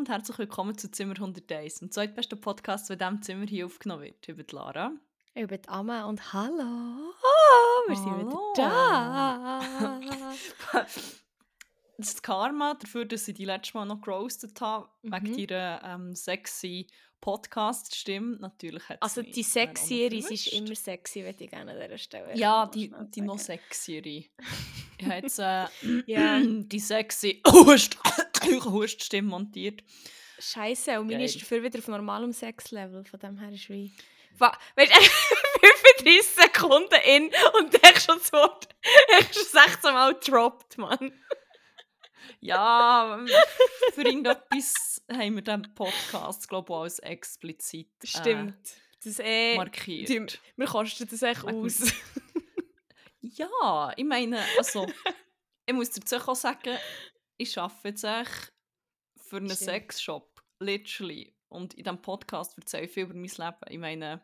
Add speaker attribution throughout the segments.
Speaker 1: Und herzlich willkommen zu Zimmer 101, dem zweitbesten Podcast, der in diesem Zimmer hier aufgenommen wird. Ich bin Lara.
Speaker 2: Ich bin Amma und hallo, oh, wir sind
Speaker 1: Hallo.
Speaker 2: wieder da.
Speaker 1: Das Karma dafür, dass ich die letzte Mal noch gerostet habe,
Speaker 2: Mhm.
Speaker 1: wegen deiner ähm, sexy Podcast-Stimme. Natürlich hat
Speaker 2: Also die Sexiere, ist immer sexy, würde ich gerne an dieser Stelle
Speaker 1: Ja, die, die noch sexiere. Ich habe jetzt äh,
Speaker 2: Ja.
Speaker 1: die sexy Hust Huststimme montiert.
Speaker 2: Scheiße, und meine ist dafür wieder auf normalem Sexlevel, von dem her ist wie... Weißt du, 35 Sekunden in und dann schon das Wort echt schon 16 Mal gedroppt, Mann.
Speaker 1: Ja, ähm, für irgendetwas haben wir den Podcast, glaube ich, auch als explizit äh,
Speaker 2: Stimmt. Das eh...
Speaker 1: markiert.
Speaker 2: Die, wir kosten das echt aus.
Speaker 1: Ja, ich meine, also, ich muss dazu auch sagen, ich arbeite jetzt echt für einen
Speaker 2: Stimmt.
Speaker 1: Sexshop, literally. Und in diesem Podcast erzähle ich viel über mein Leben. Ich meine,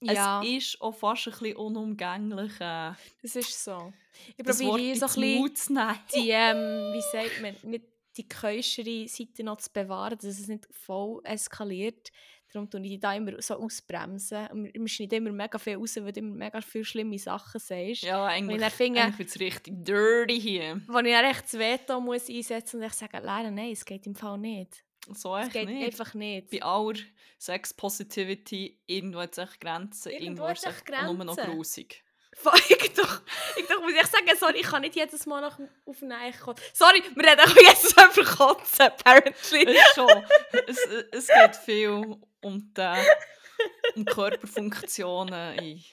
Speaker 2: ja,
Speaker 1: es ist auch fast ein bisschen unumgänglich, äh,
Speaker 2: das ist so. Ich probiere so ein bisschen... Die, ähm, wie sagt man, nicht die keuschere Seite noch zu bewahren, dass es nicht voll eskaliert. Darum tue ich die da immer so ausbremsen. Und wir- schneiden immer mega viel raus, weil du immer mega viele schlimme Sachen sagst.
Speaker 1: Ja, eigentlich,
Speaker 2: dann finde-
Speaker 1: eigentlich wird es richtig dirty hier.
Speaker 2: Wo ich dann echt das Veto muss einsetzen muss und ich sage, leider nein, es geht im Fall nicht.
Speaker 1: So echt
Speaker 2: geht
Speaker 1: nicht.
Speaker 2: einfach nicht.
Speaker 1: Bei aller Sex-Positivity, irgendwo hat es echt Grenzen,
Speaker 2: Irgendwo
Speaker 1: irgendwo
Speaker 2: echt
Speaker 1: echt nur noch
Speaker 2: Grenzen.
Speaker 1: grusig.
Speaker 2: Ich doch, ich doch muss ich sagen, sorry, ich kann nicht jedes Mal noch auf den kommen. Sorry, wir reden auch Mal über Kotzen, apparently.
Speaker 1: Schon, es, es geht viel um, die, um Körperfunktionen in,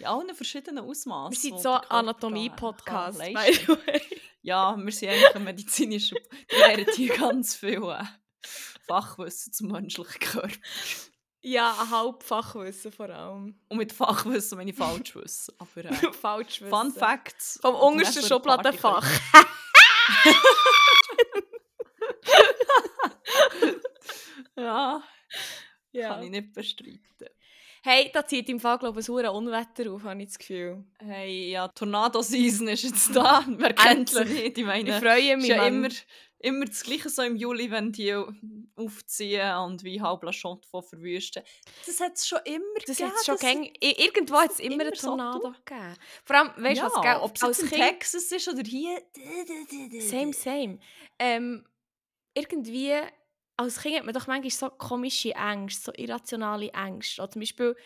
Speaker 1: in allen verschiedenen Ausmaßen.
Speaker 2: Wir sind so Anatomie-Podcast, by the way.
Speaker 1: Ja, wir sind eigentlich ein medizinischer... Die lehren hier ganz viel äh, Fachwissen zum menschlichen Körper.
Speaker 2: Ja, ein Halbfachwissen vor allem.
Speaker 1: Und mit Fachwissen meine ich Falschwissen. Aber äh,
Speaker 2: Falsch wissen.
Speaker 1: Fun Facts...
Speaker 2: Vom untersten Schubladenfach.
Speaker 1: Ja,
Speaker 2: Ja.
Speaker 1: kann ich nicht bestreiten.
Speaker 2: Hey, da zieht im Fall, glaube ich, ein Unwetter auf, habe ich das Gefühl.
Speaker 1: Hey, ja, Tornado-Season ist jetzt da. Wer kennt
Speaker 2: Endlich.
Speaker 1: nicht? Ich meine,
Speaker 2: Ich
Speaker 1: es
Speaker 2: freue mich,
Speaker 1: ja immer, immer das Gleiche so im Juli, wenn die aufziehen und wie halb La Chaux von verwüsten. Das hat es schon immer
Speaker 2: Das
Speaker 1: gegeben.
Speaker 2: schon
Speaker 1: das-
Speaker 2: gäng... Irgendwo hat es immer einen
Speaker 1: immer so
Speaker 2: Tornado gegeben. Vor allem, weißt du
Speaker 1: ja,
Speaker 2: was, gell?
Speaker 1: ob es in
Speaker 2: Kind...
Speaker 1: Texas ist oder hier.
Speaker 2: Same, same. Ähm, irgendwie, als Kind hat man doch manchmal so komische Ängste, so irrationale Ängste. Oder zum Beispiel,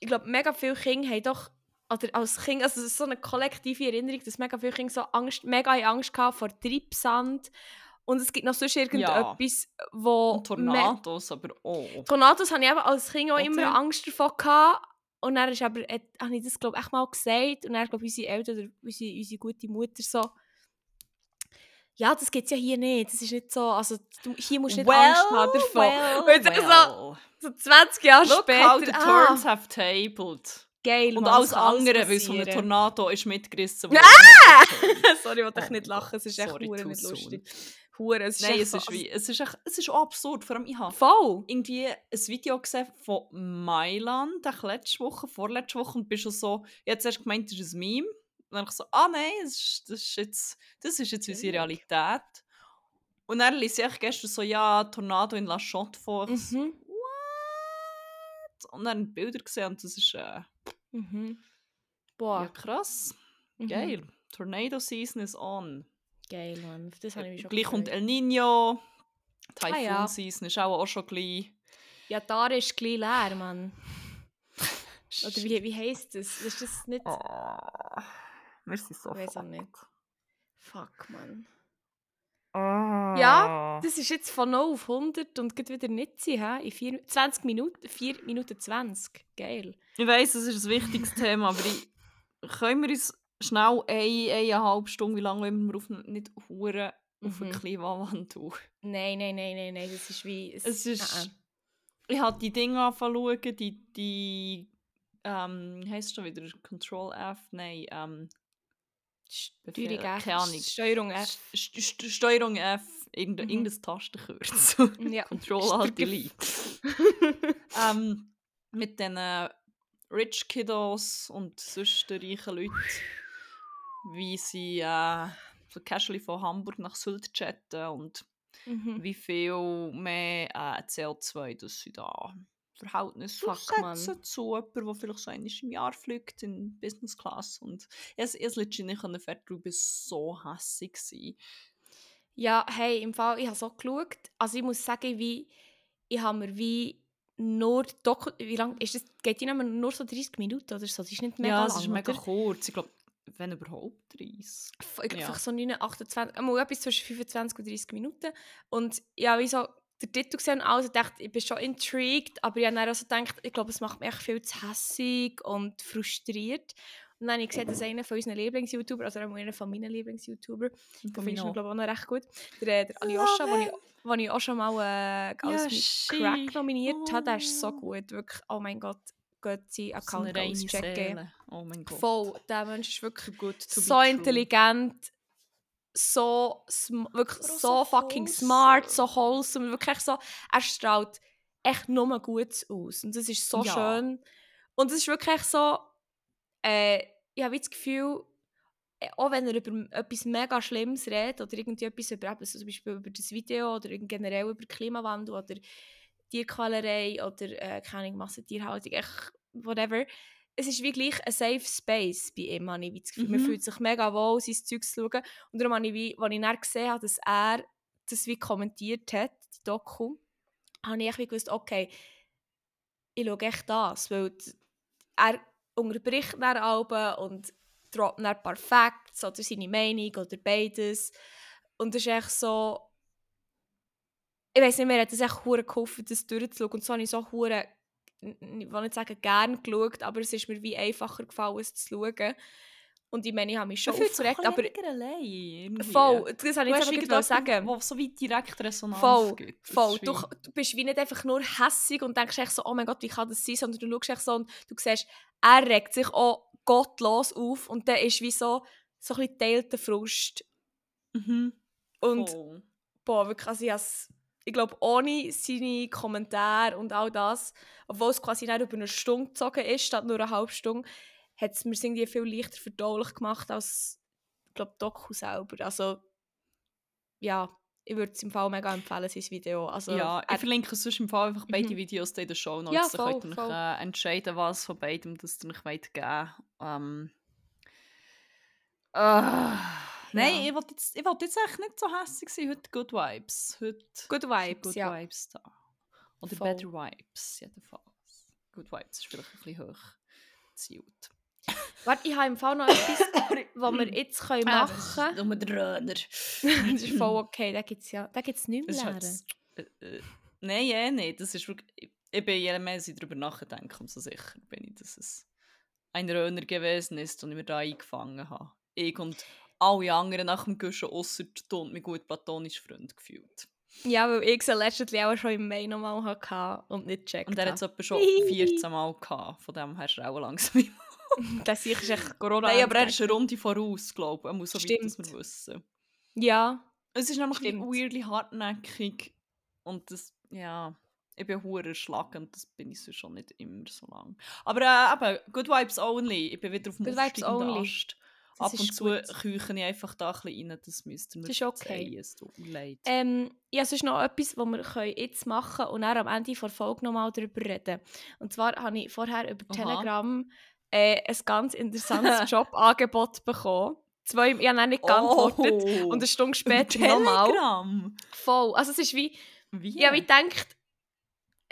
Speaker 2: ich glaube, mega viele Kinder haben doch, oder als Kind, also es ist so eine kollektive Erinnerung, dass mega viele Kinder so Angst, mega Angst hatten vor Treibsand. Und es gibt noch sonst irgendetwas, wo...
Speaker 1: Und Tornados, aber auch.
Speaker 2: Tornados hatte ich eben als Kind auch immer
Speaker 1: Oder?
Speaker 2: Angst davor. Gehabt. Und dann ist aber, hat, habe ich das glaube echt mal gesagt. Und dann glaube unsere Eltern oder unsere, unsere gute Mutter so, ja, das gibt es ja hier nicht. Das ist nicht so, also du, hier musst du nicht Angst haben davon.
Speaker 1: well, well.
Speaker 2: So 20 Jahre
Speaker 1: Look
Speaker 2: später,
Speaker 1: how the
Speaker 2: ah,
Speaker 1: turns have tabled.
Speaker 2: Geil,
Speaker 1: Und
Speaker 2: Mann,
Speaker 1: alles andere, weil so ein. Tornado ist mitgerissen
Speaker 2: Ah! Sorry, ich wollte
Speaker 1: Oh
Speaker 2: nicht lachen, es ist echt
Speaker 1: sorry,
Speaker 2: nicht lustig. Hure, es ist
Speaker 1: Nein, es ist, wie, es, ist echt, es ist auch absurd. Vor allem, ich habe
Speaker 2: Voll.
Speaker 1: irgendwie ein Video gesehen von Mailand, echt letzte Woche, vorletzte Woche, und bin schon so, jetzt erst gemeint, das ist ein Meme. Und dann ich so, ah nein, das ist, das ist jetzt, das ist jetzt unsere. Realität. Und dann ließ ich gestern so, ja, Tornado in La Chaux vor. Ich so,
Speaker 2: Mhm.
Speaker 1: What? Und dann Bilder gesehen und das ist, äh,
Speaker 2: Mhm.
Speaker 1: ja
Speaker 2: Boah,
Speaker 1: krass,
Speaker 2: mhm.
Speaker 1: geil. Tornado Season is on.
Speaker 2: Geil, Mann. Das habe ich mich schon
Speaker 1: Gleich kommt. El Nino. Typhoon
Speaker 2: Ah, ja.
Speaker 1: Season ist auch, auch schon gleich.
Speaker 2: Ja, da ist gleich leer, Mann. Oder wie, wie heisst das? Ist das nicht...
Speaker 1: Oh, wir sind so
Speaker 2: Ich weiß auch nicht. Fuck, Mann.
Speaker 1: Ah.
Speaker 2: Ja, Das ist jetzt von 0 auf 100 und geht wieder nicht sein, hä? In vier, 20 Minuten, 4 Minuten 20. Geil.
Speaker 1: Ich weiss, es ist ein wichtiges Thema, aber ich, können wir uns schnell eine, eineinhalb Stunden, wie lange wollen wir auf, nicht hure auf
Speaker 2: Mhm.
Speaker 1: einen Klimawandel?
Speaker 2: Nein, nein, nein, nein, nein, das ist wie...
Speaker 1: Es ist...
Speaker 2: äh,
Speaker 1: Ich habe die Dinge angefangen die... die ähm, es schon wieder? Control F? Nein, ähm...
Speaker 2: Steuerung F.
Speaker 1: keine Ahnung.
Speaker 2: Steuerung F.
Speaker 1: St St Steuerung F, irgendein,
Speaker 2: Mhm.
Speaker 1: irgendein Tastenkürzel.
Speaker 2: Ja.
Speaker 1: Control Alt Delete. ähm, mit den Rich Kiddos und sonst reichen Leuten, wie sie äh, so casually von Hamburg nach Sylt chatten und
Speaker 2: Mhm.
Speaker 1: wie viel mehr äh, CO2 das sie da Verhältnis
Speaker 2: Fuck, Mann.
Speaker 1: setzen zu jemandem, der vielleicht so einmal im Jahr fliegt in Business Class. Und ich letztens nicht feststellen, du bist so hässig gewesen.
Speaker 2: Ja, hey, im Fall, ich habe so geschaut. Also ich muss sagen, wie, ich habe mir wie nur Doku wie lang ist das? Geht die nur, nur so 30 Minuten oder so? Das ist nicht mega
Speaker 1: ja,
Speaker 2: lang,
Speaker 1: es ist mega
Speaker 2: oder?
Speaker 1: kurz. Ich glaube, wenn überhaupt 30.
Speaker 2: F- Ich glaube,
Speaker 1: Ja.
Speaker 2: so 9, 28, einmal etwas zwischen 25 und 30 Minuten. Und ja, wie so der Titel gesehen und alles, und dachte, ich bin schon intrigued, aber ich habe dann auch so gedacht, ich glaube, es macht mich echt viel zu hässig und frustriert. Und dann habe ich gesehen, dass einer von unseren Lieblings-YouTuber, also einer von meinen Lieblings-YouTuber,
Speaker 1: Von
Speaker 2: von
Speaker 1: mir
Speaker 2: finde ich glaube ich auch noch recht gut, der, äh, der Alyosha, den ich, wo ich auch schon mal äh, als
Speaker 1: Ja.
Speaker 2: Crack nominiert habe, der ist so
Speaker 1: Oh.
Speaker 2: gut, wirklich, oh mein Gott, geht sein
Speaker 1: So
Speaker 2: Account
Speaker 1: reine
Speaker 2: auschecken.
Speaker 1: Oh mein Gott.
Speaker 2: Voll, der Mensch ist wirklich so intelligent, so wirklich so,
Speaker 1: so
Speaker 2: fucking
Speaker 1: wholesome.
Speaker 2: smart, so wholesome, wirklich so, er strahlt echt nur Gutes aus und das ist so
Speaker 1: Ja.
Speaker 2: schön und es ist wirklich so, äh, ich habe das Gefühl, äh, auch wenn er über etwas mega Schlimmes redet oder irgendwie etwas über, so zum Beispiel über das Video oder generell über Klimawandel oder Tierquälerei oder äh, keine Massentierhaltung, echt whatever. Es ist wie gleich ein Safe Space bei ihm, habe ich das Gefühl. Man
Speaker 1: Mhm.
Speaker 2: fühlt sich mega wohl, sein Zeug zu schauen. Und darum habe ich, wie, als ich dann gesehen habe, dass er das wie kommentiert hat, die Doku, habe ich wie gewusst, okay, ich schaue echt das, weil er unterbricht dann Alben und droppt ein paar Facts oder seine Meinung oder beides. Und das ist echt so, ich weiß nicht, mir hat es echt hure geholfen, das durchzuschauen. Und so habe ich so hure, ich will nicht sagen gern geschaut, aber es ist mir wie einfacher gefallen, es zu schauen. Und ich meine, ich habe mich schon aufgeregt, aber
Speaker 1: allein.
Speaker 2: voll, das habe ich jetzt gerade sagen.
Speaker 1: wo so wie direkt Resonanz
Speaker 2: Voll,
Speaker 1: gibt.
Speaker 2: Voll. Du, du bist wie nicht einfach nur hässig und denkst echt so, oh mein Gott, wie kann das sein, sondern du schaust echt so und du siehst, er regt sich auch gottlos auf und dann ist wie so, so ein bisschen Frust.
Speaker 1: Mhm.
Speaker 2: Und
Speaker 1: Voll.
Speaker 2: boah, wirklich, also ich, has- ich glaube, ohne seine Kommentare und all das, obwohl es quasi nicht über eine Stunde gezogen ist, statt nur eine halbe Stunde, hat es mir irgendwie viel leichter verdaulich gemacht als, glaube, Doku selber. Also, ja, ich würde es im Fall mega empfehlen, sein Video. Also,
Speaker 1: ja, ich
Speaker 2: er-
Speaker 1: verlinke sonst im Fall einfach beide
Speaker 2: Mhm.
Speaker 1: Videos in den Show Notes.
Speaker 2: Ja,
Speaker 1: dann könnt
Speaker 2: voll,
Speaker 1: ihr euch
Speaker 2: voll.
Speaker 1: äh, entscheiden, was von beidem das ihr euch wollt geben ähm, äh, Nein,
Speaker 2: Ja.
Speaker 1: ich wollte jetzt, ich wollte jetzt echt nicht so hässlich sein. Heute Good Vibes. Heute
Speaker 2: Good Vibes,
Speaker 1: Good
Speaker 2: ja.
Speaker 1: Vibes da. Oder
Speaker 2: Voll.
Speaker 1: Better Vibes, jedenfalls. Good Vibes ist vielleicht ein bisschen hoch gezielt.
Speaker 2: Warte, ich habe im Fall noch etwas, was wir jetzt können
Speaker 1: Ah,
Speaker 2: machen
Speaker 1: das ist nur der Röner.
Speaker 2: das ist voll okay, da gibt es ja da gibt's nicht
Speaker 1: Das
Speaker 2: mehr lernen.
Speaker 1: halt, äh, äh, nein, eh nicht. Das ist wirklich, ich, bin je mehr ich darüber nachdenke, umso sicher bin ich, dass es ein Röner gewesen ist und ich mir da eingefangen habe. Ich und alle anderen nach dem Guschen du und mich gut platonisch Freund gefühlt.
Speaker 2: Ja, weil ich es letztens auch schon im Mai nochmal hatte und nicht gecheckt
Speaker 1: Und er hat es etwa schon 14 Mal gehabt. Von dem her ist er auch langsam.
Speaker 2: Das ist echt Corona.
Speaker 1: Nein, aber er ist eine Runde voraus, glaube ich. Er muss so weit, dass
Speaker 2: Stimmt.
Speaker 1: wir wissen.
Speaker 2: Ja,
Speaker 1: Es ist nämlich ein
Speaker 2: Stimmt.
Speaker 1: bisschen weirdly hartnäckig. Und das, ja, ich bin hure erschlagend, das bin ich sonst schon nicht immer so lang. Aber äh, eben, good vibes only. Ich bin wieder auf dem
Speaker 2: Good vibes only.
Speaker 1: Ast.
Speaker 2: Das
Speaker 1: Ab und zu küche ich einfach da ein bisschen rein, das müsst ihr mir
Speaker 2: Das ist okay.
Speaker 1: verzeihen, es tut mir leid.
Speaker 2: ähm, ja, sonst noch etwas, was wir jetzt machen können und dann am Ende der Folge nochmal darüber reden. Und zwar habe ich vorher über
Speaker 1: Aha.
Speaker 2: Telegram äh, ein ganz interessantes Jobangebot bekommen. Zwei, ich habe nicht geantwortet
Speaker 1: Oh,
Speaker 2: und eine Stunde später nochmal.
Speaker 1: Telegram.
Speaker 2: Voll. Also es ist wie,
Speaker 1: Wie?
Speaker 2: Ja, wie gedacht,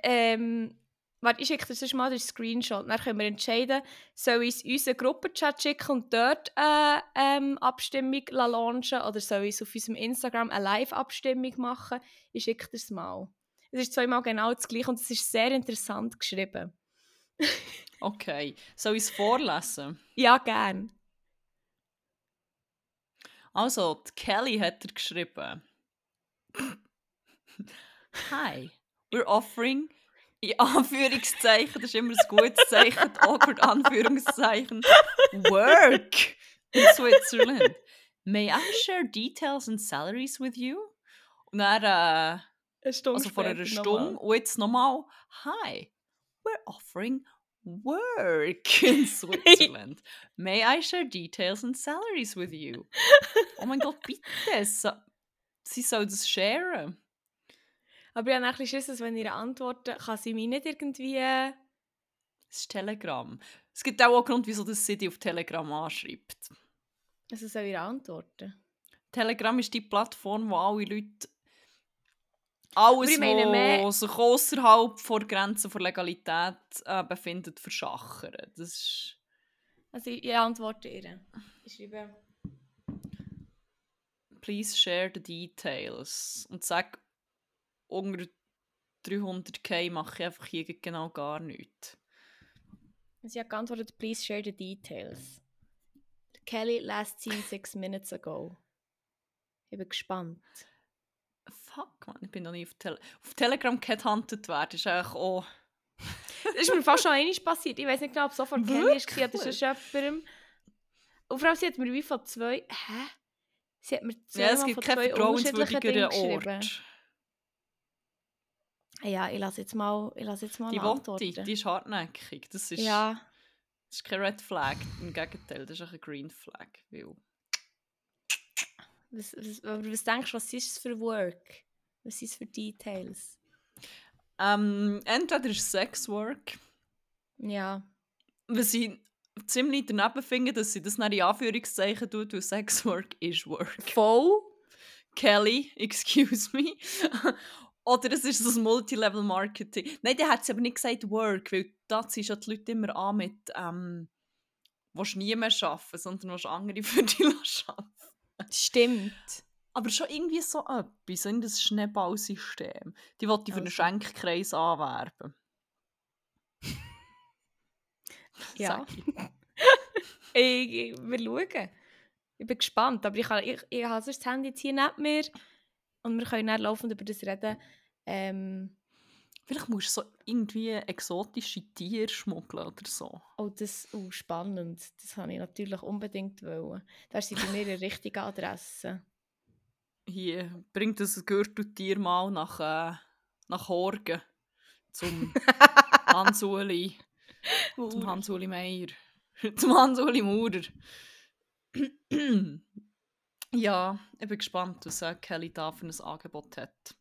Speaker 2: ähm, warte, ich schicke dir sonst mal den Screenshot. Dann können wir entscheiden, soll ich es in unseren Gruppenchat schicken und dort eine ähm, Abstimmung la- launchen oder soll ich es auf unserem Instagram eine Live-Abstimmung machen? Ich schicke dir es mal. Es ist zweimal genau das gleiche und es ist sehr interessant geschrieben.
Speaker 1: Okay, soll ich es vorlesen?
Speaker 2: Ja, gern.
Speaker 1: Also, die Kelly hat er geschrieben. Hi, we're offering in Anführungszeichen, das ist immer ein gutes Zeichen, awkward Anführungszeichen, work in Switzerland. May I share details and salaries with you? Und dann, äh,
Speaker 2: Eine Stunde
Speaker 1: also vor einer Stunde,
Speaker 2: nochmal.
Speaker 1: und jetzt nochmal, Hi, we're offering work in Switzerland. May I share details and salaries with you? Oh mein Gott, bitte, sa sie soll das sharen.
Speaker 2: Aber ich habe ein bisschen Schiss, dass wenn ihr antwortet, kann sie mich nicht irgendwie... äh,
Speaker 1: Das ist Telegram. Es gibt auch einen Grund, wieso das sie dich auf Telegram anschreibt.
Speaker 2: Also soll ich antworten?
Speaker 1: Telegram ist die Plattform, wo alle Leute alles, was sich außerhalb der Grenzen der Legalität äh, befindet, verschachern. Das ist...
Speaker 2: Also ich, ich antworte ihr. Ich schreibe...
Speaker 1: Please share the details. Und sag, unter 300k mache ich einfach hier genau gar nichts.
Speaker 2: Sie hat geantwortet, please share the details. Kelly last seen six minutes ago. Ich bin gespannt.
Speaker 1: Fuck, man, ich bin noch nie auf, Tele auf Telegram gehandelt werden. ist eigentlich auch...
Speaker 2: Das ist mir fast schon einmal passiert. Ich weiß nicht genau, ob es so von Kelly ist oder sonst jemandem. Und vor allem, sie hat mir wie von zwei... Hä? Sie hat mir
Speaker 1: Ja, es gibt
Speaker 2: von
Speaker 1: keinen
Speaker 2: zwei
Speaker 1: vertrauenswürdigeren
Speaker 2: geschrieben.
Speaker 1: Ort.
Speaker 2: Ja, ich lasse jetzt mal, ich lasse jetzt mal
Speaker 1: Die. Wotte, die ist hartnäckig. Das ist,
Speaker 2: ja,
Speaker 1: das ist kein Red Flag. Im Gegenteil, das ist auch ein Green Flag. Weil
Speaker 2: was, was, aber was denkst du, was ist es für Work? Was sind es für Details?
Speaker 1: ähm, entweder ist Sexwork,
Speaker 2: Ja.
Speaker 1: was ich ziemlich daneben finde, dass sie das nicht in Anführungszeichen tut, weil Sexwork ist Work.
Speaker 2: Voll?
Speaker 1: Kelly, excuse me. Oder es ist so ein Multilevel-Marketing. Nein, der hat sie aber nicht gesagt Work, weil da ziehst ja die Leute immer an mit ähm, «Willst nie mehr arbeiten, sondern willst andere für dich arbeiten».
Speaker 2: Stimmt.
Speaker 1: Aber schon irgendwie so etwas, so in das Schneeballsystem. Die wollte ich für einen
Speaker 2: Also.
Speaker 1: Schenkkreis anwerben.
Speaker 2: Ja.
Speaker 1: Ich.
Speaker 2: Ich, ich, wir schauen. Ich bin gespannt, aber ich, kann, ich, ich habe das Handy jetzt hier neben mir und wir können dann laufend über das reden. Ähm,
Speaker 1: Vielleicht musst du so irgendwie exotische Tiere schmuggeln oder so.
Speaker 2: oh, das oh, spannend. Das habe ich natürlich unbedingt wollen. Da ist sie bei mir eine richtige Adresse.
Speaker 1: Hier, bringt das Gürteltier mal nach, äh, nach Horgen. Zum Hansuli. Zum Hansuli Meier. Zum Hansuli Maurer. ja, ich bin gespannt, was äh, Kelly da für ein Angebot hat.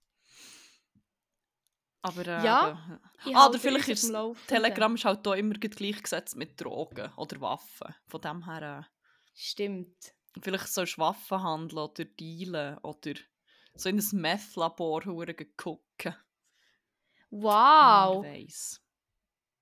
Speaker 1: Aber äh,
Speaker 2: Ja, Ich
Speaker 1: Ah, oder vielleicht ist
Speaker 2: Laufenden.
Speaker 1: Telegram ist halt auch immer gleich gleichgesetzt mit Drogen oder Waffen. Von dem her,
Speaker 2: Stimmt.
Speaker 1: äh, vielleicht sollst du Waffen handeln oder dealen oder so in ein Meth-Labor gucken.
Speaker 2: Wow!
Speaker 1: Weiss.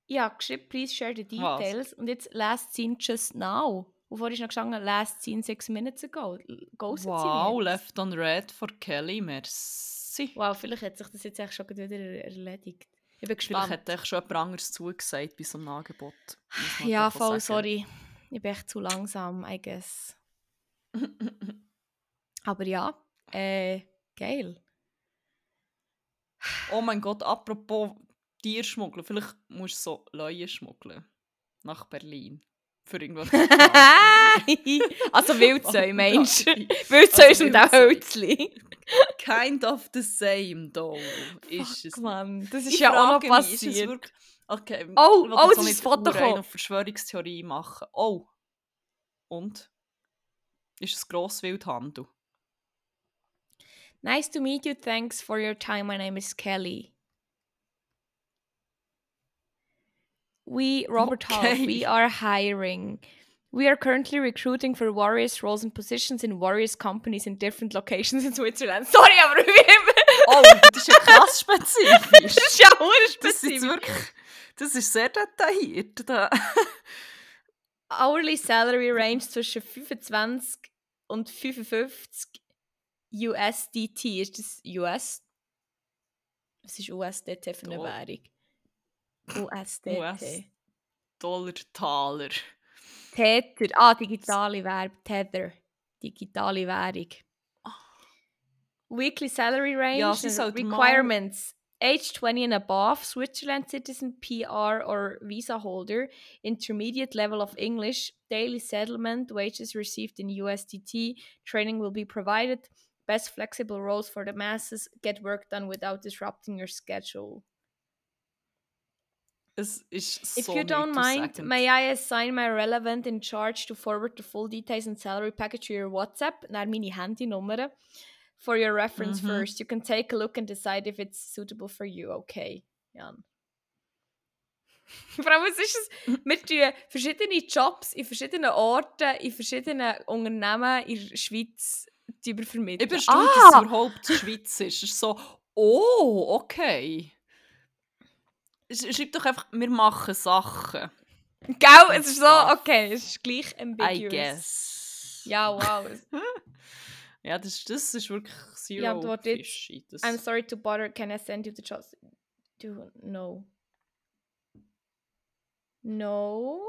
Speaker 2: Ich habe geschrieben, please share the
Speaker 1: Was?
Speaker 2: details. Und jetzt last seen just now. Und vorher ist noch gestanden, last seen six minutes ago. Ghostet sie
Speaker 1: Wow? Left on Red for Kelly, merci.
Speaker 2: Wow, vielleicht hat sich das jetzt echt schon wieder er- erledigt. Ich bin
Speaker 1: Vielleicht
Speaker 2: gespannt.
Speaker 1: hat echt schon jemand anderes zugesagt bei so einem Angebot.
Speaker 2: Ja, voll,
Speaker 1: sagen.
Speaker 2: sorry. Ich bin echt zu langsam, I guess. Aber ja, äh, geil.
Speaker 1: oh mein Gott, apropos Tierschmuggeln, vielleicht musst du so Leute schmuggeln. Nach Berlin. Für irgendwas.
Speaker 2: also Wildsäu, meinst du?
Speaker 1: Also
Speaker 2: ist und auch. Hölzli.
Speaker 1: Kind of the same, though. Ist es.
Speaker 2: Fuck, Mann, das ist
Speaker 1: Ich
Speaker 2: ja auch noch
Speaker 1: mich, es
Speaker 2: passiert.
Speaker 1: wirklich- Okay,
Speaker 2: Oh, oh, es ist Foto gekommen.
Speaker 1: Verschwörungstheorie machen. Oh. Und? Ist es Grosswildhandel?
Speaker 2: Nice to meet you. Thanks for your time. My name is Kelly. We, Robert Hall,
Speaker 1: Okay.
Speaker 2: we are hiring. We are currently recruiting for various roles and positions in various companies in different locations in Switzerland. Sorry, aber wir
Speaker 1: Oh, das ist ja krass spezifisch.
Speaker 2: Das ist ja auch
Speaker 1: Das ist, wirklich, das ist sehr detailliert. Da.
Speaker 2: Hourly salary range zwischen 25 und 55 USDT. Ist das US? Was ist USDT für eine. Währung? USDT.
Speaker 1: US. Dollar, Taler.
Speaker 2: Tether. Ah, digitale Währung. Tether. Digitale Währung. Weekly salary range.
Speaker 1: Ja, sie
Speaker 2: and
Speaker 1: mal-
Speaker 2: requirements. Age 20 and above, Switzerland citizen, PR or visa holder, intermediate level of English, daily settlement, wages received in USDT, training will be provided, best flexible roles for the masses, get work done without disrupting your schedule.
Speaker 1: Es ist
Speaker 2: If
Speaker 1: so
Speaker 2: you don't mind,
Speaker 1: nichtssagend.
Speaker 2: may I assign my relevant in charge to forward the full details and salary package to your WhatsApp, naar meine Handynummer. For your reference
Speaker 1: Mhm.
Speaker 2: first. You can take a look and decide if it's suitable for you. Okay, Jan. Vor allem, was ist es? Wir tun verschiedene Jobs in verschiedenen Orten, in verschiedenen Unternehmen in der Schweiz die vermitteln.
Speaker 1: Ich bin erstaunt, dass es
Speaker 2: ah!
Speaker 1: überhaupt die Schweiz ist. Es ist so, oh, okay. Sch- Schreib doch einfach, wir machen Sachen.
Speaker 2: Gell, es ist so, okay, es ist gleich
Speaker 1: I
Speaker 2: ambiguous.
Speaker 1: guess.
Speaker 2: Ja, wow.
Speaker 1: Ja, das, das ist wirklich zero
Speaker 2: Ja, jetzt,
Speaker 1: fishy. Das,
Speaker 2: I'm sorry to bother, can I send you the jobs? Do, no. No,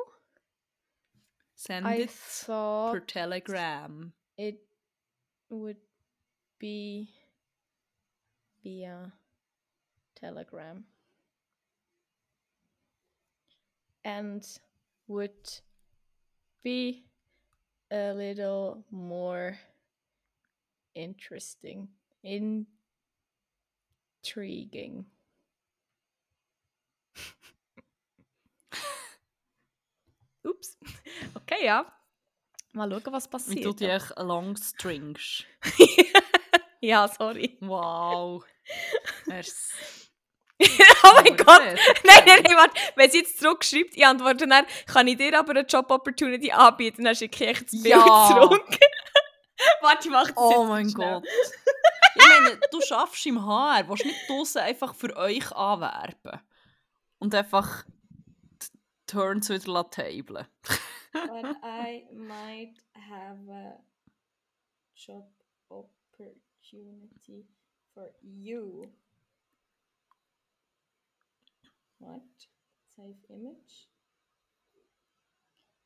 Speaker 1: send
Speaker 2: I
Speaker 1: it per telegram.
Speaker 2: it would be via Telegram and would be a little more interesting, intriguing. Ups. Okay, ja. Mal schauen, was
Speaker 1: Wie
Speaker 2: passiert.
Speaker 1: du die echt long stringst.
Speaker 2: ja, sorry.
Speaker 1: Wow. Merci.
Speaker 2: Oh mein
Speaker 1: Aber
Speaker 2: Gott! Nein, nein, nein, warte. Wenn sie jetzt zurückschreibt, ich antworte dann, kann ich dir aber eine Job-Opportunity anbieten, dann schicke ich echt das Bild
Speaker 1: Ja.
Speaker 2: zurück. warte, ich mach das
Speaker 1: Oh mein
Speaker 2: schnell.
Speaker 1: Gott. Ich meine, du schaffst im HR, willst nicht draussen einfach für euch anwerben. Und einfach die Turns wieder tablen.
Speaker 2: But I might have a job opportunity for you. What? Save image.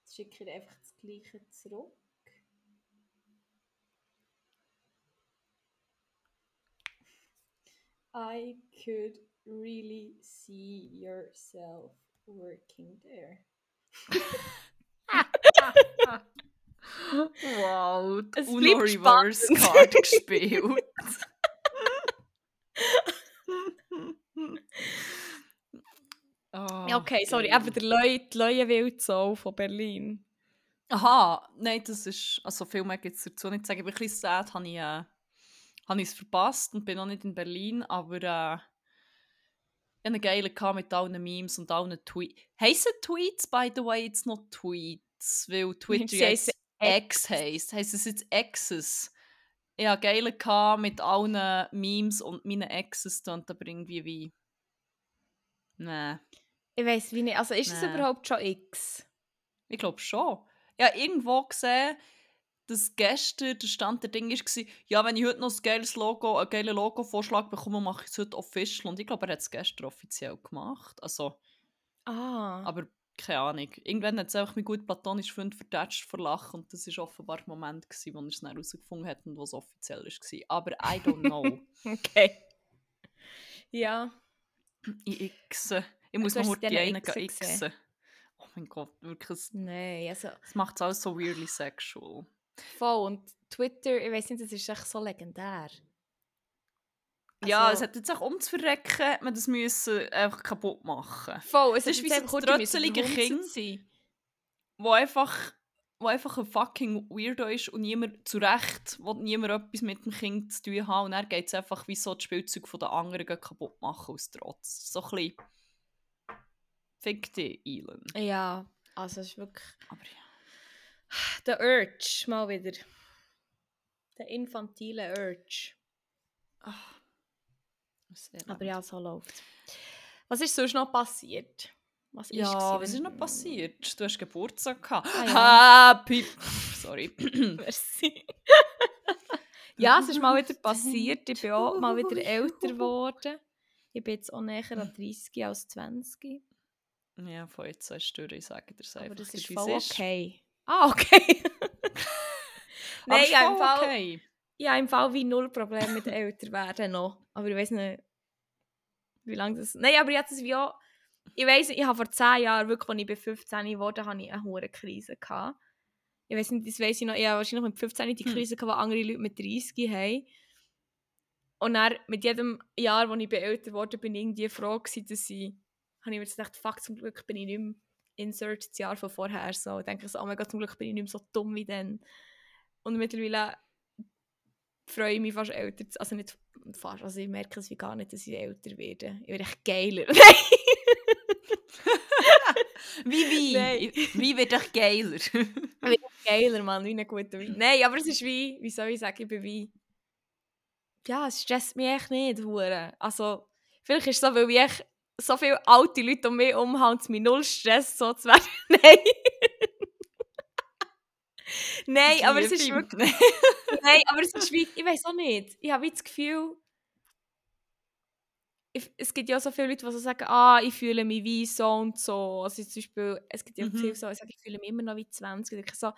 Speaker 2: Jetzt schicke ich einfach das gleiche zurück. I could really see yourself working there.
Speaker 1: wow, die Uno Reverse. Card gespielt.
Speaker 2: Ja, okay, sorry, eben der Leu, die Leuenwildsau von Berlin.
Speaker 1: Aha, nein, das ist, also viel mehr gibt es dazu nicht zu sagen. Ich bin ein bisschen sad, habe ich, äh, habe ich es verpasst und bin noch nicht in Berlin, aber äh, ich hatte einen geilen mit allen Memes und allen Tweets. Heissen Tweets, by the way, jetzt noch Tweets, weil Twitter jetzt X heisst. Heisst es jetzt X's? Ich hatte geile gehabt mit allen Memes und meinen Exes und aber irgendwie wie... Nee,
Speaker 2: Ich weiß wie nicht, also ist es überhaupt schon X?
Speaker 1: ich glaube schon. Ich habe irgendwo gesehen, dass gestern der Stand der Ding war, ja, wenn ich heute noch ein geiles Logo, einen geilen Logo-Vorschlag bekomme, mache ich es heute official. Und ich glaube, er hat es gestern offiziell gemacht. Also,
Speaker 2: Ah.
Speaker 1: aber keine Ahnung. Irgendwann hat es einfach mein gut platonischer Freund vertatscht vor Lachen und das war offenbar der Moment, gewesen, wo er es dann herausgefunden hat und was offiziell war. Aber I don't know.
Speaker 2: Okay. Ja.
Speaker 1: ich Xe. Ich muss mal die einen
Speaker 2: Xe
Speaker 1: Xen. Oh mein Gott, wirklich.
Speaker 2: Nein, also
Speaker 1: Es macht es alles so weirdly sexual.
Speaker 2: voll. Und Twitter, ich weiß nicht, das ist echt so legendär.
Speaker 1: Ja,
Speaker 2: Also-
Speaker 1: es hat jetzt auch umzuverrecken, hat man das müssen einfach kaputt machen.
Speaker 2: Voll, es
Speaker 1: Das
Speaker 2: ist wie so ein
Speaker 1: trötzeliger Kind.
Speaker 2: Sein.
Speaker 1: Wo einfach, wo einfach ein fucking Weirdo ist und niemand zu Recht will niemand etwas mit dem Kind zu tun haben. Und dann geht es einfach wie so das Spielzeug von den anderen kaputt machen aus Trotz. So ein bisschen. Fick dich, Elon.
Speaker 2: Ja, also es ist wirklich...
Speaker 1: Aber ja.
Speaker 2: Der Urge, mal wieder. Der infantile Urge.
Speaker 1: Sehr
Speaker 2: Aber ja, so läuft Was ist sonst noch passiert? Was ist
Speaker 1: Ja,
Speaker 2: gewesen,
Speaker 1: was ist noch passiert? Du hast Geburtstag gehabt.
Speaker 2: Ah,
Speaker 1: Happy. Sorry.
Speaker 2: Merci. ja, es ist mal wieder passiert. Ich bin auch mal wieder älter geworden. Ich bin jetzt auch näher an 30 als 20.
Speaker 1: ja, von jetzt an Störung, ich sage dir es einfach.
Speaker 2: Aber das ist voll okay. Ah, okay. Nein,
Speaker 1: ist
Speaker 2: ich habe im Fall,
Speaker 1: okay.
Speaker 2: habe im Fall wie null Problem mit älter werden noch. Aber ich weiß nicht, wie lange das... Nein, aber hatte das wie auch... Ich weiss, ich habe vor 10 Jahren, wirklich, als ich bei 15 geworden habe, ich eine hohe Krise gehabt. Ich weiß nicht, das weiss ich noch. Ich habe wahrscheinlich mit 15 die
Speaker 1: Hm.
Speaker 2: Krise gehabt, die andere Leute mit 30 haben. Und dann, mit jedem Jahr, wo ich älter wurde, bin ich irgendwie froh gewesen, dass ich... Habe ich mir gedacht, fuck, zum Glück bin ich nicht mehr insert das Jahr von vorher. So. Ich denke so, oh mein Gott, zum Glück bin ich nicht mehr so dumm wie dann. Und mittlerweile freue mich fast älter zu Also nicht fast, also ich merke es wie gar nicht, dass ich älter werde. Ich werde echt geiler.
Speaker 1: Wie wie?
Speaker 2: Nein.
Speaker 1: Wie wird ich geiler?
Speaker 2: geiler, Mann, wie ein guter Wein. Nein, aber es ist wie, wie soll ich sagen, ich bin wie... Ja, es stresst mich echt nicht, hure. Also, vielleicht ist es so, weil ich echt so viele alte Leute um mich herum haben, es mich null Stress, so zu werden. Nein. Nein, aber es ist wirklich... Nein, aber es ist wie... Ich weiß auch nicht. Ich habe das Gefühl... Ich, es gibt ja so viele Leute, die so sagen, ah, ich fühle mich wie so und so. Also zum Beispiel, es gibt ja
Speaker 1: Mhm.
Speaker 2: viele so, ich sage, ich fühle mich immer noch wie 20. Oder ich so,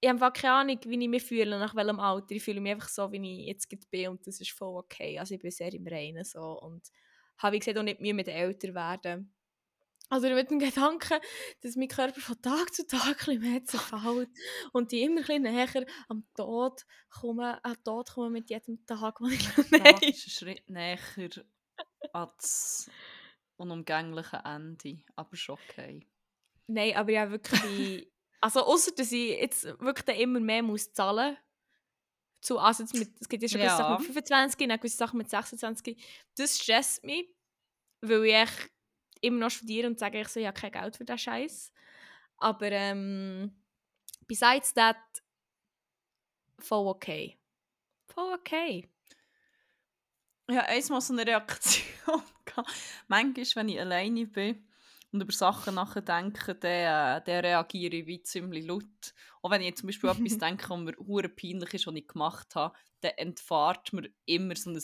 Speaker 2: ich habe einfach keine Ahnung, wie ich mich fühle, nach welchem Alter. Ich fühle mich einfach so, wie ich jetzt bin und das ist voll okay. Also ich bin sehr im Reinen so und habe, wie gesagt, auch nicht Mühe mit älter werden. Also mit dem Gedanken, dass mein Körper von Tag zu Tag ein mehr zerfällt und ich immer ein näher am Tod komme, am Tod komme mit jedem Tag, wo ich
Speaker 1: ist ein Schritt näher ans unumgängliche Ende. Aber schon okay.
Speaker 2: Nein, aber ja wirklich. die- also außer dass ich jetzt wirklich immer mehr muss zahlen zu also jetzt mit, es gibt ja schon gewisse Sachen
Speaker 1: Ja.
Speaker 2: mit 25, dann gewisse Sachen mit 26. Das stresst mich, weil ich immer noch studiere und sage, ich so, ich habe kein Geld für diesen Scheiß. Aber ähm, besides that, voll okay. Voll okay.
Speaker 1: Ich hatte einmal so eine Reaktion. gehabt. Manchmal, wenn ich alleine bin und über Sachen nachdenke, dann, äh, dann reagiere ich wie ziemlich laut. Auch wenn ich zum Beispiel etwas denke, was mir hure peinlich ist, was ich gemacht habe, dann entfahrt mir immer so ein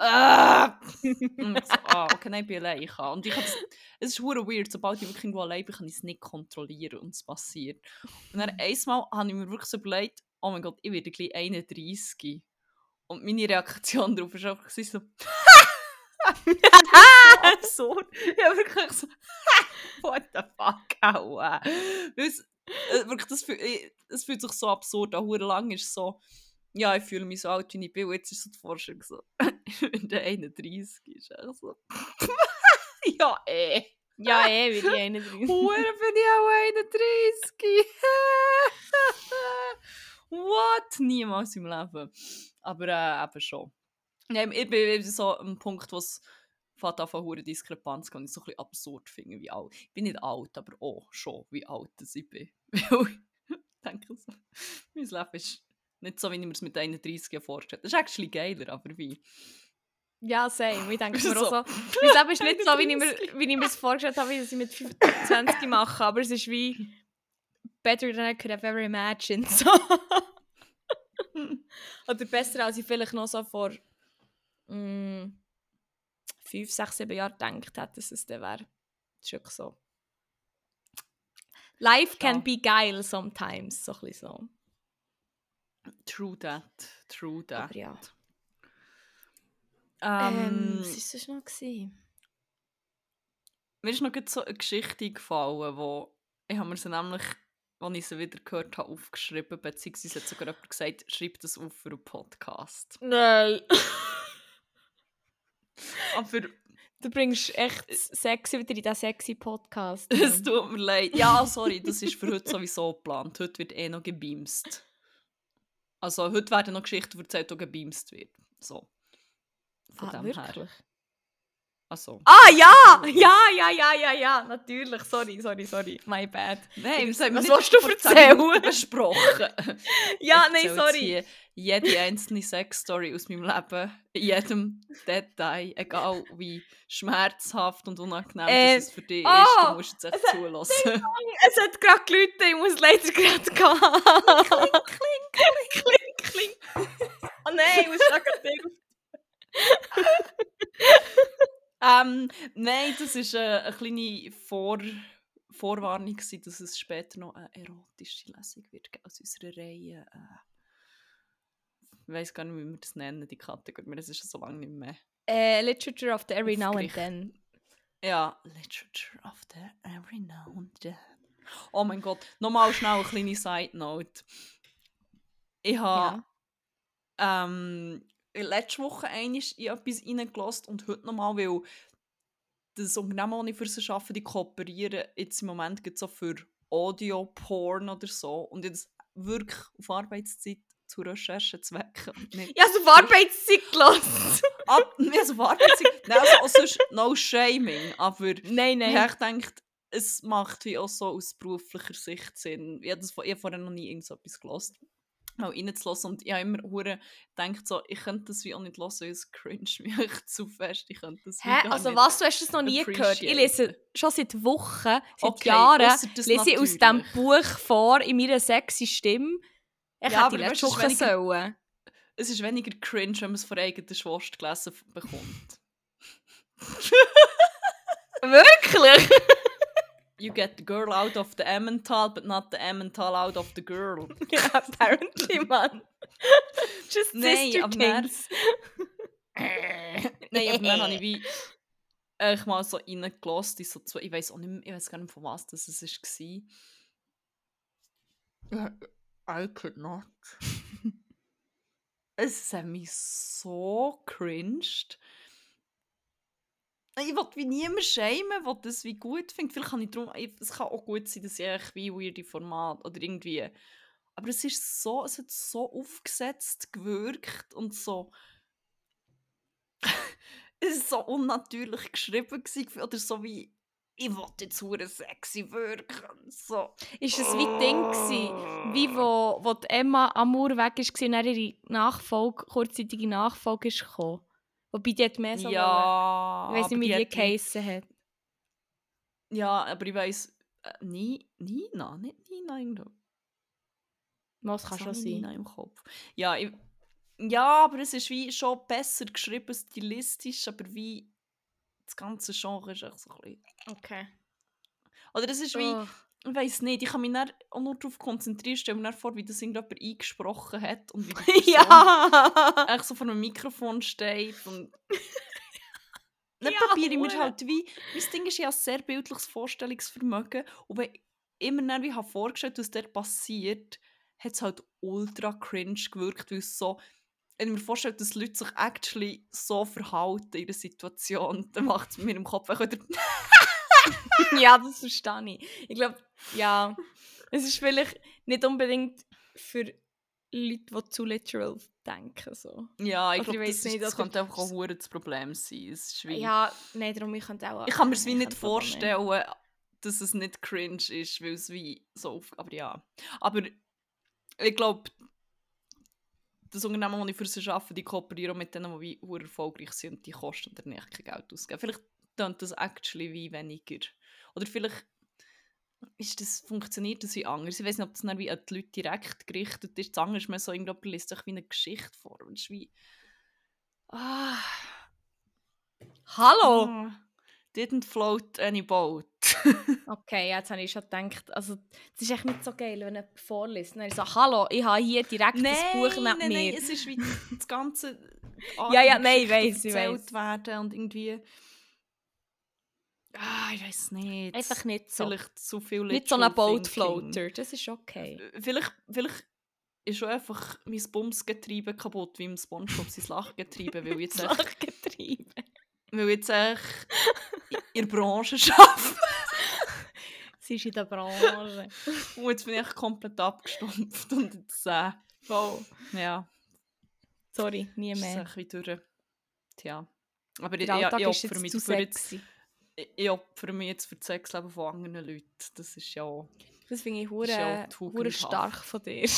Speaker 1: «Ah!» Und ich so, ah, okay, nein, ich bin allein. Ich kann. Und ich das, es ist hure weird, sobald ich wirklich irgendwo allein bin, kann ich es nicht kontrollieren und es passiert. Und dann einmal habe ich mir wirklich so überlegt, oh mein Gott, ich werde gleich 31. Und meine Reaktion darauf war einfach so, so absurd. Ja, wirklich so, what the fuck, aua. Es, äh, wirklich, das, ich- es fühlt sich so absurd an. Hure lang ist so, ja, ich fühle mich so alt, wie ich bin. Und jetzt ist so die Forschung so, in der 31 ist echt so, ja, eh.
Speaker 2: Ja, eh, wie die eine drin.
Speaker 1: Hure bin ich auch 31. What? Niemals im Leben. Aber äh, eben schon. Ja, ich bin so am Punkt, wo es fängt an von hure Diskrepanz kann ich so ein bisschen absurd finden, wie alt. Ich bin nicht alt, aber auch schon, wie alt ich bin. Weil ich denke so, mein Leben ist nicht so, wie ich mir es mit 31 vorstelle. Das ist actually geiler, aber wie?
Speaker 2: Ja, same. Ich denke mir
Speaker 1: So.
Speaker 2: auch so. Mein Leben ist nicht so, wie ich mir, wie ich mir es vorgestellt habe, wie ich es mit 25 mache, aber es ist wie better than I could have ever imagined. So. Oder besser, als ich vielleicht noch so vor mm, 5, 6, 7 Jahren gedacht hätte, dass es dann wäre. Das ist wirklich so. Life can
Speaker 1: Ja.
Speaker 2: be geil sometimes, so ein so.
Speaker 1: True that, true that.
Speaker 2: Aber ja.
Speaker 1: Ähm,
Speaker 2: Ähm, was war das noch? Gewesen?
Speaker 1: Mir ist noch so eine Geschichte eingefallen, wo ich habe mir sie nämlich, als ich sie wieder gehört habe, aufgeschrieben, beziehungsweise hat sogar jemand gesagt, schreib das auf für einen Podcast.
Speaker 2: Nein.
Speaker 1: Aber
Speaker 2: Du bringst echt sexy wieder in diesen sexy Podcast.
Speaker 1: es tut mir leid. Ja, sorry, das ist für heute sowieso geplant. Heute wird eh noch gebeamst. Also heute werden noch Geschichten erzählt, die gebeamst wird. So. Von
Speaker 2: ah,
Speaker 1: dem her.
Speaker 2: Wirklich?
Speaker 1: Also.
Speaker 2: Ah, ja! Ja, ja, ja, ja, ja, natürlich. Sorry, sorry, sorry. My bad.
Speaker 1: Nein,
Speaker 2: Was willst du erzählen?
Speaker 1: Minuten besprochen.
Speaker 2: Ja, nein, sorry.
Speaker 1: Jede einzelne Sexstory aus meinem Leben, in jedem Detail, egal wie schmerzhaft und unangenehm
Speaker 2: Äh,
Speaker 1: es für dich
Speaker 2: oh,
Speaker 1: ist, du musst es echt zulassen.
Speaker 2: Es hat gerade geläutet, ich muss leider gerade gehen. kling, kling, kling, kling. Oh nein, ich muss gerade
Speaker 1: ähm, nein, das war äh, eine kleine Vor Vorwarnung, gewesen, dass es später noch eine erotische Lesung wird aus unserer Reihe. Äh, ich weiß gar nicht, wie wir das nennen, die Kategorie. Das ist schon so lange nicht mehr.
Speaker 2: äh, Literature of the Every Now and. Then.
Speaker 1: Ja, Literature of the Every Now and Then. Oh mein Gott, nochmal schnell eine kleine Side Note. Ich habe ähm, letzte Woche einmal in etwas reingelassen und heute nochmal, weil das Unternehmen, das ich für sie arbeite, die kooperieren jetzt im Moment so für Audio-Porn oder so und jetzt wirklich auf Arbeitszeit zu Recherchezwecken.
Speaker 2: Ja, so auf Arbeitszeit gelassen.
Speaker 1: Ab, ja, so auf Arbeitszeit. Nein, also auch sonst no shaming, aber
Speaker 2: nein, nein.
Speaker 1: ich denke, es macht wie auch so aus beruflicher Sicht Sinn. Ich habe das ich habe vorher noch nie irgend so etwas gehört. Mal reinzulassen und ich habe immer hure gedacht, so, ich könnte das wie auch nicht hören, weil es cringe mich zu fest. Ich könnte das
Speaker 2: Hä? Also was, du hast das noch nie gehört? Ich lese schon seit Wochen, seit
Speaker 1: Okay,
Speaker 2: Jahren, lese ich aus diesem. Buch vor, in meiner sexy Stimme. Ich
Speaker 1: Ja,
Speaker 2: hätte die letzte Woche
Speaker 1: weniger-
Speaker 2: sollen.
Speaker 1: Es ist weniger cringe, wenn man es von eigener Schwester gelesen bekommt.
Speaker 2: Wirklich?
Speaker 1: You get the girl out of the Emmental, but not the Emmental out of the girl.
Speaker 2: ja, apparently, man. Just
Speaker 1: Nein,
Speaker 2: sister things.
Speaker 1: Nein, aber dann habe ich wie ich mal so reingelassen, in so zwei, ich weiß auch nicht mehr, ich weiß gar nicht von was das es war. I could not. es hat mich so cringed. Ich will wie niemand schämen, der das wie gut findet. Vielleicht kann ich drum, es kann auch gut sein, dass ich echt wie weirde Format oder irgendwie. Aber es ist so, es hat so aufgesetzt gewirkt und so. es ist so unnatürlich geschrieben gewesen, oder so wie ich wollte jetzt hure sexy wirken. So.
Speaker 2: Ist es wie Ding gewesen, wie wo, wo Emma Amour weg ist und dann ihre Nachfolge, kurzzeitige Nachfolge ist gekommen. Wobei die hat mehr so
Speaker 1: ja,
Speaker 2: Ich weiß nicht, wie die geheissen hat.
Speaker 1: Ja, aber ich weiss, äh, Ni, Nina, nicht Nina irgendwo.
Speaker 2: Was kann schon
Speaker 1: ich Nina
Speaker 2: sein.
Speaker 1: im Kopf. Ja, ich, ja, aber es ist wie schon besser geschrieben, stilistisch, aber wie das ganze Genre ist echt so ein bisschen...
Speaker 2: Okay.
Speaker 1: Oder es ist wie,
Speaker 2: Oh.
Speaker 1: Ich weiß nicht, ich kann mich dann auch nur darauf konzentrieren, stell mir vor, wie das irgendjemand eingesprochen hat und wie die Person
Speaker 2: ja!
Speaker 1: echt so vor einem Mikrofon steht und dann
Speaker 2: Ja,
Speaker 1: probiere ich mir halt wie, mein Ding ist ja ein sehr bildliches Vorstellungsvermögen und wenn ich immer dann wie habe vorgestellt, was dort passiert, hat es halt ultra cringe gewirkt, weil es so, wenn ich mir vorstelle, dass Leute sich actually so verhalten in einer Situation, dann macht es mir im Kopf wieder
Speaker 2: ja, das verstehe ich. Ich glaube, ja, es ist vielleicht nicht unbedingt für Leute, die zu literal denken. So.
Speaker 1: Ja, ich glaube, das,
Speaker 2: nicht,
Speaker 1: das könnte einfach auch hure das Problem sein. Es ist wie,
Speaker 2: Ja, nein, darum ich könnte auch...
Speaker 1: ich kann mir es wie
Speaker 2: ich
Speaker 1: nicht vorstellen, dass es nicht cringe ist, weil es wie so auf, aber ja. Aber ich glaube, das Unternehmen, das ich für sie arbeite, die kooperieren mit denen, die wie erfolgreich sind und die kosten dann nicht kein Geld ausgeben. Vielleicht tönt das actually wie weniger. Oder vielleicht ist das, funktioniert das wie anders. Ich weiß nicht, ob das dann wie an die Leute direkt gerichtet ist. Das andere ist mir so, irgendjemand liest sich wie eine Geschichte vor. Und ist wie... Ah...
Speaker 2: Hallo!
Speaker 1: Ah, Didn't float any boat.
Speaker 2: Okay, jetzt habe ich schon gedacht, also es ist echt nicht so geil, wenn jemand vorliest. Und dann so, hallo, ich habe hier direkt das Buch neben
Speaker 1: nein,
Speaker 2: mir.
Speaker 1: nein, es ist wie das ganze
Speaker 2: Ja, ja, nein, ich weiss, ich weiss.
Speaker 1: werden und irgendwie ah, ich weiß nicht.
Speaker 2: Einfach nicht so.
Speaker 1: Vielleicht zu viel
Speaker 2: nicht so ein
Speaker 1: literal
Speaker 2: Boat
Speaker 1: thinking.
Speaker 2: Floater, das ist okay.
Speaker 1: Vielleicht, vielleicht ist auch einfach mein Bumsgetriebe kaputt, wie im Spongebob sein Lachgetriebe, weil jetzt, echt,
Speaker 2: Lachgetrieben.
Speaker 1: weil ich jetzt echt in der Branche arbeite.
Speaker 2: Sie ist in der Branche.
Speaker 1: Und jetzt bin ich komplett abgestumpft und jetzt, äh,
Speaker 2: Voll.
Speaker 1: ja,
Speaker 2: Sorry, nie
Speaker 1: ist es
Speaker 2: mehr.
Speaker 1: echt wie durch. Tja. Aber ich, ich, ich,
Speaker 2: ist
Speaker 1: opfere mich
Speaker 2: zu
Speaker 1: dafür jetzt,
Speaker 2: sexy.
Speaker 1: Ich, ich opfere mich jetzt für das Sexleben von anderen Leuten. Das ist ja...
Speaker 2: Das finde ich
Speaker 1: Ist ja
Speaker 2: hure, hure
Speaker 1: tugendhaft.
Speaker 2: stark von dir.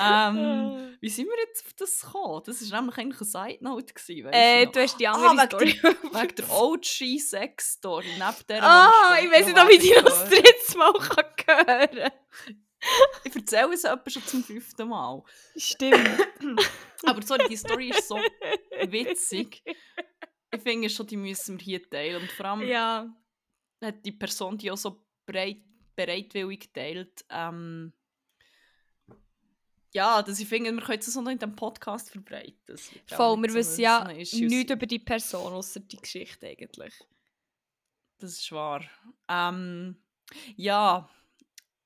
Speaker 1: ähm, wie sind wir jetzt auf das gekommen? Das war nämlich eigentlich eine Side-Note. gewesen, Weißt
Speaker 2: äh, du hast die
Speaker 1: Ah,
Speaker 2: andere
Speaker 1: wegen
Speaker 2: Story.
Speaker 1: der, wegen der OG-Sex-Story, neben der
Speaker 2: Ah, ich weiß nicht, ob ich die noch das dritte Mal kann hören kann.
Speaker 1: Ich erzähle es etwa schon zum fünften Mal.
Speaker 2: Stimmt.
Speaker 1: Aber sorry, die Story ist so witzig. Ich finde schon, die müssen wir hier teilen. Und vor allem
Speaker 2: ja.
Speaker 1: hat die Person, die auch so bereit, bereitwillig teilt, ähm, ja, dass ich finde, wir können es so noch in diesem Podcast verbreiten. Auch
Speaker 2: Voll, wir wissen ja nichts über die Person, außer die Geschichte eigentlich.
Speaker 1: Das ist wahr. Ähm, ja,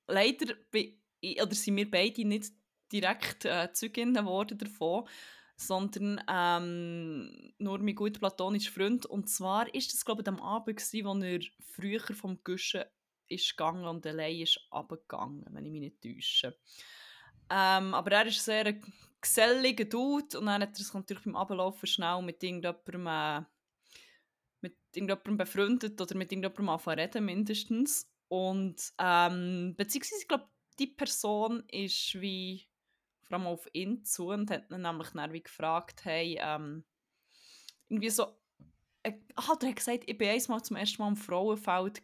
Speaker 1: leider oder sind wir beide nicht direkt äh, Zeuginnen geworden davon, sondern ähm, nur mein guter platonischer Freund. Und zwar ist das, glaube ich, am Abend, gewesen, wo er früher vom Guschen ist gegangen und allein ist runtergegangen, wenn ich mich nicht täusche. Ähm, aber er ist sehr geselliger Dude und dann hat er sich natürlich beim Ablaufen schnell mit irgendjemandem, äh, mit irgendjemandem befreundet oder mit irgendjemandem anfangen reden mindestens. Und ähm, beziehungsweise, ich glaube, die Person ist wie vor allem auf ihn zu und hat ihn nämlich dann wie gefragt, hey, ähm, irgendwie so, äh, ah, er hat gesagt, ich war einmal zum ersten Mal im Frauenfeld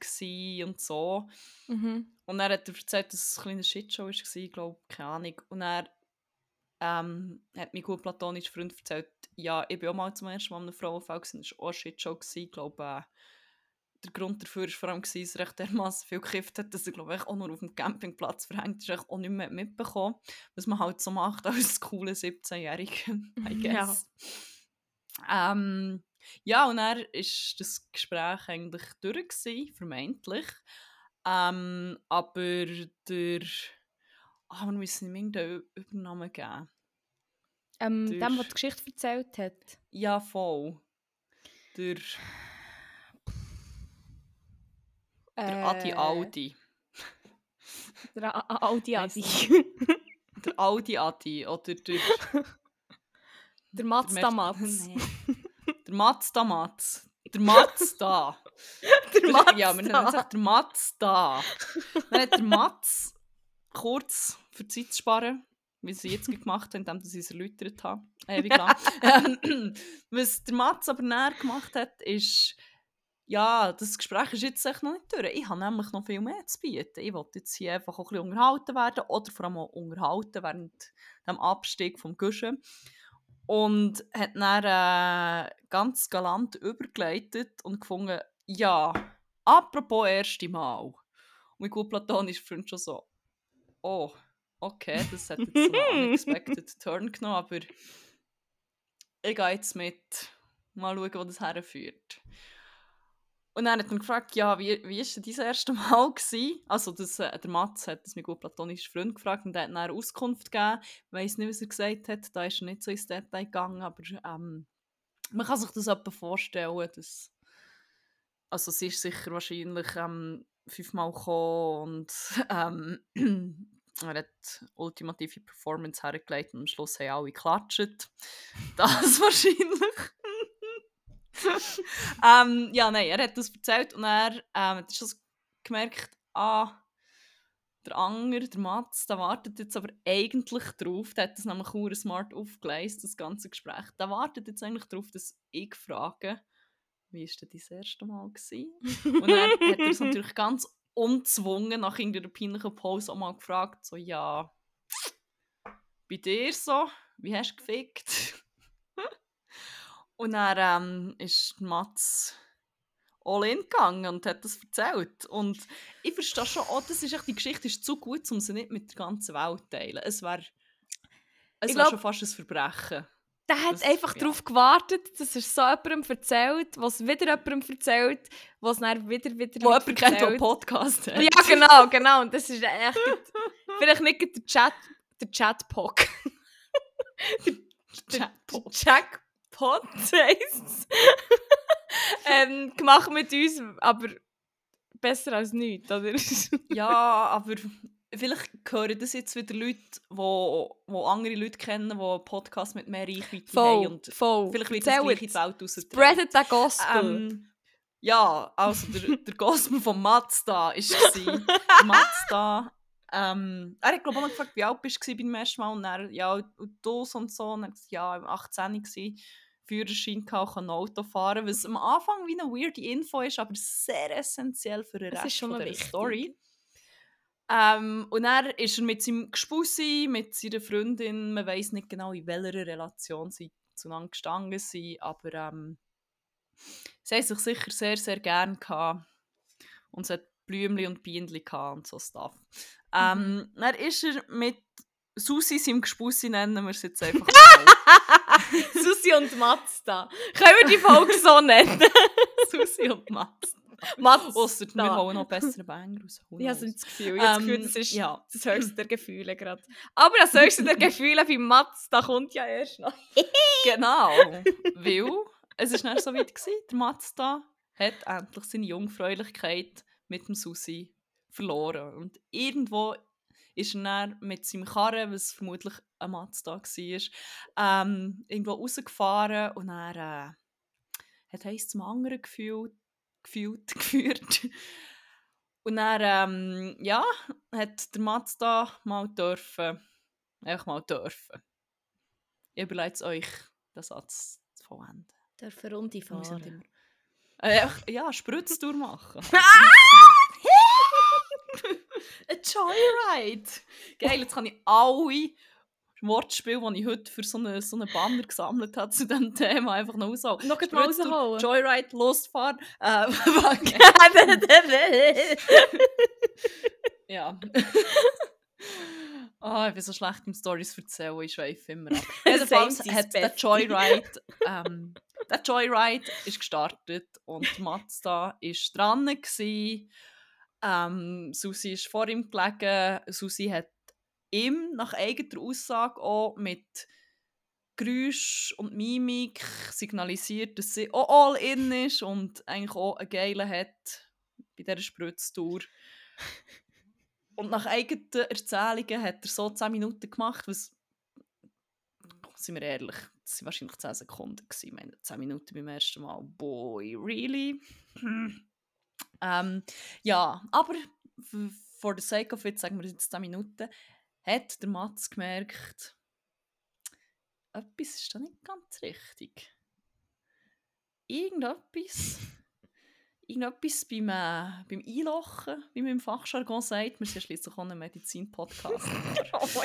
Speaker 1: und so.
Speaker 2: Mhm.
Speaker 1: Und dann hat er erzählt, dass es eine kleine Shitshow war, glaube keine Ahnung. Und er ähm, hat mein gut platonischer Freund erzählt, ja, ich bin auch mal zum ersten Mal in einem Frauenfeld gewesen, das war auch eine Shitshow, ich glaube, äh, der Grund dafür war vor allem, dass er recht dermaßen viel gekifft hat, dass er glaube ich, auch nur auf dem Campingplatz verhängt ist, auch nicht mehr mitbekommen, was man halt so macht als coole 17-Jährige, I guess. Ja. Ähm, ja, und dann war das Gespräch eigentlich durch, gewesen, vermeintlich. Ähm, aber der... Ah, wir müssen ihm irgendeinen Übernamen geben.
Speaker 2: Ähm,
Speaker 1: Der-
Speaker 2: dem, der die Geschichte erzählt hat.
Speaker 1: Ja, voll. Der, der Adi
Speaker 2: Äh,
Speaker 1: Audi.
Speaker 2: Der A- Audi Adi.
Speaker 1: Der Audi Adi oder der...
Speaker 2: der Mazda.
Speaker 1: Nee. Der Mazda Mats. Der Mazda.
Speaker 2: Der Mazda.
Speaker 1: Ja, wir nennen es der Mazda. Hat der Mats kurz für Zeit zu sparen, wie sie jetzt gemacht haben, indem sie es erläutert haben. Ewig lang. Ähm, Was der Mats aber näher gemacht hat, ist, ja, das Gespräch ist jetzt echt noch nicht durch. Ich habe nämlich noch viel mehr zu bieten. Ich wollte jetzt hier einfach auch ein bisschen unterhalten werden oder vor allem auch unterhalten während dem Abstieg vom Guschen. Und hat dann äh, ganz galant übergeleitet und gefunden, ja, apropos erste Mal. Und mein gut platonischer Freund schon so, oh, okay, das hat jetzt so einen unexpected Turn genommen, aber ich gehe jetzt mit, mal schauen, wo das herführt. Und dann hat er gefragt, ja, wie, ist denn dein erste Mal gewesen? Also das, äh, der Mats hat das mein gut platonischer Freund gefragt und hat dann Auskunft gegeben. Ich weiss nicht, was er gesagt hat, da ist er nicht so ins Detail gegangen, aber ähm, man kann sich das etwa vorstellen, dass also sie ist sicher wahrscheinlich ähm, fünfmal gekommen und ähm, er hat ultimative Performance hergelegt und am Schluss haben alle geklatscht. Das wahrscheinlich. ähm, ja, nein, er hat das erzählt und er ähm, hat schon gemerkt, ah, der Anger, der Mats, der wartet jetzt aber eigentlich drauf, der hat das nämlich sehr smart aufgeleistet, das ganze Gespräch, der wartet jetzt eigentlich darauf, dass ich frage, wie war denn dein erste Mal? Gewesen? Und dann hat er es natürlich ganz unzwungen nach irgendeiner peinlichen Pause auch mal gefragt, so, ja, bei dir so, wie hast du gefickt? Und dann ähm, ist Mats all in gegangen und hat das erzählt. Und ich verstehe schon, oh, das ist echt, die Geschichte ist zu gut, um sie nicht mit der ganzen Welt zu teilen. Es wäre es wär schon fast ein Verbrechen.
Speaker 2: Der hat
Speaker 1: Das-
Speaker 2: einfach
Speaker 1: ja.
Speaker 2: darauf gewartet, dass er so jemandem erzählt, was wieder jemandem erzählt, was dann wieder, wieder
Speaker 1: Wo jemand kennt, der einen. Podcast hat.
Speaker 2: Ja, genau, genau. Und das ist echt. vielleicht nicht der Chat. Der Chatpock.
Speaker 1: Chatbot.
Speaker 2: Jackpot heisst ähm, Gemacht mit uns, aber besser als nichts, oder?
Speaker 1: Ja, aber vielleicht hören das jetzt wieder Leute, die wo, wo andere Leute kennen, die einen Podcast mit mehr Reichweite haben. Und
Speaker 2: voll.
Speaker 1: vielleicht wird das
Speaker 2: Erzählt.
Speaker 1: gleich in die Welt rausgetragen.
Speaker 2: Spreadet den Gospel.
Speaker 1: Ähm, ja, also der, der Gospel von Mazda war. Mazda. Ähm, er hat glaube ich auch gefragt, wie alt bist du beim ersten Mal und er, ja, und du so und so. Und er hat gesagt, ja, 18 war Führerschein gehabt, kann Auto fahren, was am Anfang wie eine weirde Info ist, aber sehr essentiell für den
Speaker 2: Das ist
Speaker 1: Rest
Speaker 2: schon
Speaker 1: von der
Speaker 2: wichtig.
Speaker 1: Story. Ähm, und er ist er mit seinem Gespussi, mit seiner Freundin, man weiß nicht genau, in welcher Relation sie zueinander gestanden sind, aber ähm, sie haben sich sicher sehr, sehr gern gehabt. Und es hat Blümchen und Bienen gehabt und so Stuff. Ähm, Dann ist er mit Susi, seinem Gespussi, nennen wir es jetzt einfach mal.
Speaker 2: Susi und Mazda. Können wir die Folge so nennen?
Speaker 1: Susi und Mats.
Speaker 2: Mazda.
Speaker 1: Ausser wir holen noch bessere Banger raus.
Speaker 2: Ich habe das Gefühl, ich habe das Gefühl,
Speaker 1: Ähm,
Speaker 2: das ist
Speaker 1: ja.
Speaker 2: das höchste der Gefühle gerade. Aber das höchste der Gefühle bei Mazda kommt ja erst noch.
Speaker 1: Genau. Weil es ist nicht so weit gewesen. Der Mazda hat endlich seine Jungfräulichkeit mit dem Susi verloren. Und irgendwo ist er dann mit seinem Karren, was vermutlich ein Mazda war, ähm, irgendwo rausgefahren und dann äh, hat er zum anderen gefühlt, gefühlt, geführt. Und dann, ähm, ja, hat der Mazda mal dürfen, einfach mal dürfen. Ich überlege euch, den Satz zu vollenden.
Speaker 2: Dürfen Runde fahren.
Speaker 1: immer- Äh, ja, Spritztour machen. Ein Joyride! Geil, jetzt kann ich alle Wortspiele, die ich heute für so einen so eine Banner gesammelt habe zu diesem Thema, einfach noch raushauen.
Speaker 2: Noch mal rausholen.
Speaker 1: Joyride, Losfahren. Äh, ja. Ah, ich bin so schlecht im Stories erzählen, ich schweife immer ab. Jedenfalls hat der. Joyride, ähm, der Joyride ist gestartet und Mazda war dran. Gewesen. Ähm, Susi ist vor ihm gelegen. Susi hat ihm nach eigener Aussage auch mit Geräusch und Mimik signalisiert, dass sie auch all in ist und eigentlich auch einen Geilen hat bei dieser Spritztour. Und nach eigenen Erzählungen hat er so 10 Minuten gemacht, was, sind wir ehrlich, das waren wahrscheinlich 10 Sekunden. Gewesen. Ich meine, 10 Minuten beim ersten Mal. Boy, really? Ähm, ja, aber for the sake of it, sagen wir jetzt 10 Minuten, hat der Mats gemerkt, etwas ist da nicht ganz richtig. Irgendetwas, irgendetwas beim, äh, beim Einlochen, wie man im Fachjargon sagt. Wir sind ja schliesslich auch ein Medizin-Podcast.
Speaker 2: Oh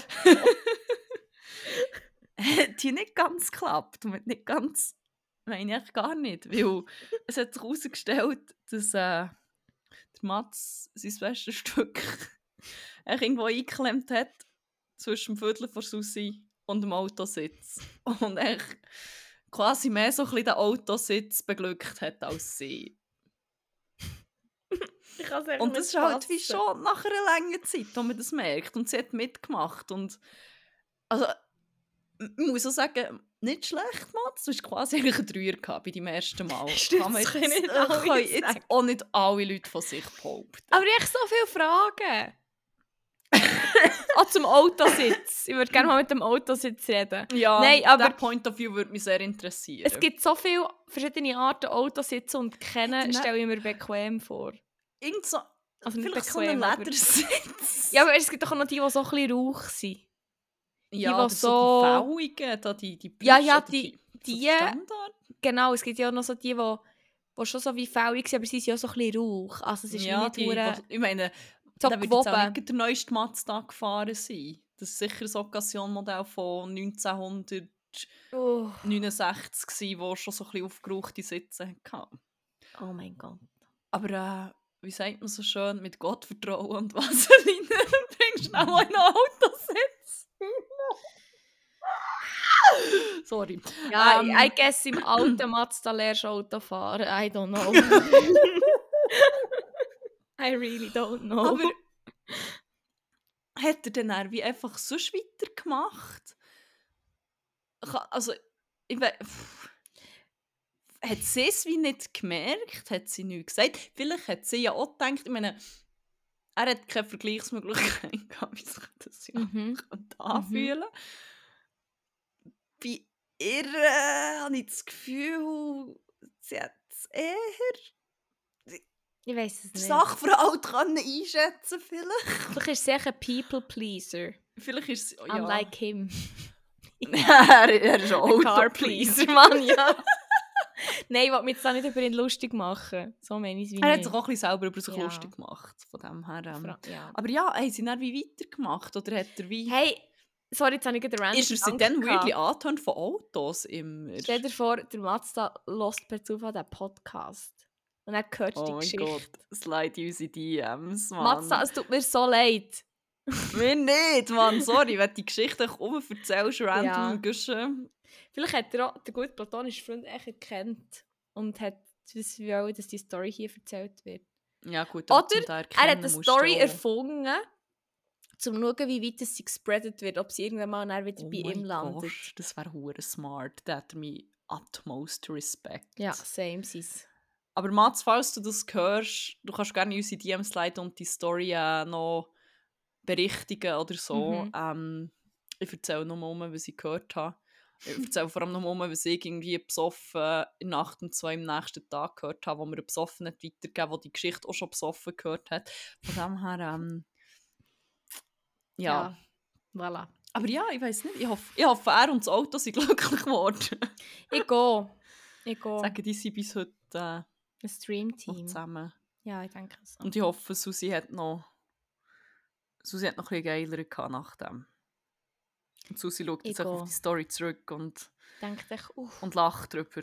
Speaker 1: die nicht ganz geklappt. Und nicht ganz meine ich gar nicht. Weil es hat sich herausgestellt, dass äh, der Mats sein bestes Stück eigentlich irgendwo eingeklemmt hat zwischen dem Viertel von Susi und dem Autositz. Und echt quasi mehr so ein bisschen den Autositz beglückt hat als sie. Und das ist halt wie schon nach einer langen Zeit, wo man das merkt. Und sie hat mitgemacht. Und also, muss auch sagen, nicht schlecht, Mats. Du hast quasi eigentlich einen Dreier gehabt bei deinem ersten Mal.
Speaker 2: Stimmt,
Speaker 1: Kann man jetzt,
Speaker 2: können nicht alle
Speaker 1: können jetzt auch nicht alle Leute von sich behaupten.
Speaker 2: Aber ich habe so viele Fragen. auch zum Autositz. Ich würde gerne mal mit dem Autositz reden.
Speaker 1: Ja,
Speaker 2: Nein, aber-
Speaker 1: der Point of View würde mich sehr interessieren.
Speaker 2: Es gibt so viele verschiedene Arten Autositze und kennen stelle ich mir bequem vor.
Speaker 1: Irgend so,
Speaker 2: Also nicht
Speaker 1: vielleicht
Speaker 2: bequem,
Speaker 1: so ein
Speaker 2: aber-
Speaker 1: Ledersitz.
Speaker 2: Ja, aber es gibt doch auch noch die, die so ein bisschen Rauch sind.
Speaker 1: Ja
Speaker 2: die, die
Speaker 1: so die Fauigen, da die, die
Speaker 2: Ja,
Speaker 1: Plüsch
Speaker 2: ja,
Speaker 1: oder
Speaker 2: die- die-
Speaker 1: Standard.
Speaker 2: Genau, es gibt ja auch noch so die, die, die schon so wie faulig sind, aber sie sind ja auch so ein bisschen Rauch. Also es ist
Speaker 1: ja,
Speaker 2: wie
Speaker 1: die,
Speaker 2: nicht hure-
Speaker 1: ich meine,
Speaker 2: so
Speaker 1: da wird jetzt auch nicht der neueste Mazda gefahren sein. Das ist sicher ein Occasion-Modell von 1969,
Speaker 2: Oh.
Speaker 1: gewesen, wo schon so ein bisschen aufgerauchte Sitze hatte.
Speaker 2: oh mein Gott.
Speaker 1: Aber äh, wie sagt man so schön, mit Gottvertrauen und Vaseline bringst du schnell einen Autositz. Sorry.
Speaker 2: Ja,
Speaker 1: Ähm.
Speaker 2: I guess im alten Mazda lernst du Auto fahren. I don't know. I really don't know.
Speaker 1: Aber hat er dann wie einfach sonst weitergemacht? Ka- Also, ich weiß. Hat sie es wie nicht gemerkt? Hat sie nichts gesagt? Vielleicht hat sie ja auch gedacht, ich meine, er hat keine Vergleichsmöglichkeit gehabt, wie sich das ja
Speaker 2: Mhm.
Speaker 1: könnte anfühlen Bei ihr äh, habe ich das Gefühl, sie hat es eher
Speaker 2: Ich weiß es nicht.
Speaker 1: Sachverhalt können einschätzen vielleicht.
Speaker 2: Vielleicht ist sie ein People-Pleaser.
Speaker 1: Vielleicht ist es... Ja.
Speaker 2: Unlike him.
Speaker 1: er, er ist auch
Speaker 2: Car-Pleaser, Mann, ja. Nein, ich will mich jetzt auch nicht über ihn lustig machen. So meine ich es wie
Speaker 1: Er hat sich auch ein bisschen selber über sich
Speaker 2: Ja.
Speaker 1: lustig gemacht. Von dem her. Ähm.
Speaker 2: Ja.
Speaker 1: Aber ja, haben sie dann wie weitergemacht? Oder hat er wie...
Speaker 2: Hey, sorry, jetzt habe ich gerade random
Speaker 1: ist er seitdem wirklich angetan von Autos immer?
Speaker 2: Stell dir vor, der Mazda lost per Zufall den Podcast. Und er hört
Speaker 1: oh
Speaker 2: die
Speaker 1: mein
Speaker 2: Geschichte.
Speaker 1: Gott, slide unsere DMs, Mann.
Speaker 2: Mazda, es tut mir so leid.
Speaker 1: Mir nicht, Mann, sorry, wenn du die Geschichte um erzählst, random
Speaker 2: Ja. Vielleicht hat er auch den guten platonischen Freund echt erkannt und hat das wollen, dass die Story hier erzählt wird.
Speaker 1: Ja gut,
Speaker 2: Oder Er hat eine Story erfunden, um zu schauen, wie weit es sie gespreadet wird, ob sie irgendwann mal wieder
Speaker 1: Oh
Speaker 2: bei ihm landet.
Speaker 1: Gott, das wäre hure smart. Da hat er mich utmost Respekt.
Speaker 2: Ja, same sis.
Speaker 1: Aber Mats, falls du das hörst, du kannst gerne unsere DMs leiten und die Story äh, noch berichtigen oder so.
Speaker 2: Mhm.
Speaker 1: Ähm, ich erzähle nur um, was ich gehört habe. Ich erzähle vor allem nur um, was ich irgendwie besoffen in der Nacht und zwei am nächsten Tag gehört habe, wo mir Besoffen nicht weitergegeben wo die Geschichte auch schon besoffen gehört hat. Von dem her, ähm, ja.
Speaker 2: Voilà.
Speaker 1: Aber ja, ich weiß nicht. Ich hoffe, ich hoffe, er und das Auto sind glücklich geworden.
Speaker 2: Ich gehe. Ich gehe.
Speaker 1: Sagen, die sind bis heute äh,
Speaker 2: Ein Stream-Team.
Speaker 1: zusammen.
Speaker 2: Ja, ich denke so.
Speaker 1: Und ich hoffe, Susi hat noch. Susi hat noch ein bisschen geiler gehabt nach dem. Und Susi schaut jetzt
Speaker 2: Ich
Speaker 1: auf die Story zurück und,
Speaker 2: Denkt echt, uff.
Speaker 1: und lacht drüber.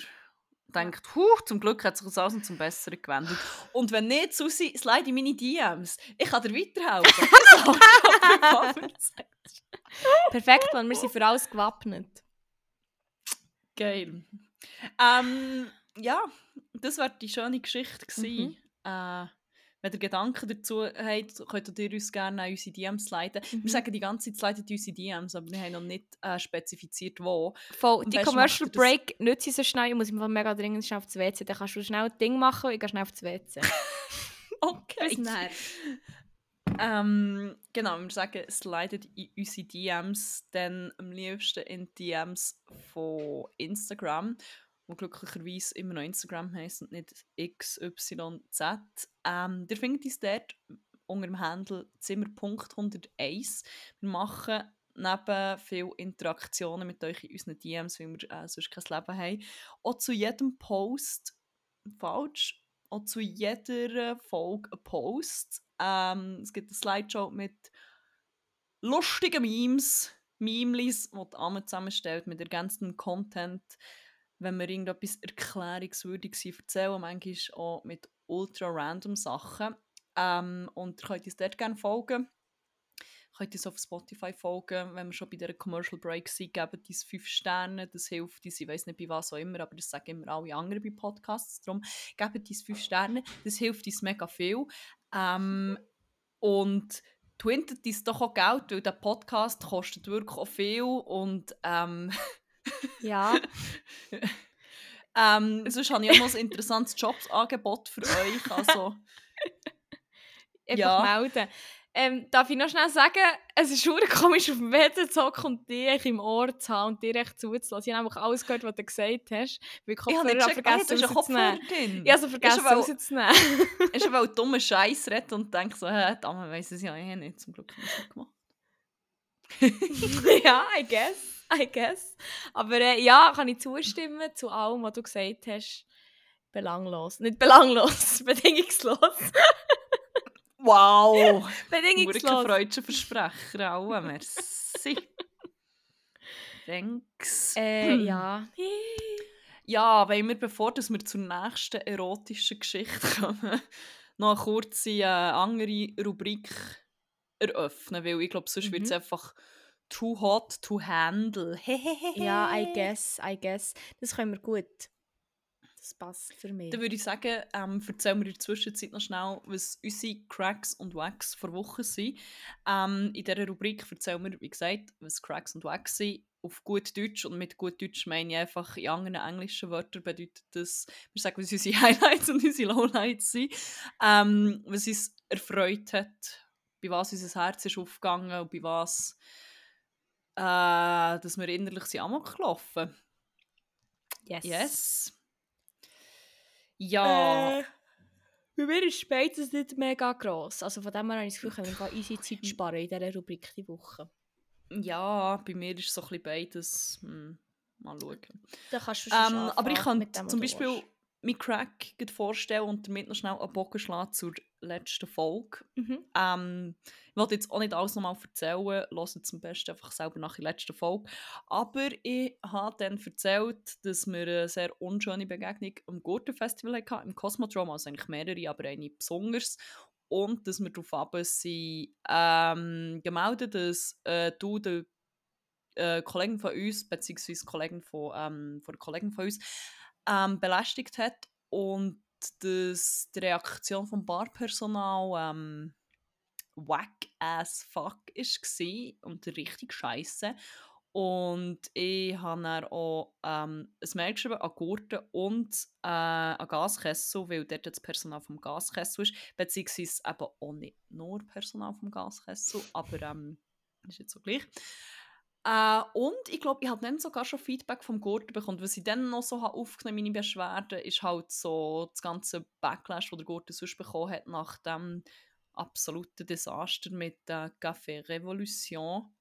Speaker 1: Denkt, huh, zum Glück hat sich das alles zum Besseren gewendet. Und wenn nicht, Susi, slide in meine DMs. Ich kann dir weiterhelfen. Ich.
Speaker 2: Perfekt, Mann, wir sind für alles gewappnet.
Speaker 1: Geil. Ähm, ja, das war die schöne Geschichte.
Speaker 2: Mhm.
Speaker 1: Äh, wenn ihr Gedanken dazu habt, könnt ihr uns gerne an unsere DMs leiten.
Speaker 2: Mhm.
Speaker 1: Wir sagen die ganze Zeit leiten unsere DMs, aber wir haben noch nicht äh, spezifiziert, wo.
Speaker 2: Voll, die Commercial Break nütze ich so schnell, ich muss im Fall mega dringend schnell aufs WC. Dann kannst du schnell ein Ding machen und ich gehe schnell aufs WC.
Speaker 1: Okay. Ähm, genau, wir sagen, slidet in unsere DMs, dann am liebsten in DMs von Instagram, wo glücklicherweise immer noch Instagram heisst und nicht XYZ. Ähm, ihr findet uns dort unter dem Handle Zimmer.101. Wir machen neben viel Interaktionen mit euch in unseren DMs, weil wir äh, sonst kein Leben haben, auch zu jedem Post, falsch, auch zu jeder Folge einen Post. Ähm, es gibt eine Slideshow mit lustigen Memes, Memelis, die die Amme zusammenstellt mit ergänzendem Content. Wenn wir irgendetwas Erklärungswürdiges erzählen, manchmal auch mit ultra random Sachen. Ähm, und ihr könnt uns dort gerne folgen. Ihr könnt uns auf Spotify folgen, wenn wir schon bei dieser Commercial Break sind, gebt uns 5 Sterne, das hilft uns, ich weiß nicht bei was auch immer, aber das sagen immer alle anderen bei Podcasts, darum gebt uns 5 Sterne, das hilft uns mega viel. Ähm, und twintet uns doch auch Geld, weil der Podcast kostet wirklich auch viel und ähm,
Speaker 2: Ja,
Speaker 1: ähm, sonst habe ich auch noch ein interessantes Jobsangebot für euch, also
Speaker 2: einfach
Speaker 1: Ja.
Speaker 2: melden. Ähm, darf ich noch schnell sagen, es ist schon komisch, auf dem WC zu hocken und dich im Ohr zu haben und dir echt zuzulassen. Ich habe einfach alles gehört, was du gesagt hast. Weil
Speaker 1: ich habe ah,
Speaker 2: vergessen
Speaker 1: einen Kopfhörer
Speaker 2: rauszunehmen. Ich habe also vergessen
Speaker 1: weil-
Speaker 2: rauszunehmen.
Speaker 1: Ich habe dummen Scheiß redet und denke so, hä, Dame weiss es ja eh nicht, zum Glück habe ich es gemacht.
Speaker 2: ja, I guess. I guess. Aber äh, ja, kann ich zustimmen zu allem, was du gesagt hast. Belanglos. Nicht belanglos, bedingungslos.
Speaker 1: Wow!
Speaker 2: bedingungslos.
Speaker 1: Nur freudschen Versprecher, alle, merci. Thanks.
Speaker 2: Äh, ja.
Speaker 1: Ja, wollen wir, bevor dass wir zur nächsten erotischen Geschichte kommen, noch eine kurze äh, andere Rubrik eröffnen, weil ich glaube, sonst wird es
Speaker 2: Mhm.
Speaker 1: einfach too hot to handle.
Speaker 2: Ja, I guess, I guess. Das können wir gut. Das passt für mich.
Speaker 1: Dann würde ich sagen, ähm, erzählen wir in der Zwischenzeit noch schnell, was unsere Cracks und Wags vor Wochen sind. Ähm, in dieser Rubrik erzählen wir, wie gesagt, was Cracks und Wags sind. Auf gut Deutsch und mit gut Deutsch meine ich einfach in anderen englischen Wörtern bedeutet das, wir sagen, was unsere Highlights und unsere Lowlights sind, ähm, was uns erfreut hat, bei was unser Herz ist aufgegangen und bei was äh, dass wir innerlich sind amok gelaufen.
Speaker 2: yes.
Speaker 1: Yes. Ja.
Speaker 2: Äh, bei mir ist beides nicht mega gross. Also von dem her habe ich das Gefühl, wir können easy Zeit sparen in dieser Rubrik die Woche.
Speaker 1: Ja, bei mir ist so ein bisschen beides. Hm, mal schauen.
Speaker 2: Da kannst du
Speaker 1: Ähm,
Speaker 2: schon
Speaker 1: aber ich kann zum Beispiel. Meinen Crack vorstellen und damit noch schnell einen Bogen schlagen zur letzten Folge.
Speaker 2: Mhm.
Speaker 1: Ähm, ich wollte jetzt auch nicht alles nochmal erzählen, hört zum besten einfach selber nach der letzten Folge. Aber ich habe dann erzählt, dass wir eine sehr unschöne Begegnung am Gurtenfestival hatten, im Cosmodrome, also eigentlich mehrere, aber eine besonders. Und dass wir darauf sie ähm, gemeldet, dass äh, du den äh, Kollegen von uns, beziehungsweise Kollegen von, ähm, von der Kollegin von uns, ähm, belästigt hat und dass die Reaktion vom Barpersonal ähm, wack as fuck war und richtig scheiße. Und ich habe dann auch ähm, ein Mail geschrieben an Gurten und äh, an Gaskessel, weil dort das Personal vom Gaskessel ist. Beziehungsweise eben auch nicht nur Personal vom Gaskessel, aber ähm, ist jetzt so gleich. Äh, und ich glaube, ich habe dann sogar schon Feedback vom Gurten bekommen. Was ich dann noch so habe aufgenommen meine Beschwerden, ist halt so das ganze Backlash, das der Gurten sonst bekommen hat nach dem absoluten Desaster mit der Café Revolution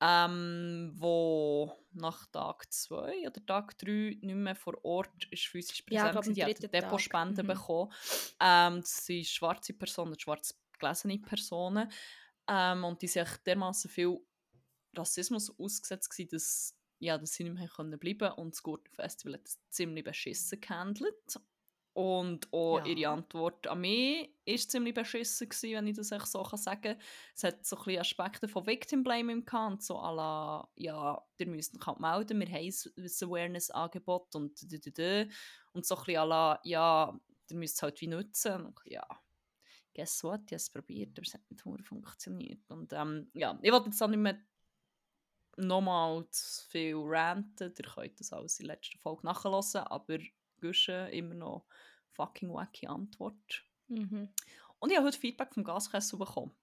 Speaker 1: ähm, wo nach Tag 2 oder Tag 3 nicht mehr vor Ort ist physisch präsent
Speaker 2: Ja,
Speaker 1: die hat Depotspenden.
Speaker 2: Mhm.
Speaker 1: bekommen. Ähm, das sind schwarze Personen, schwarz gelesene Personen. Ähm, und die sind dermaßen viel Rassismus ausgesetzt gewesen, dass, ja, dass sie nicht mehr können bleiben und das Gurten Festival hat das ziemlich beschissen gehandelt. Und auch
Speaker 2: Ja.
Speaker 1: ihre Antwort an mich war ziemlich beschissen, gewesen, wenn ich das echt so sagen kann. Es hat so ein Aspekte von Victim Blaming gehabt, so à la, ja, ihr müsst euch halt melden, wir haben ein Awareness-Angebot und d -d -d Und so ein bisschen à la, ja, ihr müsst es halt wie nutzen. Und ja, guess what, ich habe es probiert, aber es hat nicht funktioniert. Und ähm, ja, ich wollte jetzt auch nicht mehr nochmal zu viel ranten, ihr könnt das alles in der letzten Folge nachhören, aber Guschen immer noch fucking wacky Antwort.
Speaker 2: Mhm.
Speaker 1: Und ich habe heute Feedback vom Gaskessel bekommen.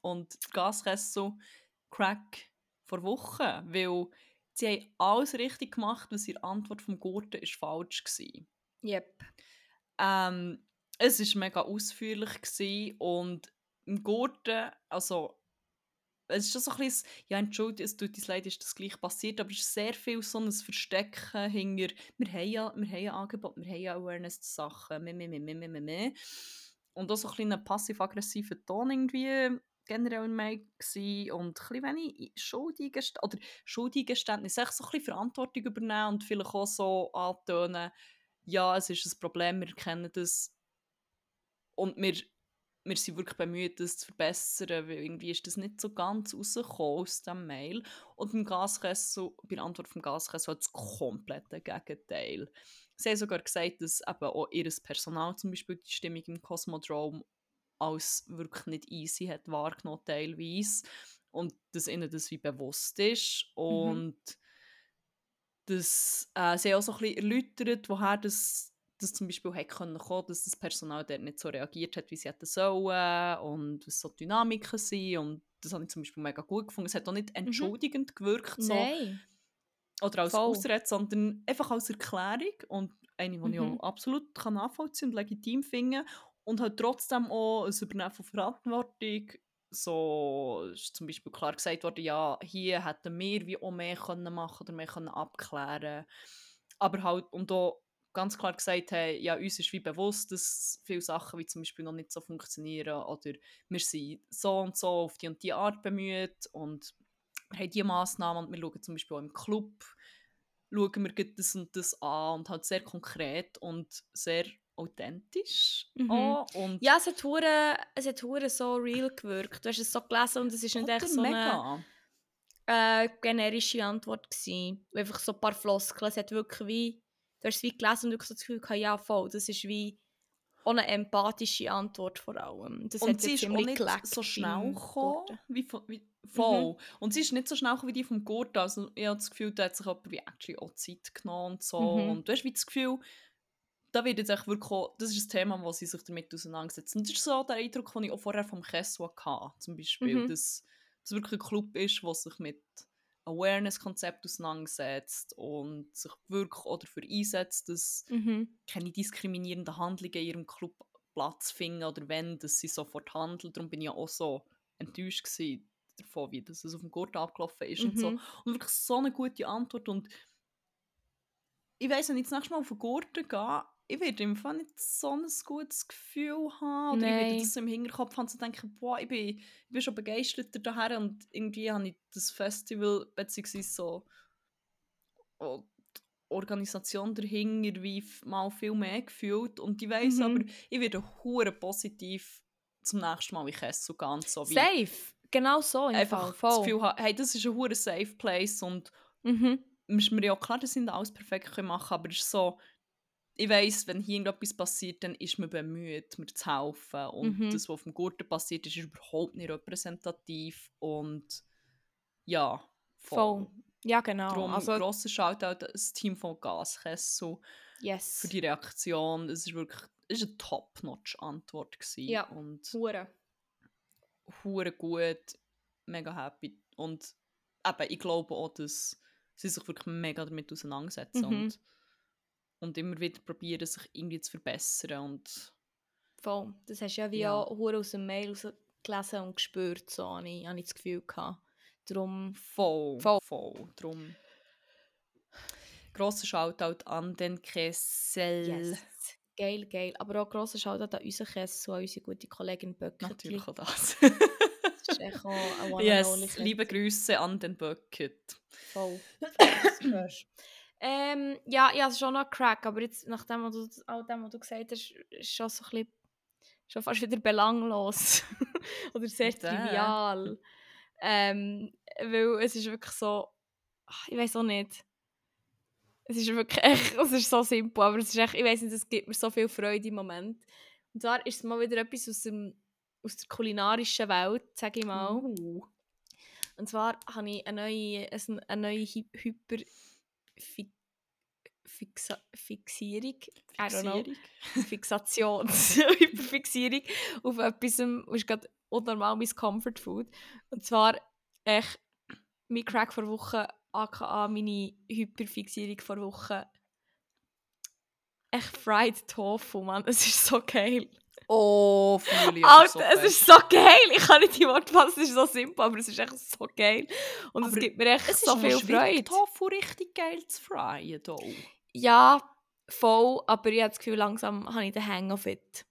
Speaker 1: Und Gaskessel Crack vor Wochen, weil sie haben alles richtig gemacht, was ihre Antwort vom Gurten ist falsch war.
Speaker 2: Yep.
Speaker 1: Ähm, es war mega ausführlich gewesen und im Gurten, also es ist schon so ein bisschen, ja entschuldigt, es tut uns leid, ist das gleich passiert, aber es ist sehr viel so ein Verstecken hinter, wir haben ja, wir haben ja Angebot, wir haben ja Awareness zu Sachen, mehr, mehr, mehr, mehr, mehr, mehr. Und auch so ein bisschen ein passiv-aggressiver Ton irgendwie generell im Mai gsi und ein wenig Schuldigenst oder Schuldigenständnis, echt so ein bisschen Verantwortung übernehmen und vielleicht auch so antönen, ja, es ist ein Problem, wir erkennen das und wir, wir sind wirklich bemüht, das zu verbessern, weil irgendwie ist das nicht so ganz rausgekommen aus dem Mail. Und beim Gaskessel, bei der Antwort vom Gaskessel hat das komplette Gegenteil. Sie haben sogar gesagt, dass eben auch ihr Personal zum Beispiel die Stimmung im Cosmodrome als wirklich nicht easy hat wahrgenommen teilweise und dass ihnen das wie bewusst ist und dass äh, sie auch so ein bisschen erläutert, woher das, das zum Beispiel hätte können kommen, dass das Personal dort nicht so reagiert hat, wie sie hätten sollen und was so Dynamiken sind und das habe ich zum Beispiel mega gut gefunden. Es hat auch nicht entschuldigend gewirkt, so,
Speaker 2: Nein.
Speaker 1: oder als
Speaker 2: Voll.
Speaker 1: Ausrede, sondern einfach als Erklärung und eine, die ich
Speaker 2: Mhm.
Speaker 1: auch absolut kann nachvollziehen und legitim finde und halt trotzdem auch ein Übernehmen von Verantwortung. So ist zum Beispiel klar gesagt worden, ja, hier hätten wir wie auch mehr können machen oder mehr können abklären aber halt und auch ganz klar gesagt haben, ja, uns ist wie bewusst, dass viele Sachen wie zum Beispiel noch nicht so funktionieren oder wir sind so und so auf die und die Art bemüht und wir haben diese Massnahmen und wir schauen zum Beispiel auch im Club schauen wir das und das an und halt sehr konkret und sehr authentisch
Speaker 2: Mhm.
Speaker 1: an und
Speaker 2: Ja, es hat, hure, es hat hure so real gewirkt. Du hast es so gelesen und es ist nicht echt so eine
Speaker 1: mega.
Speaker 2: äh, generische Antwort gewesen. Einfach so ein paar Floskeln. Es hat wirklich wie, du hast es wie gelesen und wirklich so das Gefühl gehabt, ja voll, das ist wie eine empathische Antwort vor allem. Das
Speaker 1: und sie ist auch nicht so schnell gekommen, wie, wie voll. Und sie ist nicht so schnell gekommen wie die vom Gurten. Also ich habe das Gefühl, da hat sich jemand wie actually auch Zeit genommen und so.
Speaker 2: Mhm.
Speaker 1: Und du hast wie das Gefühl, da wird jetzt wirklich auch, das ist ein Thema, wo sie sich damit auseinandersetzen. Und das ist so der Eindruck, den ich auch vorher vom Kessel hatte, zum Beispiel,
Speaker 2: Mhm.
Speaker 1: dass es wirklich ein Club ist, der sich mit Awareness-Konzept auseinandersetzt und sich wirklich auch dafür einsetzt, dass
Speaker 2: Mhm.
Speaker 1: keine diskriminierenden Handlungen in ihrem Club Platz finden oder wenn, dass sie sofort handeln. Darum bin ich ja auch so enttäuscht gewesen davon, wie das auf dem Gurt abgelaufen ist und so.
Speaker 2: Mhm.
Speaker 1: Und wirklich so eine gute Antwort und ich weiss, wenn ich das nächste Mal auf den Gurten gehe, ich werde im Fall nicht so ein gutes Gefühl haben oder ich werde
Speaker 2: Nein.
Speaker 1: das so im Hinterkopf haben, zu denken, boah, ich bin, ich bin schon begeisterter daher und irgendwie habe ich das Festival beziehungsweise so oh, die Organisation dahinter wie mal viel mehr gefühlt und ich weiss
Speaker 2: Mhm.
Speaker 1: aber, ich werde hure positiv zum nächsten Mal in Kessel und so wie
Speaker 2: Safe. Genau so im
Speaker 1: einfach
Speaker 2: Fall.
Speaker 1: das. Gefühl haben, hey, das ist ein hure safe place und
Speaker 2: Mhm.
Speaker 1: ist mir ja auch klar, dass sie nicht alles perfekt können machen aber es ist so, ich weiss, wenn hier irgendetwas passiert, dann ist man bemüht, mir zu helfen. Und
Speaker 2: Mhm.
Speaker 1: das, was auf dem Gurten passiert ist, ist überhaupt nicht repräsentativ. Und ja,
Speaker 2: Voll. Ja, genau.
Speaker 1: Darum
Speaker 2: also,
Speaker 1: grosser Shoutout an das Team von Gaskessel
Speaker 2: yes.
Speaker 1: für die Reaktion. Es ist wirklich es ist eine Top-Notch-Antwort.
Speaker 2: Ja.
Speaker 1: Und
Speaker 2: Hure.
Speaker 1: hure gut, mega happy. Und eben, ich glaube auch, dass sie sich wirklich mega damit auseinandersetzen
Speaker 2: Mhm.
Speaker 1: und, und immer wieder probieren, sich irgendwie zu verbessern. Und
Speaker 2: Voll. Das hast du ja wie
Speaker 1: Ja.
Speaker 2: auch aus dem Mail gelesen und gespürt, so habe ich, habe ich das Gefühl gehabt. Darum,
Speaker 1: voll,
Speaker 2: Voll.
Speaker 1: voll. Drum. Grosser Shoutout an den Kessel.
Speaker 2: yes. Geil, geil. Aber auch grosser Shoutout an unseren Kessel, an unsere gute Kollegin Böcketli.
Speaker 1: Natürlich auch das.
Speaker 2: Das ist echt auch ein
Speaker 1: yes, liebe Grüße an den Bucket.
Speaker 2: Voll. Ähm, ja, es ist schon noch Crack, aber jetzt, nach dem, was du, all dem, was du gesagt hast, ist schon so ein bisschen, schon fast wieder belanglos. Oder sehr trivial. Ähm, weil es ist wirklich so, ach, ich weiß auch nicht. Es ist wirklich echt, es ist so simpel, aber es ist echt, ich weiß nicht, es gibt mir so viel Freude im Moment. Und zwar ist es mal wieder etwas aus, dem, aus der kulinarischen Welt, sage ich mal.
Speaker 1: Uh.
Speaker 2: Und zwar habe ich eine neue, ein- eine neue Hy Hyper Fi- Fixa Fixierung, don't know,
Speaker 1: Fixierung.
Speaker 2: Fixations Hyperfixierung auf etwas, ist gerade unnormal mein Comfort Food. Und zwar echt mein Crack vor Woche, aka meine Hyperfixierung vor Woche. Echt Fried Tofu, Mann. Es ist so geil.
Speaker 1: Oh, aber
Speaker 2: Alter,
Speaker 1: so
Speaker 2: es ist so geil. Ich kann nicht die Worte fassen, es ist so simpel, aber es ist echt so geil. Und es
Speaker 1: Aber
Speaker 2: gibt mir echt
Speaker 1: Es
Speaker 2: so
Speaker 1: ist
Speaker 2: viel
Speaker 1: noch schwierig,
Speaker 2: Freude.
Speaker 1: Tofu richtig geil zu fryen. Da.
Speaker 2: Ja, voll, aber ich habe das Gefühl, langsam habe ich den Hang of it.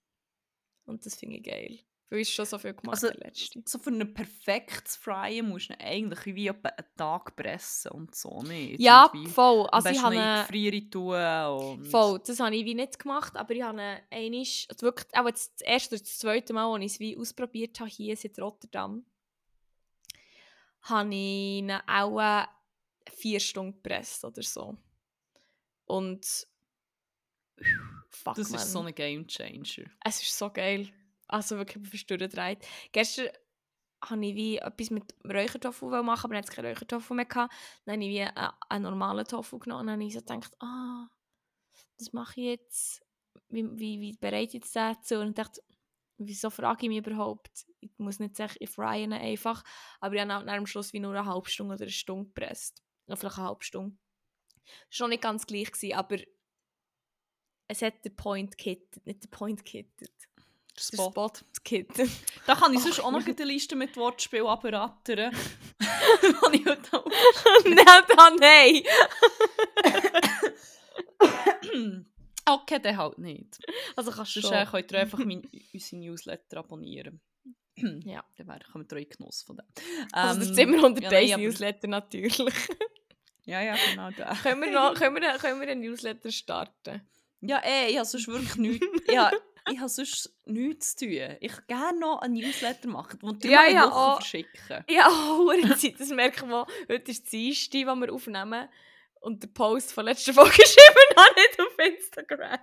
Speaker 2: Und das finde ich geil. Weil ich schon so viel gemacht
Speaker 1: Also,
Speaker 2: letzte.
Speaker 1: So für ein perfektes Fryen musst du eigentlich wie etwa einen Tag pressen und so nicht.
Speaker 2: Ja, voll. Also ich habe eine,
Speaker 1: eingefrieren tun und...
Speaker 2: voll, das habe ich wie nicht gemacht, aber ich habe einisch, also wirklich, auch jetzt das erste oder das zweite Mal, als ich es wie ausprobiert habe, hier in Rotterdam, habe ich auch vier Stunden gepresst oder so. Und fuck,
Speaker 1: Das
Speaker 2: man.
Speaker 1: ist so ein Game Changer.
Speaker 2: Es ist so geil. Also wirklich fast durchgedreht. Gestern habe ich wie etwas mit Räuchertofu machen, aber dann hatte ich keinen Räuchertofu mehr. Dann habe ich wie einen, einen normalen Tofu genommen und dann habe ich so gedacht, ah, das mache ich jetzt. Wie, wie, wie bereite ich das dazu? Und dachte, wieso frage ich mich überhaupt? Ich muss nicht sagen, ich frye einfach. Aber ich habe dann am Schluss wie nur eine halbe Stunde oder eine Stunde gepresst. Oder vielleicht eine halbe Stunde. Schon nicht ganz gleich gewesen, aber es hat den Point gehittet, nicht den Point gehittet.
Speaker 1: Spot.
Speaker 2: Spot gehittet.
Speaker 1: Da kann ich sonst
Speaker 2: Ach,
Speaker 1: auch noch eine Liste mit Wortspielen abrattern. Kann ich heute auch.
Speaker 2: nein, dann nein!
Speaker 1: Okay, dann halt nicht.
Speaker 2: Also kannst du
Speaker 1: Sonst
Speaker 2: schon.
Speaker 1: äh, könnt ihr einfach mein, unsere Newsletter abonnieren.
Speaker 2: Ja.
Speaker 1: Dann wäre- kommt ihr in Genuss von dem.
Speaker 2: Also das
Speaker 1: Ähm,
Speaker 2: Zimmer unter
Speaker 1: ja, nein,
Speaker 2: Newsletter natürlich.
Speaker 1: Ja, ja, genau der.
Speaker 2: können, wir noch, können, wir, können wir einen Newsletter starten?
Speaker 1: Ja, ey, ich habe sonst wirklich nichts. Ja, ich habe sonst nichts zu tun. Ich würde gerne noch einen Newsletter machen, den wir
Speaker 2: Ja,
Speaker 1: ja,
Speaker 2: ja,
Speaker 1: Woche
Speaker 2: auch.
Speaker 1: verschicken.
Speaker 2: Ja, hohe Zeit, das merken wir. Heute ist das Dienstag, die wir aufnehmen. Und der Post von letzter Folge ist immer noch nicht auf Instagram.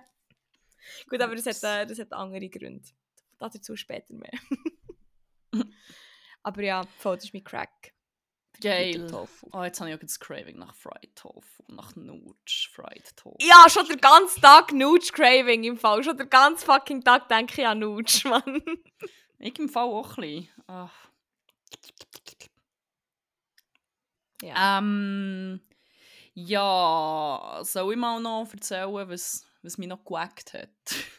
Speaker 2: Gut, aber das hat, äh, das hat andere Gründe. Dazu später mehr. aber ja, voll, das ist mein Crack.
Speaker 1: Geil. Oh, jetzt habe ich auch das Craving nach Fried Tofu, nach Nutsch Fried Tofu.
Speaker 2: Ja, schon den ganzen Tag Nutsch Craving im Fall. Schon den ganzen fucking Tag denke ich an Nutsch, Mann.
Speaker 1: Ich im Fall auch ein bisschen. Ach.
Speaker 2: Ja.
Speaker 1: Ähm, ja, soll ich mal noch erzählen, was, was mich noch gewackt hat?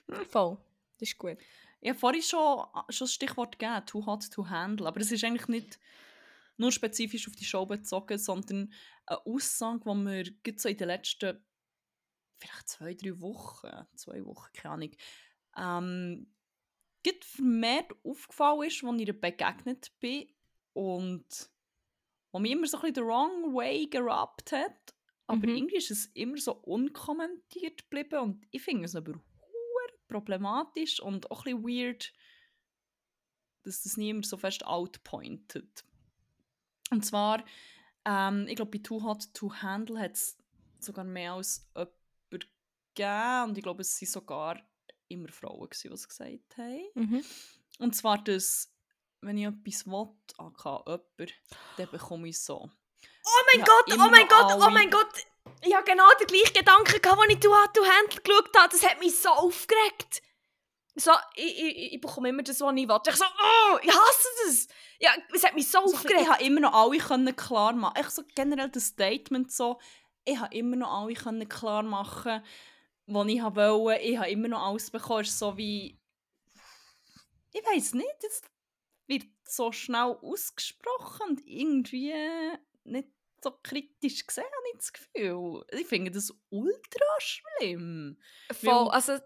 Speaker 2: Voll. Das ist gut.
Speaker 1: Ich habe vorhin schon, schon das Stichwort gegeben, too hot to handle, aber es ist eigentlich nicht nur spezifisch auf die Show bezogen, sondern eine Aussage, die mir gerade so in den letzten vielleicht zwei, drei Wochen, zwei Wochen, keine Ahnung, ähm, gerade vermehrt aufgefallen ist, als ich ihr begegnet bin und wo mich immer so ein bisschen the wrong way gerappt hat, aber
Speaker 2: Mhm.
Speaker 1: irgendwie ist es immer so unkommentiert geblieben und ich finde es aber problematisch und auch ein bisschen weird, dass das niemand so fest outpointet. Und zwar, ähm, ich glaube, bei Too Hot to Handle hat es sogar mehr als jemand gegeben und ich glaube, es waren sogar immer Frauen, gewesen, die es gesagt haben.
Speaker 2: Mhm.
Speaker 1: Und zwar, dass, wenn ich etwas will, aka jemand, dann bekomme ich so.
Speaker 2: Oh mein
Speaker 1: Ja,
Speaker 2: Gott, oh mein Gott, oh mein Gott. Ich habe genau den gleichen Gedanken gehabt, als ich «Too Hot to Handle» geschaut habe. Das hat mich so aufgeregt. So, ich, ich, ich bekomme immer das, was ich will. Ich so, oh, ich hasse das. Ja, es hat mich so
Speaker 1: So, ich
Speaker 2: aufgeregt.
Speaker 1: habe immer noch alle können klar machen. Ich so generell das Statement so, ich habe immer noch alle können klar machen, was ich wollte. Ich habe immer noch alles bekommen. Ist so wie, ich weiß nicht, es wird so schnell ausgesprochen und irgendwie nicht so kritisch gesehen, habe ich das Gefühl. Ich finde das ultra schlimm.
Speaker 2: Voll, also,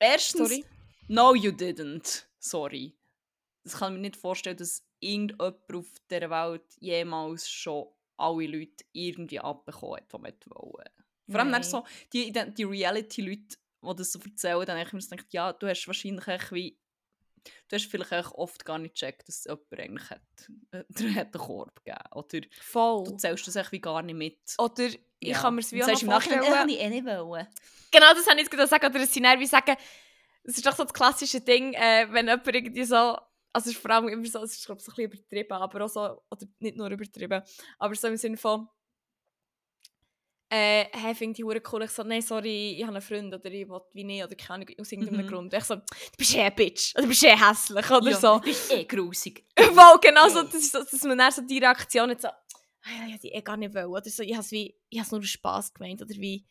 Speaker 1: Erstens,
Speaker 2: sorry.
Speaker 1: No you didn't. Sorry. Das kann ich mir nicht vorstellen, dass irgendjemand auf dieser Welt jemals schon alle Leute irgendwie abbekommen hat, die man wollte. Vor allem so die, die, die Reality-Leute, die das so erzählen, dann habe ich mir gedacht, ja, du hast wahrscheinlich wie du hast vielleicht echt oft gar nicht gecheckt, dass jemand eigentlich hat, äh, hat einen Korb gegeben Oder
Speaker 2: Voll.
Speaker 1: du zählst das wie gar nicht mit.
Speaker 2: Oder ich
Speaker 1: Ja.
Speaker 2: kann mir es wie auch noch vorstellen.
Speaker 1: «Äh, habe ich eh nicht wollen.
Speaker 2: Genau, das habe ich jetzt gerade sagen. Oder dass sie dann wie sagen, es ist doch so das klassische Ding, äh, wenn jemand irgendwie so, also es ist vor allem immer so, es ist glaube ich so ein bisschen übertrieben, aber auch so, oder nicht nur übertrieben, aber so im Sinne von, äh, hey, finde ich hure cool. Ich so, nein, sorry, ich habe einen Freund oder ich will wie nicht oder keine Ahnung, aus irgendeinem
Speaker 1: Mhm.
Speaker 2: Grund. Ich so, du bist eh ein Bitch oder du bist eh hässlich oder
Speaker 1: ja,
Speaker 2: so.
Speaker 1: Du bist eh grusig.
Speaker 2: Wow, genau so,
Speaker 1: Hey.
Speaker 2: dass, dass dass man dann so die Reaktion hat, so, ah ich hätte eh gar nicht wollen. Oder so, ich habe es nur Spass gemeint. Oder wie,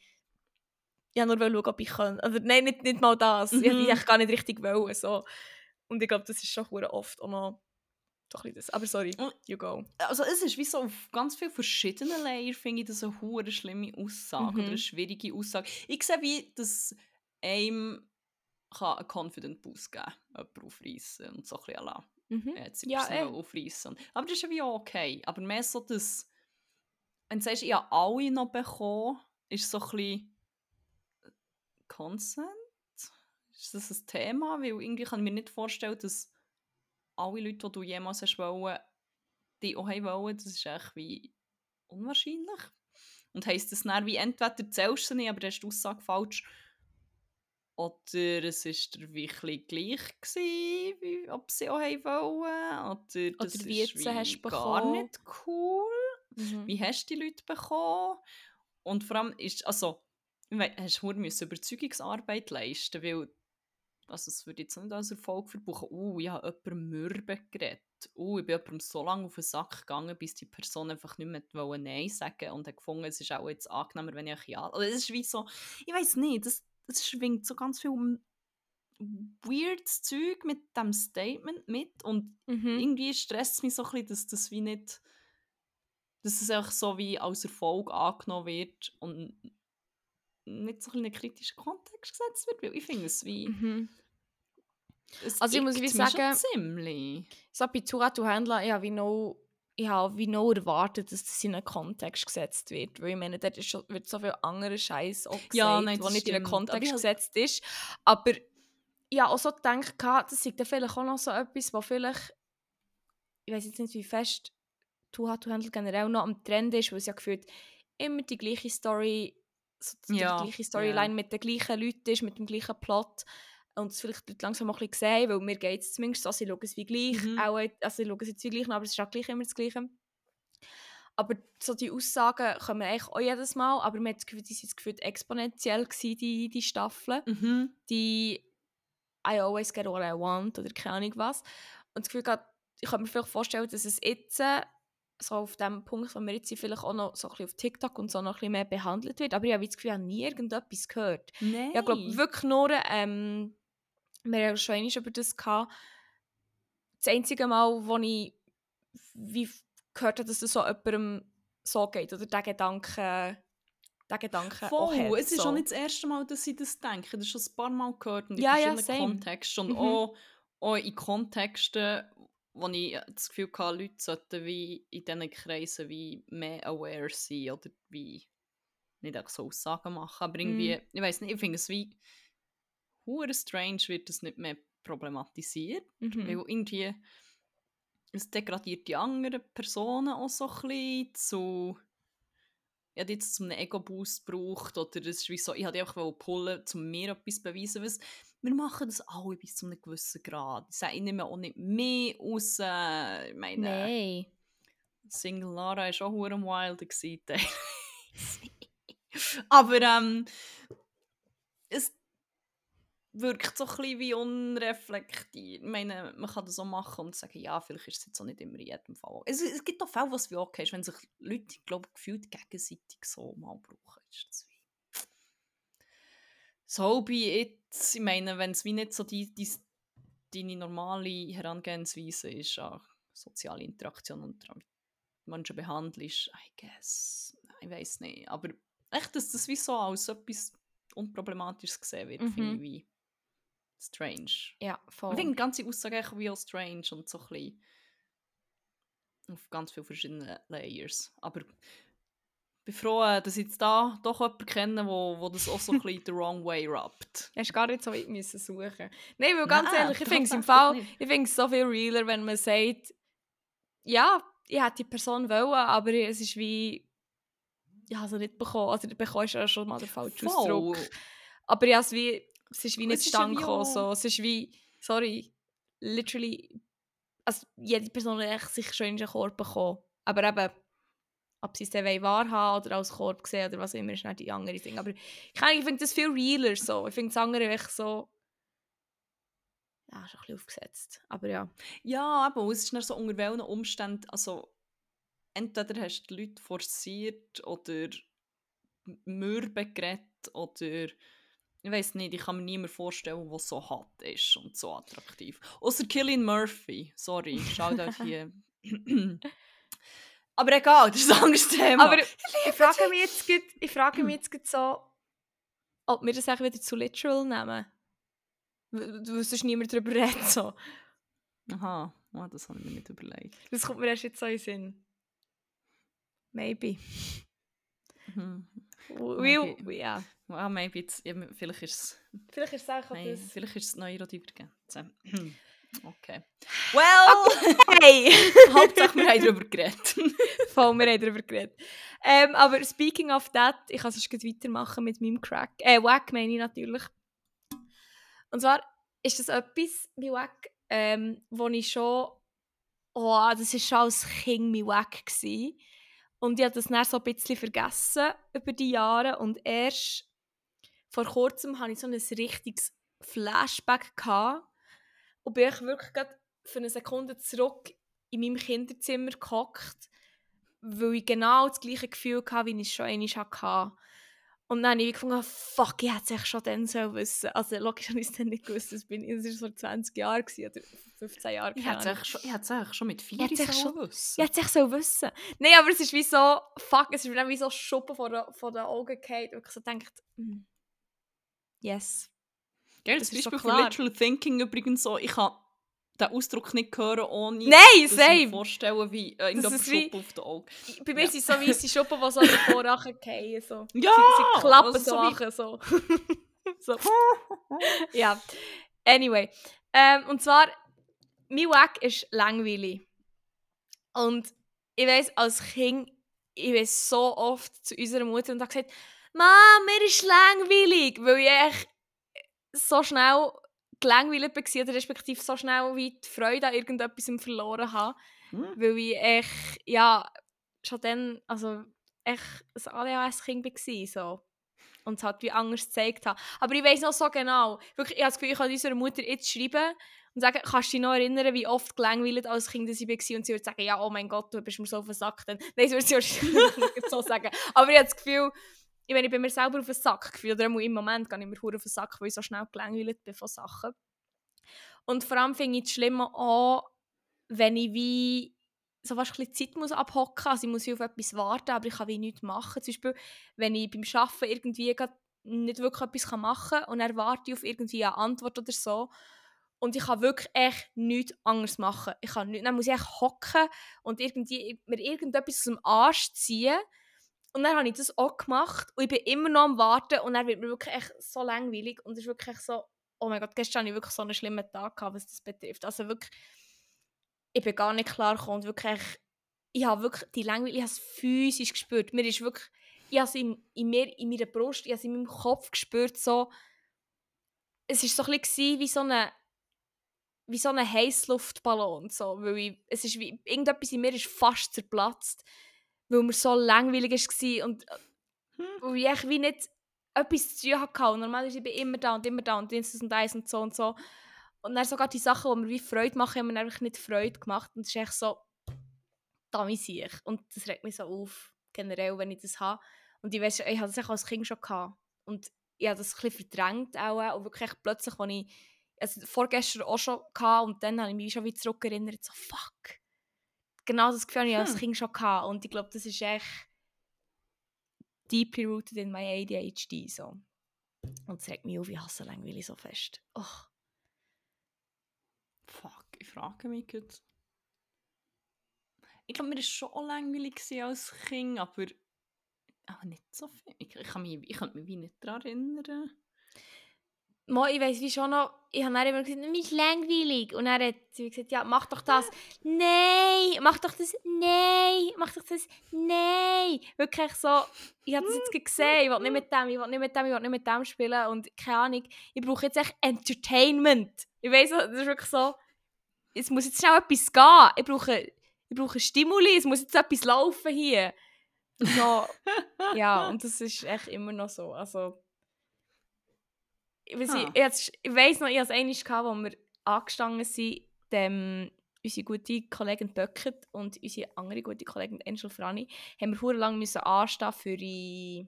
Speaker 2: ich habe nur schauen, ob ich kann. Oder nein, nicht, nicht mal das. Ich
Speaker 1: Mhm.
Speaker 2: eigentlich gar nicht richtig wollen. So. Und ich glaube, das ist schon oft auch noch so ein das. Aber sorry, you go.
Speaker 1: Also es ist wie so auf ganz vielen verschiedenen Layern, finde ich das eine hure schlimme Aussage oder
Speaker 2: Mhm.
Speaker 1: eine schwierige Aussage. Ich sehe wie, dass einem kann einen Confident Boost geben jemanden aufreißen und so ein bisschen la,
Speaker 2: Mhm.
Speaker 1: jetzt
Speaker 2: Ja,
Speaker 1: ja,
Speaker 2: eh.
Speaker 1: aufreißen. Aber das ist ja wie okay. Aber mehr so das, wenn du sagst, ich habe alle noch bekommen, ist so ein bisschen Consent? Ist das ein Thema? Weil irgendwie kann ich mir nicht vorstellen, dass alle Leute, die du jemals hast wollen, die auch haben wollen, das ist echt wie unwahrscheinlich. Und heisst das dann wie entweder zählst du nicht, aber hast die Aussage falsch, oder es war dir wirklich gleich, gewesen, wie, ob sie auch haben wollen, oder das
Speaker 2: Oder wie
Speaker 1: ist
Speaker 2: sie hast
Speaker 1: gar
Speaker 2: bekommen.
Speaker 1: nicht cool.
Speaker 2: Mhm.
Speaker 1: Wie hast du die Leute bekommen? Und vor allem ist, also, hast du müssen Überzeugungsarbeit leisten, weil, also es würde jetzt nicht als Erfolg verbuchen, uh, ich habe jemandem Mürbe geredet, uh, ich bin jemandem so lange auf den Sack gegangen, bis die Person einfach nicht mehr wollte Nein sagen und hat gefunden, es ist auch jetzt angenehmer, wenn ich Ja... Also es ist wie so, ich weiß nicht, das, das schwingt so ganz viel weirdes Zeug mit dem Statement mit und
Speaker 2: Mhm.
Speaker 1: irgendwie stresst es mich so ein bisschen, dass das wie nicht, dass es einfach so wie als Erfolg angenommen wird und nicht so ein bisschen in einen kritischen Kontext gesetzt wird, weil ich finde es wie,
Speaker 2: Mhm.
Speaker 1: es
Speaker 2: Also ich muss wie sagen-
Speaker 1: ziemlich.
Speaker 2: So bei ich habe wie noch, ich habe wie noch erwartet, dass das in einen Kontext gesetzt wird. Weil ich meine, schon, wird so viel anderer Scheiß auch gesagt,
Speaker 1: Ja, nein,
Speaker 2: der nicht in einen.
Speaker 1: Aber
Speaker 2: Kontext
Speaker 1: hab-
Speaker 2: gesetzt ist. Aber ich habe auch so gedacht, das ist dann vielleicht auch noch so etwas, wo vielleicht, ich weiß jetzt nicht, wie fest to Handle generell noch am Trend ist, weil es ja gefühlt immer die gleiche Story, so die
Speaker 1: Ja,
Speaker 2: gleiche Storyline
Speaker 1: ja.
Speaker 2: mit den gleichen Leuten ist, mit dem gleichen Plot. Und es vielleicht die Leute langsam auch ein bisschen sehen, weil mir geht es zumindest so, sie schauen es wie gleich.
Speaker 1: Mhm.
Speaker 2: Auch, also sie schauen es jetzt wie gleich, aber es ist auch gleich immer das Gleiche. Aber so die Aussagen kommen eigentlich auch jedes Mal, aber man hat das Gefühl, die sind gefühlt exponentiell gewesen, die, die Staffeln.
Speaker 1: Mhm.
Speaker 2: Die I always get what I want oder keine Ahnung was. Und das Gefühl ich kann mir vielleicht vorstellen, dass es jetzt so auf dem Punkt, wo wir jetzt vielleicht auch noch so ein bisschen auf TikTok und so noch ein bisschen mehr behandelt wird. Aber ich habe das Gefühl, ich habe nie irgendetwas gehört.
Speaker 1: Nein.
Speaker 2: Ich glaube wirklich nur, ähm, wir haben ja schon über das gehabt, das einzige Mal, wo ich wie gehört habe, dass es so jemandem so geht oder der Gedanke, der Gedanke
Speaker 1: Voll,
Speaker 2: hat,
Speaker 1: es ist
Speaker 2: so.
Speaker 1: auch nicht das erste Mal, dass sie das denken. Das ist schon ein paar Mal gehört und in
Speaker 2: Ja, ja,
Speaker 1: verschiedenen
Speaker 2: same.
Speaker 1: Kontexten. Und
Speaker 2: Mhm.
Speaker 1: auch, auch in Kontexten, wo ich das Gefühl hatte, Leute sollten wie in diesen Kreisen wie mehr aware sein oder wie nicht auch so Aussagen machen. Aber irgendwie,
Speaker 2: Mhm.
Speaker 1: ich weiß nicht, ich finde es wie hure strange wird das nicht mehr problematisiert.
Speaker 2: Mhm.
Speaker 1: Weil irgendwie es degradiert die anderen Personen auch so ein bisschen zu ich habe jetzt zum einen Ego-Boost gebraucht oder es ist wie so, ich wollte einfach pullen, um mir etwas zu beweisen, was wir machen das alle bis zu einem gewissen Grad. Ich sage, ich nehme auch nicht mehr raus. Ich meine,
Speaker 2: Nein.
Speaker 1: Single Lara war auch hure wild. Aber ähm, es wirkt so ein bisschen wie unreflektiert. Ich meine, man kann das so machen und sagen, ja, vielleicht ist es jetzt auch nicht immer in jedem Fall. Es, es gibt auch Fälle, was wie okay ist, wenn sich Leute, glaube ich, gefühlt gegenseitig so mal brauchen. Ist das wie so be it. Ich meine, wenn es wie nicht so die, die, deine normale Herangehensweise ist an soziale Interaktion und Menschen behandelst, I guess, ich weiß nicht. Aber echt, dass das wie so als etwas Unproblematisches gesehen wird, finde ich
Speaker 2: Mhm.
Speaker 1: wie strange.
Speaker 2: Ja,
Speaker 1: Ich
Speaker 2: voll.
Speaker 1: finde die ganze Aussage echt wie auch strange und so ein bisschen auf ganz viele verschiedene Layers. Aber ich bin froh, äh, dass ich jetzt da doch jemanden kenne, wo, wo das auch so ein bisschen the wrong way rubbt.
Speaker 2: Hast gar nicht so weit müssen suchen. Nein, weil ganz
Speaker 1: Nein,
Speaker 2: ehrlich, ich finde es im Fall,
Speaker 1: nicht.
Speaker 2: ich finde es so viel realer, wenn man sagt, ja, ich hätte die Person wollen, aber es ist wie, ich habe sie nicht bekommen. Also du bekommst ja schon mal den falschen Ausdruck.
Speaker 1: Voll.
Speaker 2: Aber ja, es, wie, es ist wie nicht zustande gekommen. So. Es ist wie, sorry, literally, also jede Person hat sich schon in den Korb bekommen. Aber eben, ob sie es dann wahrhaben oder als Korb sehen oder was immer, ist nicht die andere Ding. Aber ich, kann- ich finde das viel realer so. Ich finde das andere echt so, ja, ist ein bisschen aufgesetzt. Aber ja.
Speaker 1: Ja, aber es ist dann so unter welchen Umständen, also entweder hast du die Leute forciert oder mürbe geredet oder ich weiß nicht, ich kann mir niemand vorstellen, der so hart ist und so attraktiv. Außer Killian Murphy, sorry, Shoutout hier. Aber egal, das ist ein anderes Thema.
Speaker 2: Aber ich frage mich jetzt, grad- ich frage mich jetzt so, ob wir das eigentlich wieder zu literal nehmen. W- Weil sonst niemand darüber redet. So.
Speaker 1: Aha, oh, das habe ich mir nicht überlegt.
Speaker 2: Das kommt mir erst jetzt so in den Sinn. Maybe.
Speaker 1: Mhm.
Speaker 2: Will,
Speaker 1: Maybe.
Speaker 2: ja.
Speaker 1: Well, maybe it's, ja, vielleicht ist es
Speaker 2: Vielleicht ist es auch
Speaker 1: Nein,
Speaker 2: das.
Speaker 1: vielleicht ist es Neurodivergenz. Okay. Well,
Speaker 2: Hey!
Speaker 1: Hauptsache wir haben darüber geredet.
Speaker 2: Voll, wir haben darüber geredet. Ähm, aber speaking of that, ich kann sonst weitermachen mit meinem Crack. Äh, Wack meine ich natürlich. Und zwar ist das etwas bei Wack, ähm, wo ich schon... Oh, das war schon als Kind mein Wack. Gewesen. Und ich habe das dann so ein bisschen vergessen über die Jahre. Und erst vor kurzem hatte ich so ein richtiges Flashback. Gehabt, und bin ich wirklich gerade für eine Sekunde zurück in meinem Kinderzimmer gehockt, weil ich genau das gleiche Gefühl hatte, wie ich es schon einmal hatte. Und dann habe ich gefunden, fuck, ich hätte es echt schon dann sollen wissen. Also logisch habe ich es dann nicht gewusst, das, bin ich, das war vor 20 Jahren gewesen, oder 15 Jahren.
Speaker 1: Ich hätte es schon, ich hätte schon mit vier
Speaker 2: hätte es eigentlich
Speaker 1: sollen
Speaker 2: schon-
Speaker 1: wissen.
Speaker 2: Ich hätte es so wissen. Nein, aber es ist wie so, fuck, es ist mir dann wie so Schuppen vor den, vor den Augen gefallen und ich so denkt, mm, yes.
Speaker 1: Gell,
Speaker 2: das
Speaker 1: das
Speaker 2: ist
Speaker 1: Beispiel für. Literal Thinking übrigens so, ich kann den Ausdruck nicht hören, ohne
Speaker 2: Nein,
Speaker 1: dass ich mir vorstellen, wie äh,
Speaker 2: ist wie-
Speaker 1: Schuppen auf den Augen.
Speaker 2: Bei mir
Speaker 1: Ja.
Speaker 2: sind es so weisse Schuppen, die so davor fallen. So.
Speaker 1: Ja!
Speaker 2: sie, sie klappen
Speaker 1: also
Speaker 2: so,
Speaker 1: wie-
Speaker 2: so, so. ja. Anyway. Ähm, und zwar, mein Wack ist langweilig. Und ich weiß als Kind, ich bin so oft zu unserer Mutter und habe gesagt, Mom, mir ist langweilig, weil ich echt so schnell gelangweilt war oder respektive so schnell wie die Freude an irgendetwas verloren habe.
Speaker 1: Hm.
Speaker 2: Weil ich echt, ja, schon dann, also echt ein ADHS-Kind war. So. Und es halt wie anders gezeigt habe. Aber ich weiß noch so genau, wirklich, ich habe das Gefühl, ich kann unserer Mutter jetzt schreiben und sagen, kannst du dich noch erinnern, wie oft gelangweilt als Kind ich war? Und sie würde sagen, ja, oh mein Gott, du bist mir so auf den Sack. Dann. Nein, sie würde sie wahrscheinlich nicht so sagen. Aber ich habe das Gefühl, ich, wenn ich bei mir selber auf den Sack gefühlt oder im Moment gehe ich mir auf den Sack, weil ich so schnell gelangweilt bin von Sachen. Und vor allem finde ich es schlimm auch, wenn ich wie so fast Zeit muss abhocken also ich muss auf etwas warten, aber ich kann wie nichts machen. Zum Beispiel, wenn ich beim Arbeiten irgendwie nicht wirklich etwas machen kann und dann warte ich auf irgendwie eine Antwort oder so und ich kann wirklich echt nichts anderes machen. Ich kann nicht, dann muss ich echt hocken und irgendwie mir irgendetwas aus dem Arsch ziehen und dann habe ich das auch gemacht und ich bin immer noch am Warten und dann wird mir wirklich echt so langweilig und es ist wirklich so, oh mein Gott, gestern hatte ich wirklich so einen schlimmen Tag, gehabt, was das betrifft. Also wirklich, ich bin gar nicht klar gekommen und wirklich, ich habe wirklich die Langweile, ich habe es physisch gespürt. Mir ist wirklich, ich habe es in, in, mir, in meiner Brust, ich habe es in meinem Kopf gespürt, so, es war so ein bisschen wie so eine wie so ein Heißluftballon. So, weil ich, es ist wie, irgendetwas in mir ist fast zerplatzt, weil mir so langweilig war und
Speaker 1: Hm.
Speaker 2: weil ich wie nicht etwas zu tun hatte. Und normalerweise bin ich immer da und immer da und Dienstag und eins und so und so. Und dann sogar die Sachen, die mir wie Freude machen, haben mir einfach nicht Freude gemacht. Und es ist echt so, da sehe ich. Und das regt mich so auf, generell, wenn ich das habe. Und ich weiß, ich hatte das echt als Kind schon gehabt. Und ich habe das ein bisschen verdrängt auch. Und wirklich plötzlich, als ich, also vorgestern auch schon gehabt, und dann habe ich mich schon wieder zurückerinnert, so fuck. Genau das Gefühl habe ich als
Speaker 1: Hm.
Speaker 2: Kind schon gehabt. Und ich glaube, das ist echt deeply rooted in my ADHD. So. Und es regt mich auf, ich hasse langweilig so fest. Oh.
Speaker 1: Fuck, ich frage mich jetzt. Ich glaube, mir war schon langweilig als Kind, aber, aber nicht so viel. Ich, ich, kann mich, ich kann mich wie nicht daran erinnern.
Speaker 2: Mo, ich weiss wie schon noch, ich habe dann immer gesagt, mir ist langweilig. Und dann hat sie gesagt, ja, mach doch das. Nein, mach doch das. Nein, mach doch das. Nein. Wirklich so, ich habe das jetzt gesehen, ich will nicht mit dem, ich will nicht mit dem, ich will nicht mit dem spielen. Und keine Ahnung, ich brauche jetzt echt Entertainment. Ich weiss, das ist wirklich so, es muss jetzt schnell etwas gehen. Ich brauche, ich brauche Stimuli, es muss jetzt etwas laufen hier. So, ja, und das ist echt immer noch so. Also, ich, weiss,
Speaker 1: Ah.
Speaker 2: ich, ich, ich weiss noch, ich hatte es einmal, wo wir angestanden sind, dem, unsere gute Kollegin Böckert und unsere andere gute Kollegin Angel Frani, haben wir verdammt lang müssen anstehen für die,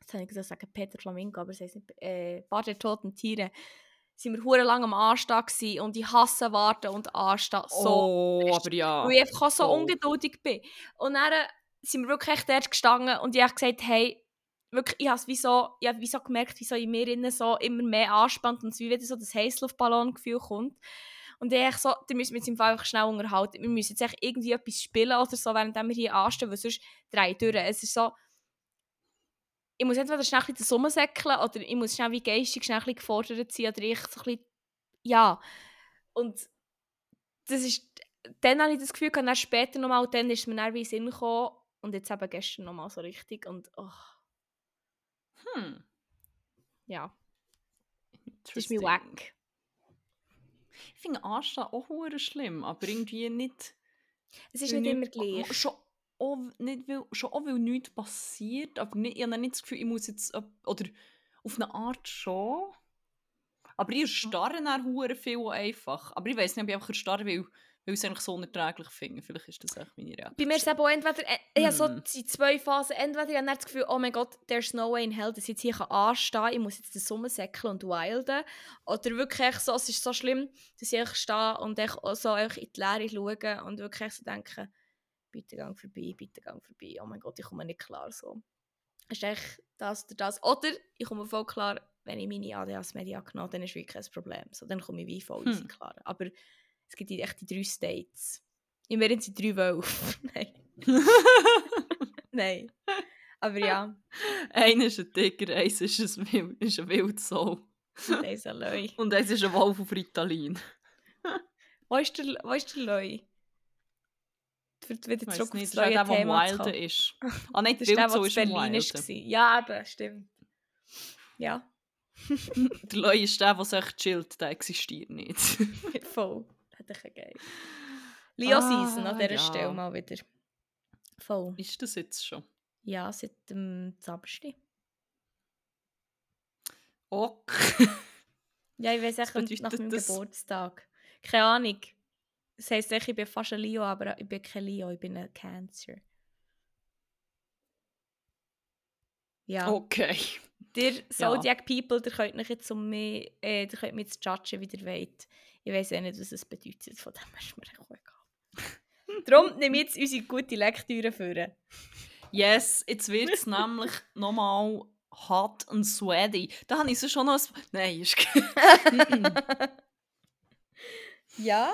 Speaker 2: jetzt habe ich gesagt, sagen Peter Flamingo, aber es heisst nicht, äh, Bar der toten Tiere, sind wir verdammt lang am Anstehen gewesen und ich hasse warten und anstehen so
Speaker 1: oh, aber ja.
Speaker 2: weil ich einfach so
Speaker 1: voll.
Speaker 2: ungeduldig bin. Und dann sind wir wirklich echt dort gestanden und ich habe gesagt, hey, wirklich, ich habe wie so, ich wie so gemerkt, wie so in mir innen so immer mehr anspannt und wie wieder so das Heißluftballon-Gefühl kommt. Und ich so, da müssen wir Fall einfach schnell unterhalten. Wir müssen jetzt echt irgendwie etwas spielen oder so, während wir hier anstehen, weil sonst drei durch. Es ist so, ich muss entweder schnell ein bisschen zusammensäckeln oder ich muss schnell wie geistig schnell gefordert sein oder ich so ein bisschen, ja. Und das ist, dann habe ich das Gefühl, dann später nochmal, dann ist mir dann wie in den Sinn gekommen und jetzt eben gestern nochmal so richtig und oh,
Speaker 1: Hm.
Speaker 2: ja, das ist mir wack.
Speaker 1: Ich finde Anstehen auch hure schlimm, aber irgendwie nicht.
Speaker 2: Es ist
Speaker 1: weil
Speaker 2: nicht immer gleich.
Speaker 1: Schon auch, nicht, weil, schon auch, weil nichts passiert, aber nicht, ich habe nicht das Gefühl, ich muss jetzt. Oder auf eine Art schon. Aber ich erstarre dann hure viel einfach. Aber ich weiß nicht, ob ich einfach erstarre, weil, weil ich es eigentlich so unerträglich finde. Vielleicht ist das echt meine Reaktion.
Speaker 2: Bei mir ist es eben auch entweder, äh, ich habe so die zwei Phasen, entweder ich habe das Gefühl, oh mein Gott, there's no way in hell, dass ich jetzt hier kann anstehen kann, ich muss jetzt den Sommer säckeln und wilden. Oder wirklich so, es ist so schlimm, dass ich stehe und auch so in die Leere schaue und wirklich so denke, bitte gang vorbei, bitte gang vorbei, oh mein Gott, ich komme nicht klar so. Ist echt das oder das. Oder ich komme voll klar, wenn ich meine ADHS-Media genommen habe, dann ist wirklich kein Problem. So, dann komme ich wie voll
Speaker 1: Hm.
Speaker 2: klar. Aber es gibt echt die drei States. In mir sind sie drei Wölfe. Nein. Nein. Aber ja,
Speaker 1: Einer ist ein Tiger, eins ist ein, Wild, ist ein Wildsau.
Speaker 2: dieser Leu.
Speaker 1: Und eins ist ein Wolf auf Ritalin.
Speaker 2: Wo ist der, wo ist der Leu? Für wieder
Speaker 1: Ich
Speaker 2: zurück
Speaker 1: nicht,
Speaker 2: aufs
Speaker 1: das ist
Speaker 2: neue
Speaker 1: der, der
Speaker 2: Thema
Speaker 1: Wilden
Speaker 2: kommen.
Speaker 1: ist. Ah nein,
Speaker 2: Das
Speaker 1: der
Speaker 2: ist der,
Speaker 1: Wildsau
Speaker 2: der
Speaker 1: ist
Speaker 2: Berlin
Speaker 1: Wilden.
Speaker 2: war. Ja, eben, stimmt. Ja,
Speaker 1: Der Leu ist der, der sich chillt, der existiert nicht.
Speaker 2: voll. Ich geil. Leo
Speaker 1: Ah,
Speaker 2: Season an dieser
Speaker 1: ja.
Speaker 2: Stelle mal wieder. Voll.
Speaker 1: ist das jetzt schon?
Speaker 2: Ja, seit dem Samstag.
Speaker 1: Ok.
Speaker 2: Ja, ich weiß echt nach meinem
Speaker 1: das-
Speaker 2: Geburtstag. Keine Ahnung. Das heisst, ich bin fast ein Leo, aber ich bin kein Leo, ich bin ein Cancer. Ja.
Speaker 1: Okay.
Speaker 2: Ihr Zodiac People, ihr könnt mich jetzt um mich, äh, ihr könnt mich jetzt judgen, wie ihr wollt. Ich weiß auch nicht, was es bedeutet, von dem ist mir egal. Darum nehme ich jetzt unsere gute Lektüre für.
Speaker 1: Yes, jetzt wird es nämlich nochmal hot and sweaty. Da habe ich so schon noch ein... Nein, ist
Speaker 2: Ja?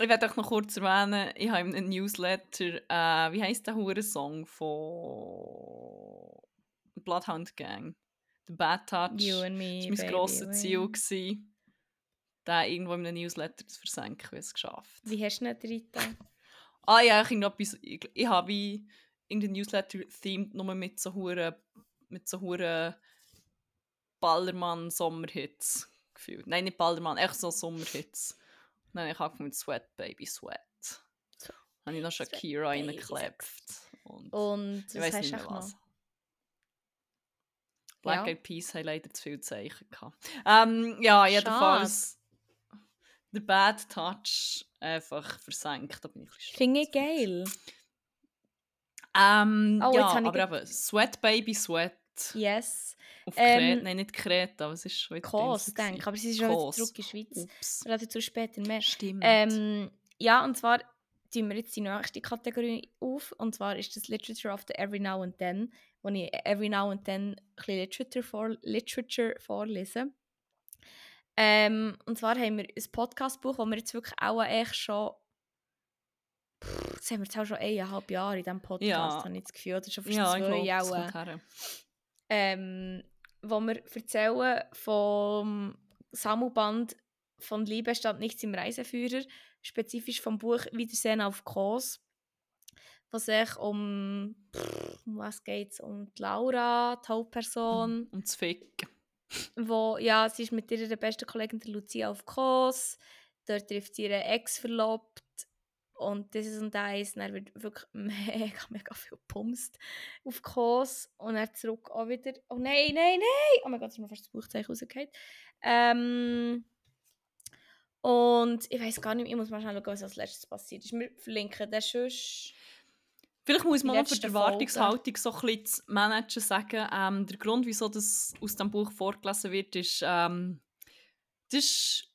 Speaker 1: Ich werde auch noch kurz erwähnen, ich habe in einem Newsletter, äh, wie heisst der Hure-Song von Bloodhound Gang? The Bad Touch.
Speaker 2: You and me,
Speaker 1: Das war mein grosses Ziel, gewesen, den irgendwo in einem Newsletter zu versenken, habe es geschafft.
Speaker 2: Wie hast du ihn drin?
Speaker 1: Ah ja, ich, irgendetwas, ich, ich habe wie irgendein Newsletter themed nur mit so hure mit so hure Ballermann Sommerhits gefühlt. Nein, nicht Baldermann, echt so Sommerhits. Habe ich angefangen mit Sweat Baby Sweat. Dann habe ich noch Shakira reingeklebt. Und
Speaker 2: Und
Speaker 1: ich
Speaker 2: was
Speaker 1: weiß nicht mehr
Speaker 2: echt noch?
Speaker 1: was. Black
Speaker 2: Ja.
Speaker 1: Eyed Peas haben leider zu viel Zeichen gehabt. Ähm, ja, jedenfalls. Der Bad Touch einfach versenkt. Da bin ich
Speaker 2: Finde ich geil.
Speaker 1: Ähm,
Speaker 2: Oh,
Speaker 1: ja, aber eben, Sweat Baby Sweat.
Speaker 2: Yes.
Speaker 1: Auf
Speaker 2: Ähm,
Speaker 1: Kreta, nein, nicht Kreta, was ist schon wieder
Speaker 2: Kos, denke ich. Aber sie ist schon wieder zurück in die Schweiz.
Speaker 1: Ups.
Speaker 2: Relativ zu spät in März.
Speaker 1: Stimmt.
Speaker 2: Ähm, ja, und zwar tun wir jetzt die nächste Kategorie auf. Und zwar ist das Literature of the Every Now and Then, wo ich every now and then ein bisschen Literature, vor, Literature vorlese. Ähm, und zwar haben wir ein Podcastbuch, das wir jetzt wirklich auch echt schon. Pff, Das haben wir jetzt auch schon eineinhalb Jahre in diesem Podcast,
Speaker 1: Ja.
Speaker 2: habe ich das Gefühl. Oder schon fast
Speaker 1: ja,
Speaker 2: zwei Jahre ähm, wo wir erzählen vom Sammelband von Liebe stand nichts im Reiseführer, spezifisch vom Buch Wiedersehen auf Kos, was sich um, pff, um was geht's, um die Laura, die Hauptperson,
Speaker 1: Und das Ficken.
Speaker 2: Wo, ja, sie ist mit ihrer besten Kollegin der Lucia auf Kos, dort trifft sie ihren Ex verlobt und das ist und das, dann wird wirklich mega, mega viel gepumst auf Kos und dann zurück auch wieder, oh nein, nein, nein, oh mein Gott, ist mir fast das Buchzeichen rausgefallen. Ähm, und ich weiß gar nicht, ich muss mal schauen, was als letztes passiert ist. Wir verlinken den sonst.
Speaker 1: Vielleicht muss man noch für die Erwartungshaltung so ein bisschen zu managen sagen, ähm, der Grund, wieso das aus dem Buch vorgelesen wird, ist, ähm, das ist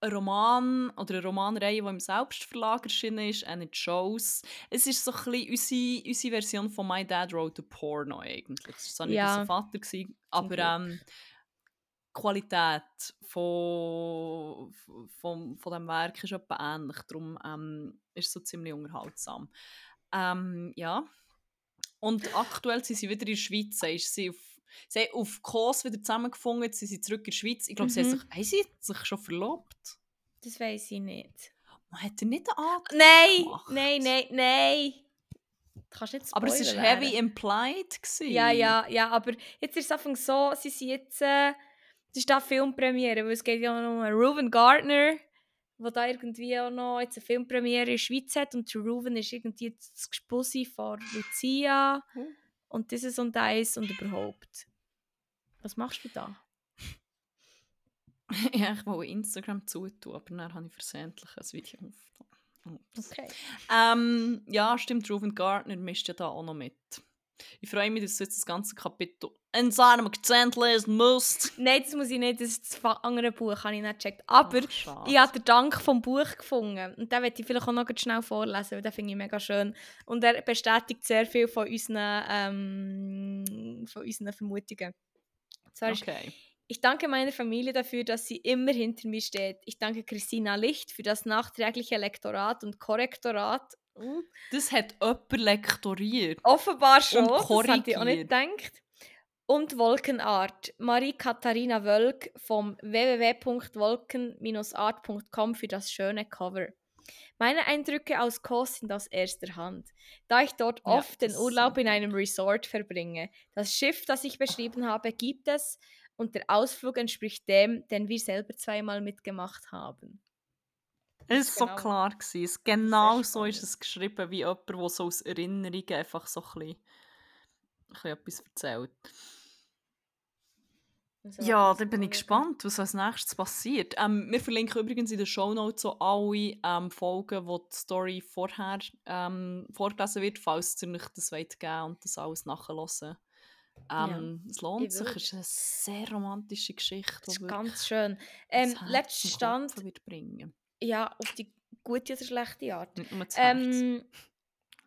Speaker 1: ein Roman oder eine Romanreihe, die im Selbstverlag erschienen ist, nicht Shows. Es ist so ein bisschen unsere, unsere Version von «My Dad Wrote a Porno» eigentlich. Das war nicht
Speaker 2: Ja.
Speaker 1: unser Vater, gewesen, aber ähm, die Qualität von, von, von diesem Werk ist etwa ähnlich, darum ähm, ist es so ziemlich unterhaltsam. Ähm, ja. Und aktuell sind sie wieder in der Schweiz. Ist sie auf, sie haben auf Kos wieder zusammengefunden, jetzt sind sie zurück in der Schweiz. Ich glaube, sie haben
Speaker 2: Mhm.
Speaker 1: sich, haben sie sich schon verlobt.
Speaker 2: Das weiß ich nicht.
Speaker 1: Man hat er nicht einen Antrag
Speaker 2: Nein,
Speaker 1: gemacht.
Speaker 2: nein, nein, nein.
Speaker 1: Aber es war heavy
Speaker 2: werden.
Speaker 1: implied. Gewesen.
Speaker 2: Ja, ja, ja, aber jetzt ist es einfach so, sie sind jetzt, äh, das ist da Filmpremiere, weil es geht ja um Reuven Gardner, der da irgendwie auch noch jetzt eine Filmpremiere in der Schweiz hat und der Reuven ist irgendwie jetzt das Gespussi von Lucia
Speaker 1: Hm.
Speaker 2: und dieses und das und überhaupt. Was machst du da?
Speaker 1: ja, ich wollte Instagram zutun, aber dann habe ich versehentlich ein Video aufgenommen.
Speaker 2: Okay.
Speaker 1: Ähm, ja, stimmt, Reuven Gardner mischt ja da auch noch mit. Ich freue mich, dass du jetzt das ganze Kapitel in seinem Akzent lesen musst.
Speaker 2: Nein, das muss ich nicht, das ist das andere Buch, habe ich nicht gecheckt. Aber
Speaker 1: Ach,
Speaker 2: ich habe den Dank vom Buch gefunden. Und den werde ich vielleicht auch noch ganz schnell vorlesen, weil den finde ich mega schön. Und er bestätigt sehr viel von unseren, ähm, von unseren Vermutungen. Zwar
Speaker 1: Okay.
Speaker 2: ich danke meiner Familie dafür, dass sie immer hinter mir steht. Ich danke Christina Licht für das nachträgliche Lektorat und Korrektorat.
Speaker 1: Das hat jemand lektoriert.
Speaker 2: Offenbar schon,
Speaker 1: Und
Speaker 2: das hätte ich auch nicht gedacht. Und Wolkenart. Marie-Katharina Wölk vom www.wolken-art.com für das schöne Cover. Meine Eindrücke aus Kos sind aus erster Hand, da ich dort
Speaker 1: Ja,
Speaker 2: oft den Urlaub in einem Resort verbringe. Das Schiff, das ich beschrieben habe, gibt es und der Ausflug entspricht dem, den wir selber zweimal mitgemacht haben.
Speaker 1: Es
Speaker 2: ist
Speaker 1: war so
Speaker 2: genau-
Speaker 1: klar. Gewesen. Es, genau so ist es geschrieben, wie jemand, der so aus Erinnerungen einfach so ein bisschen, ein bisschen etwas erzählt.
Speaker 2: Also,
Speaker 1: Ja, dann bin ich gespannt, was als nächstes passiert. Ähm, wir verlinken übrigens in den Shownotes so alle ähm, Folgen, wo die Story vorher ähm, vorgelesen wird, falls ihr euch das wollt geben und das alles nachhören ähm, Es lohnt
Speaker 2: ich
Speaker 1: sich,
Speaker 2: würde.
Speaker 1: es ist eine sehr romantische Geschichte,
Speaker 2: Das ist ganz schön. Ähm, letzter Stand,
Speaker 1: wird bringen.
Speaker 2: Ja, auf die gute oder schlechte Art.
Speaker 1: Nicht nur das.
Speaker 2: Ähm,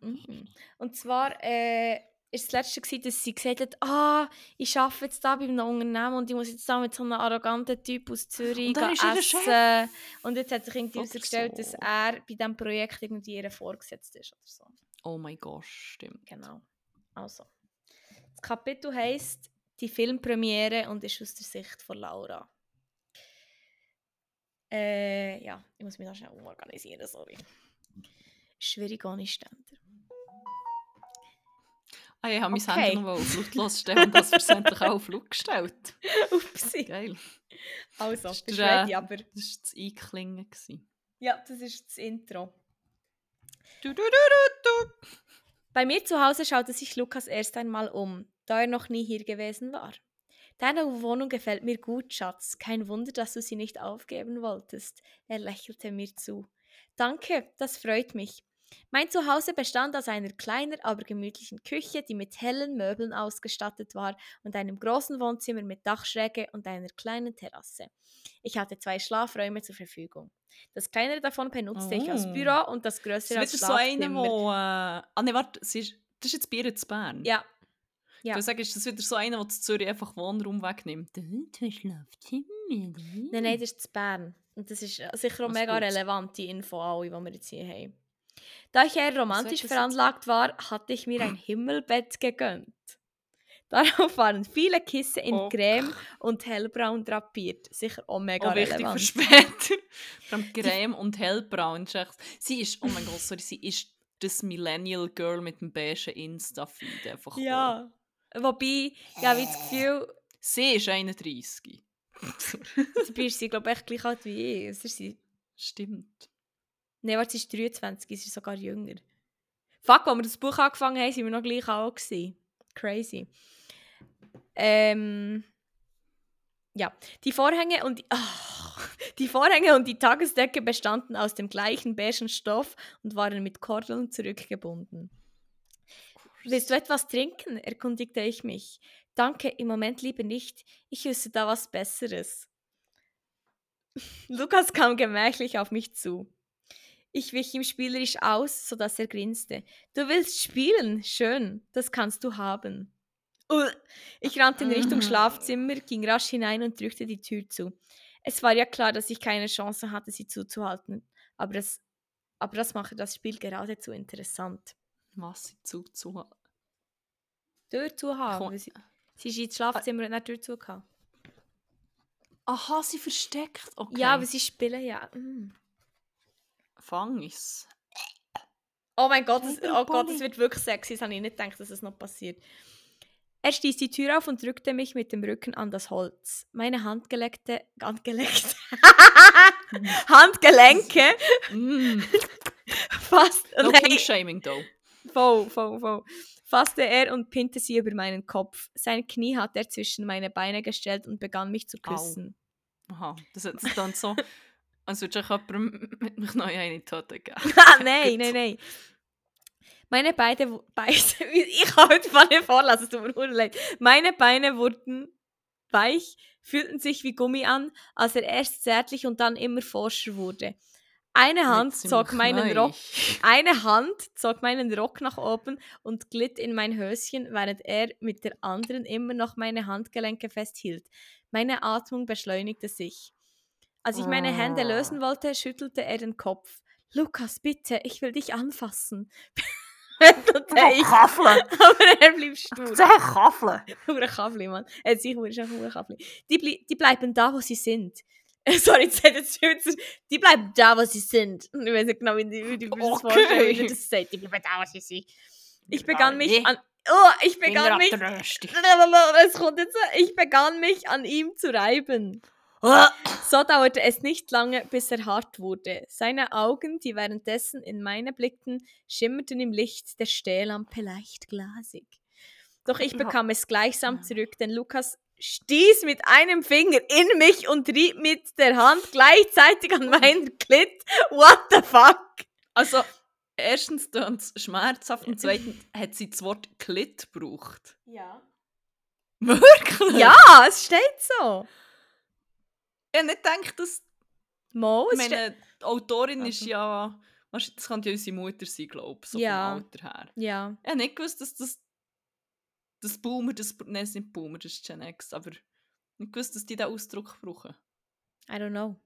Speaker 2: mhm. Und zwar äh, ist das letzte, gewesen, dass sie gesagt hat, ah, ich arbeite jetzt da bei einem Unternehmen und ich muss jetzt da mit so einem arroganten Typ aus Zürich
Speaker 1: Und
Speaker 2: essen. Und jetzt hat sich irgendwie herausgestellt, dass
Speaker 1: so.
Speaker 2: er bei diesem Projekt irgendwie ihr vorgesetzt ist oder so.
Speaker 1: Oh mein Gott, stimmt.
Speaker 2: Genau. Also. Das Kapitel heisst «Die Filmpremiere» und ist aus der Sicht von Laura. Äh, ja, ich muss mich da schnell umorganisieren, sorry. Schwierig ohne Ständer.
Speaker 1: Ah, ich habe mein
Speaker 2: Okay.
Speaker 1: Handy noch auf lautlos stellen und das versehentlich auch auf Flug gestellt.
Speaker 2: Upsi.
Speaker 1: Geil.
Speaker 2: Also,
Speaker 1: Das ist
Speaker 2: ready,
Speaker 1: äh,
Speaker 2: aber...
Speaker 1: Das war das Einklingen. gewesen.
Speaker 2: Ja, das ist das Intro.
Speaker 1: Du, du, du, du, du.
Speaker 2: Bei mir zu Hause schaute sich Lukas erst einmal um, da er noch nie hier gewesen war. Deine Wohnung gefällt mir gut, Schatz. Kein Wunder, dass du sie nicht aufgeben wolltest. Er lächelte mir zu. Danke, das freut mich. Mein Zuhause bestand aus einer kleinen, aber gemütlichen Küche, die mit hellen Möbeln ausgestattet war und einem großen Wohnzimmer mit Dachschräge und einer kleinen Terrasse. Ich hatte zwei Schlafräume zur Verfügung. Das kleinere davon benutzte ich als
Speaker 1: Oh.
Speaker 2: Büro und das
Speaker 1: Das
Speaker 2: größere als
Speaker 1: ist wieder so
Speaker 2: Schlafzimmer.
Speaker 1: wo... Äh, ah ne, warte, das ist jetzt Bier zu Bern.
Speaker 2: Ja. Ja.
Speaker 1: Du sagst, ist das wieder so einer, der zu Zürich einfach Wohnraum wegnimmt? Zwei Schlafzimmer.
Speaker 2: Nein, nein, das ist in Bern. Und das ist äh, sicher auch
Speaker 1: Was
Speaker 2: mega
Speaker 1: Gutes.
Speaker 2: relevant, die Info, alle, die wir jetzt hier haben. Da ich eher romantisch veranlagt war, hatte ich mir ein Himmelbett gegönnt. Darauf waren viele Kissen in
Speaker 1: Oh.
Speaker 2: Creme und hellbraun drapiert. Sicher auch mega
Speaker 1: Auch wichtig
Speaker 2: relevant.
Speaker 1: für später. Allem Creme und hellbraun. ist Sie ist, oh mein Gott, sorry, sie ist das Millennial Girl mit dem beigen Insta-Feed einfach. auch.
Speaker 2: Wobei, ja, wie das Gefühl,
Speaker 1: Sie ist 31.
Speaker 2: sie bist sie, glaube ich, echt gleich alt wie ich. Was ist sie?
Speaker 1: Stimmt.
Speaker 2: Nein, warte, sie ist 23, sie ist sogar jünger. Fuck, als wir das Buch angefangen haben, sind wir noch gleich alt gewesen. Crazy. Ähm, ja, die Vorhänge und die, ach, die Vorhänge und die Tagesdecke bestanden aus dem gleichen beigen Stoff und waren mit Kordeln zurückgebunden. Willst du etwas trinken? erkundigte ich mich. Danke, im Moment lieber nicht. Ich wüsste da was Besseres. Lukas kam gemächlich auf mich zu. Ich wich ihm spielerisch aus, sodass er grinste. Du willst spielen? Schön, das kannst du haben. Ich rannte in Richtung
Speaker 1: Mhm.
Speaker 2: Schlafzimmer, ging rasch hinein und drückte die Tür zu. Es war ja klar, dass ich keine Chance hatte, sie zuzuhalten, aber das, aber das machte das Spiel geradezu interessant.
Speaker 1: Was sie zu, zu
Speaker 2: Tür zu haben. Sie, sie ist ins Schlafzimmer und nicht die Tür zu gehabt.
Speaker 1: Aha, sie versteckt. Okay.
Speaker 2: Ja, aber sie spielen ja. mm.
Speaker 1: Fang ich's.
Speaker 2: Oh mein Gott, das, oh Gott, das wird wirklich sexy. Das habe ich nicht gedacht, dass es noch passiert. Er stieß die Tür auf und drückte mich mit dem Rücken an das Holz. Meine Handgelenke, Handgelenke, Handgelenke
Speaker 1: Mm.
Speaker 2: fast,
Speaker 1: No
Speaker 2: nein,
Speaker 1: King-Shaming, though.
Speaker 2: voll, voll, voll, fasste er und pinte sie über meinen Kopf. Sein Knie hat er zwischen meine Beine gestellt und begann mich zu
Speaker 1: Au.
Speaker 2: küssen.
Speaker 1: Aha, das hat es dann so... Als würde ich jemandem mit mich neu eine Tote geben.
Speaker 2: Ah, nein, nein, nein. Meine Beine, Beine ich kann heute mal nicht vorlesen, es tut mir leid. Meine Beine wurden weich, fühlten sich wie Gummi an, als er erst zärtlich und dann immer forscher wurde. Eine Hand zog meinen Rock, eine Hand zog meinen Rock nach oben und glitt in mein Höschen, während er mit der anderen immer noch meine Handgelenke festhielt. Meine Atmung beschleunigte sich. Als ich meine Hände
Speaker 1: Ah.
Speaker 2: lösen wollte, schüttelte er den Kopf. Lukas, bitte, ich will dich anfassen. Ich,
Speaker 1: Kaffle!
Speaker 2: aber er blieb stur.
Speaker 1: Kaffle!
Speaker 2: Hure Kaffli, Mann. Er hat sich hure schon hure Kaffli. Die, die bleiben da, wo sie sind. Sorry, hat jetzt. Die bleiben da, wo sie sind. Ich weiß nicht genau, wie die, wie die okay. das das sagt. Die bleiben da, wo sie sind. Ich begann mich an... Oh, ich begann mich... Es kommt jetzt... Ich begann mich an ihm zu reiben. So dauerte es nicht lange, bis er hart wurde. Seine Augen, die währenddessen in meine blickten, schimmerten im Licht der Stehlampe leicht glasig. Doch ich bekam es gleichsam zurück, denn Lukas stieß mit einem Finger in mich und rieb mit der Hand gleichzeitig an meinen Klit. What the fuck?
Speaker 1: Also, erstens tönt es schmerzhaft und zweitens hat sie das Wort Klit gebraucht.
Speaker 2: Ja.
Speaker 1: Wirklich?
Speaker 2: Ja, es steht so.
Speaker 1: Ich habe nicht gedacht, dass...
Speaker 2: Mo,
Speaker 1: Ich meine, die Autorin ist
Speaker 2: Also.
Speaker 1: ja... Wahrscheinlich, das kann ja unsere Mutter sein, glaube ich, so
Speaker 2: Ja.
Speaker 1: vom Alter her.
Speaker 2: Ja.
Speaker 1: Ich habe nicht gewusst, dass das... Das Boomer, das... Nein, es nicht Boomer, das ist Gen X, aber... Nicht gewusst, dass die diesen Ausdruck brauchen.
Speaker 2: I don't know.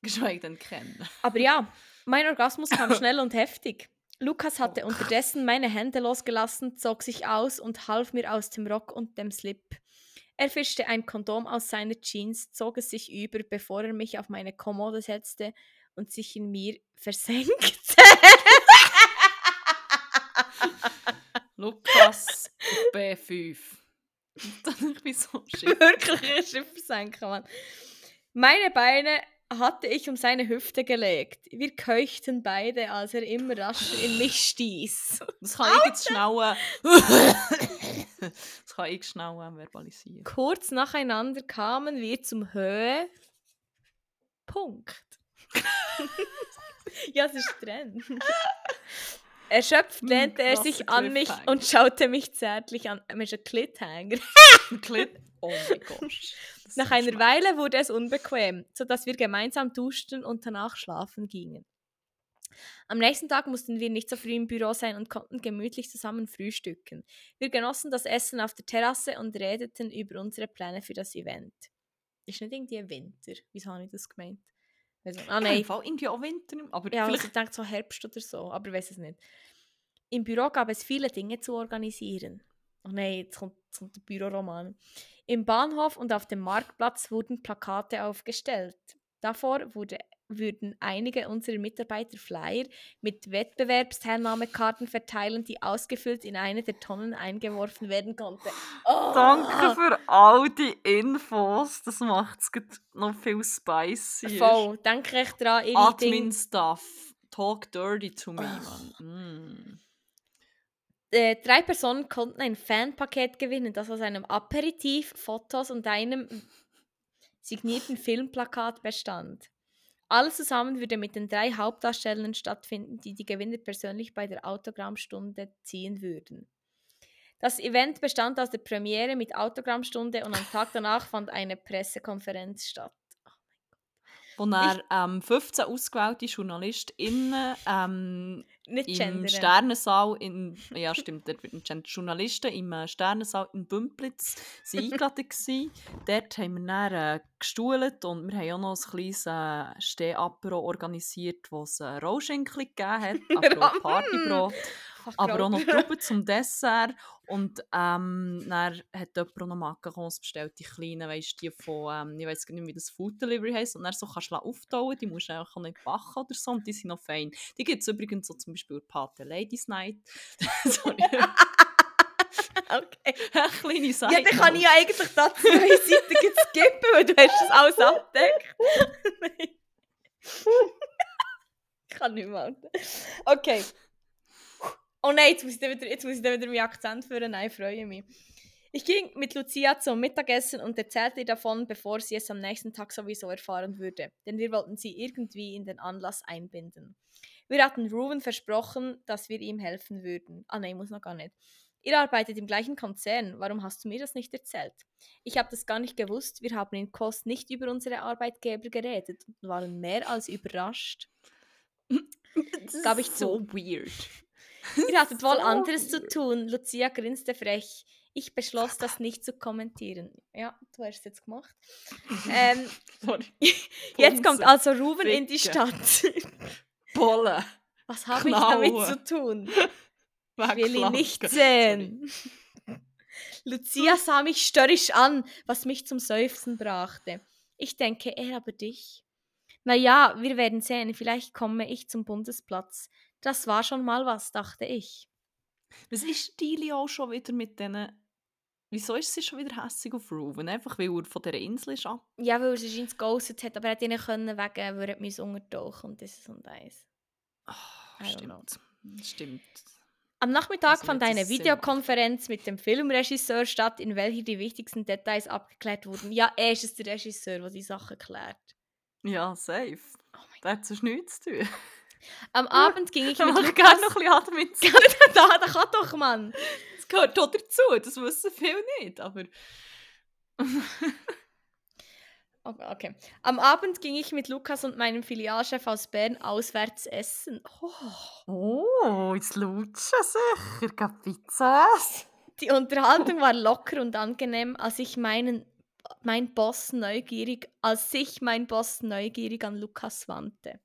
Speaker 1: Geschweige denn kennen.
Speaker 2: Aber ja, mein Orgasmus kam schnell und heftig. Lukas hatte
Speaker 1: Oh.
Speaker 2: unterdessen meine Hände losgelassen, zog sich aus und half mir aus dem Rock und dem Slip. Er fischte ein Kondom aus seiner Jeans, zog es sich über, bevor er mich auf meine Kommode setzte und sich in mir versenkte.
Speaker 1: Lukas, Auf B5. Dann ich bin so schief.
Speaker 2: Wirklich ein Schiff versenken, Mann. Meine Beine hatte ich um seine Hüfte gelegt. Wir keuchten beide, als er immer rascher in mich stieß.
Speaker 1: Das kann ich jetzt äh, das kann ich äh, verbalisieren.
Speaker 2: Kurz nacheinander kamen wir zum Höhe. Punkt. ja, es ist drin. Erschöpft lehnte er
Speaker 1: krasser
Speaker 2: sich an mich und schaute mich zärtlich an. Mir ist ein Cliffhanger.
Speaker 1: Clip. Oh mein Gott.
Speaker 2: Nach einer. Weile wurde es unbequem, sodass wir gemeinsam duschten und danach schlafen gingen. Am nächsten Tag mussten wir nicht so früh im Büro sein und konnten gemütlich zusammen frühstücken. Wir genossen das Essen auf der Terrasse und redeten über unsere Pläne für das Event. Ist nicht irgendwie Winter? Wieso habe ich das gemeint? Ah
Speaker 1: Ja, im
Speaker 2: nein,
Speaker 1: Fall irgendwie auch Winter. Aber
Speaker 2: ja, also
Speaker 1: vielleicht
Speaker 2: ich denke so Herbst oder so, aber ich weiß es nicht. Im Büro gab es viele Dinge zu organisieren. Oh nein, jetzt kommt, jetzt kommt der Büroroman. Im Bahnhof und auf dem Marktplatz wurden Plakate aufgestellt. Davor wurde, würden einige unserer Mitarbeiter Flyer mit Wettbewerbsteilnahmekarten verteilen, die ausgefüllt in eine der Tonnen eingeworfen werden konnte. Oh!
Speaker 1: Danke für all die Infos. Das macht es noch viel spicier.
Speaker 2: Voll, denke ich dran,
Speaker 1: Admin-Stuff. Talk dirty to me, man. Mm.
Speaker 2: äh, drei Personen konnten ein Fanpaket gewinnen, das aus einem Aperitif, Fotos und einem signierten Filmplakat bestand. Alles zusammen würde mit den drei Hauptdarstellern stattfinden, die die Gewinner persönlich bei der Autogrammstunde ziehen würden. Das Event bestand aus der Premiere mit Autogrammstunde und am Tag danach fand eine Pressekonferenz statt.
Speaker 1: Wo er ähm, 15 ausgewählte JournalistInnen ähm,
Speaker 2: Nicht
Speaker 1: im
Speaker 2: gendern.
Speaker 1: Sternensaal in ja stimmt, dort wird ein Journalisten im äh, Sternensaal in Bümplitz sind eingeladen gsi. Dort haben wir dann äh, gestuhlt und wir haben auch noch ein kleines äh, Stehapero organisiert, wo es äh, Rohschinkel gegeben hat, aber auch Aber auch noch. Trauben zum Dessert und ähm, dann hat jemand auch noch Macarons bestellt, die kleinen, weißt die von, ähm, ich weiß gar nicht, wie das Food Delivery heisst und dann so kannst du auftauen, die musst du einfach auch nicht backen oder so und die sind noch fein. Die gibt es übrigens so zum Beispiel Pate Ladies Night. Sorry.
Speaker 2: Okay.
Speaker 1: Eine kleine Seite.
Speaker 2: Ja, dann kann ich ja eigentlich da zwei Seiten skippen, weil du hast das alles abgedeckt. Nein. ich kann nicht mehr. Okay. Oh nein, jetzt muss ich wieder, jetzt muss ich wieder meinen Akzent führen. Nein, ich freue mich. Ich ging mit Lucia zum Mittagessen und erzählte ihr davon, bevor sie es am nächsten Tag sowieso erfahren würde. Denn wir wollten sie irgendwie in den Anlass einbinden. Wir hatten Ruben versprochen, dass wir ihm helfen würden. Ah nein, muss noch gar nicht. Ihr arbeitet im gleichen Konzern. Warum hast du mir das nicht erzählt? Ich habe das gar nicht gewusst. Wir haben in Kost nicht über unsere Arbeitgeber geredet und waren mehr als überrascht.
Speaker 1: das
Speaker 2: Gab ich
Speaker 1: ist so weird.
Speaker 2: Ihr hattet wohl
Speaker 1: So
Speaker 2: anderes zu tun. Lucia grinste frech. Ich beschloss, das nicht zu kommentieren. Ja, du hast es jetzt gemacht. ähm,
Speaker 1: Sorry.
Speaker 2: jetzt kommt also Ruben in die. Stadt.
Speaker 1: Bollen.
Speaker 2: Was habe ich damit zu tun? Ich will ihn nicht sehen. Lucia sah mich störrisch an, was mich zum Seufzen brachte. Ich denke eher aber dich. Na ja, wir werden sehen, vielleicht komme ich zum Bundesplatz. Das war schon mal was, dachte ich.
Speaker 1: Was ist Dili auch schon wieder mit diesen... Wieso ist sie schon wieder hässig auf Ruben? Einfach weil er von dieser Insel ist ab...
Speaker 2: Ja, weil er sich ins ghostet hat, aber er hätte nicht können wegen, weil er mich untertauchen und das und eins.
Speaker 1: Oh, stimmt. Stimmt.
Speaker 2: Am Nachmittag
Speaker 1: Also
Speaker 2: fand eine
Speaker 1: Sinn
Speaker 2: Videokonferenz mit dem Filmregisseur statt, in welcher die wichtigsten Details abgeklärt wurden. Ja, er ist es der Regisseur, der die Sachen klärt.
Speaker 1: Ja, safe.
Speaker 2: Oh mein
Speaker 1: Da hat sonst nichts zu tun.
Speaker 2: Am Abend ging ich
Speaker 1: Ich
Speaker 2: mit Lukas...
Speaker 1: gerne noch ein bisschen Admin.
Speaker 2: da, da kann doch, Mann!
Speaker 1: Das gehört auch dazu. Das wissen viele nicht. Aber...
Speaker 2: Okay. Am Abend ging ich mit Lukas und meinem Filialchef aus Bern auswärts essen. Oh.
Speaker 1: Oh, jetzt lutschen sicher. Gab Pizza essen?
Speaker 2: Die Unterhaltung war locker und angenehm, als ich meinen mein Boss neugierig, als sich mein Boss neugierig an Lukas wandte.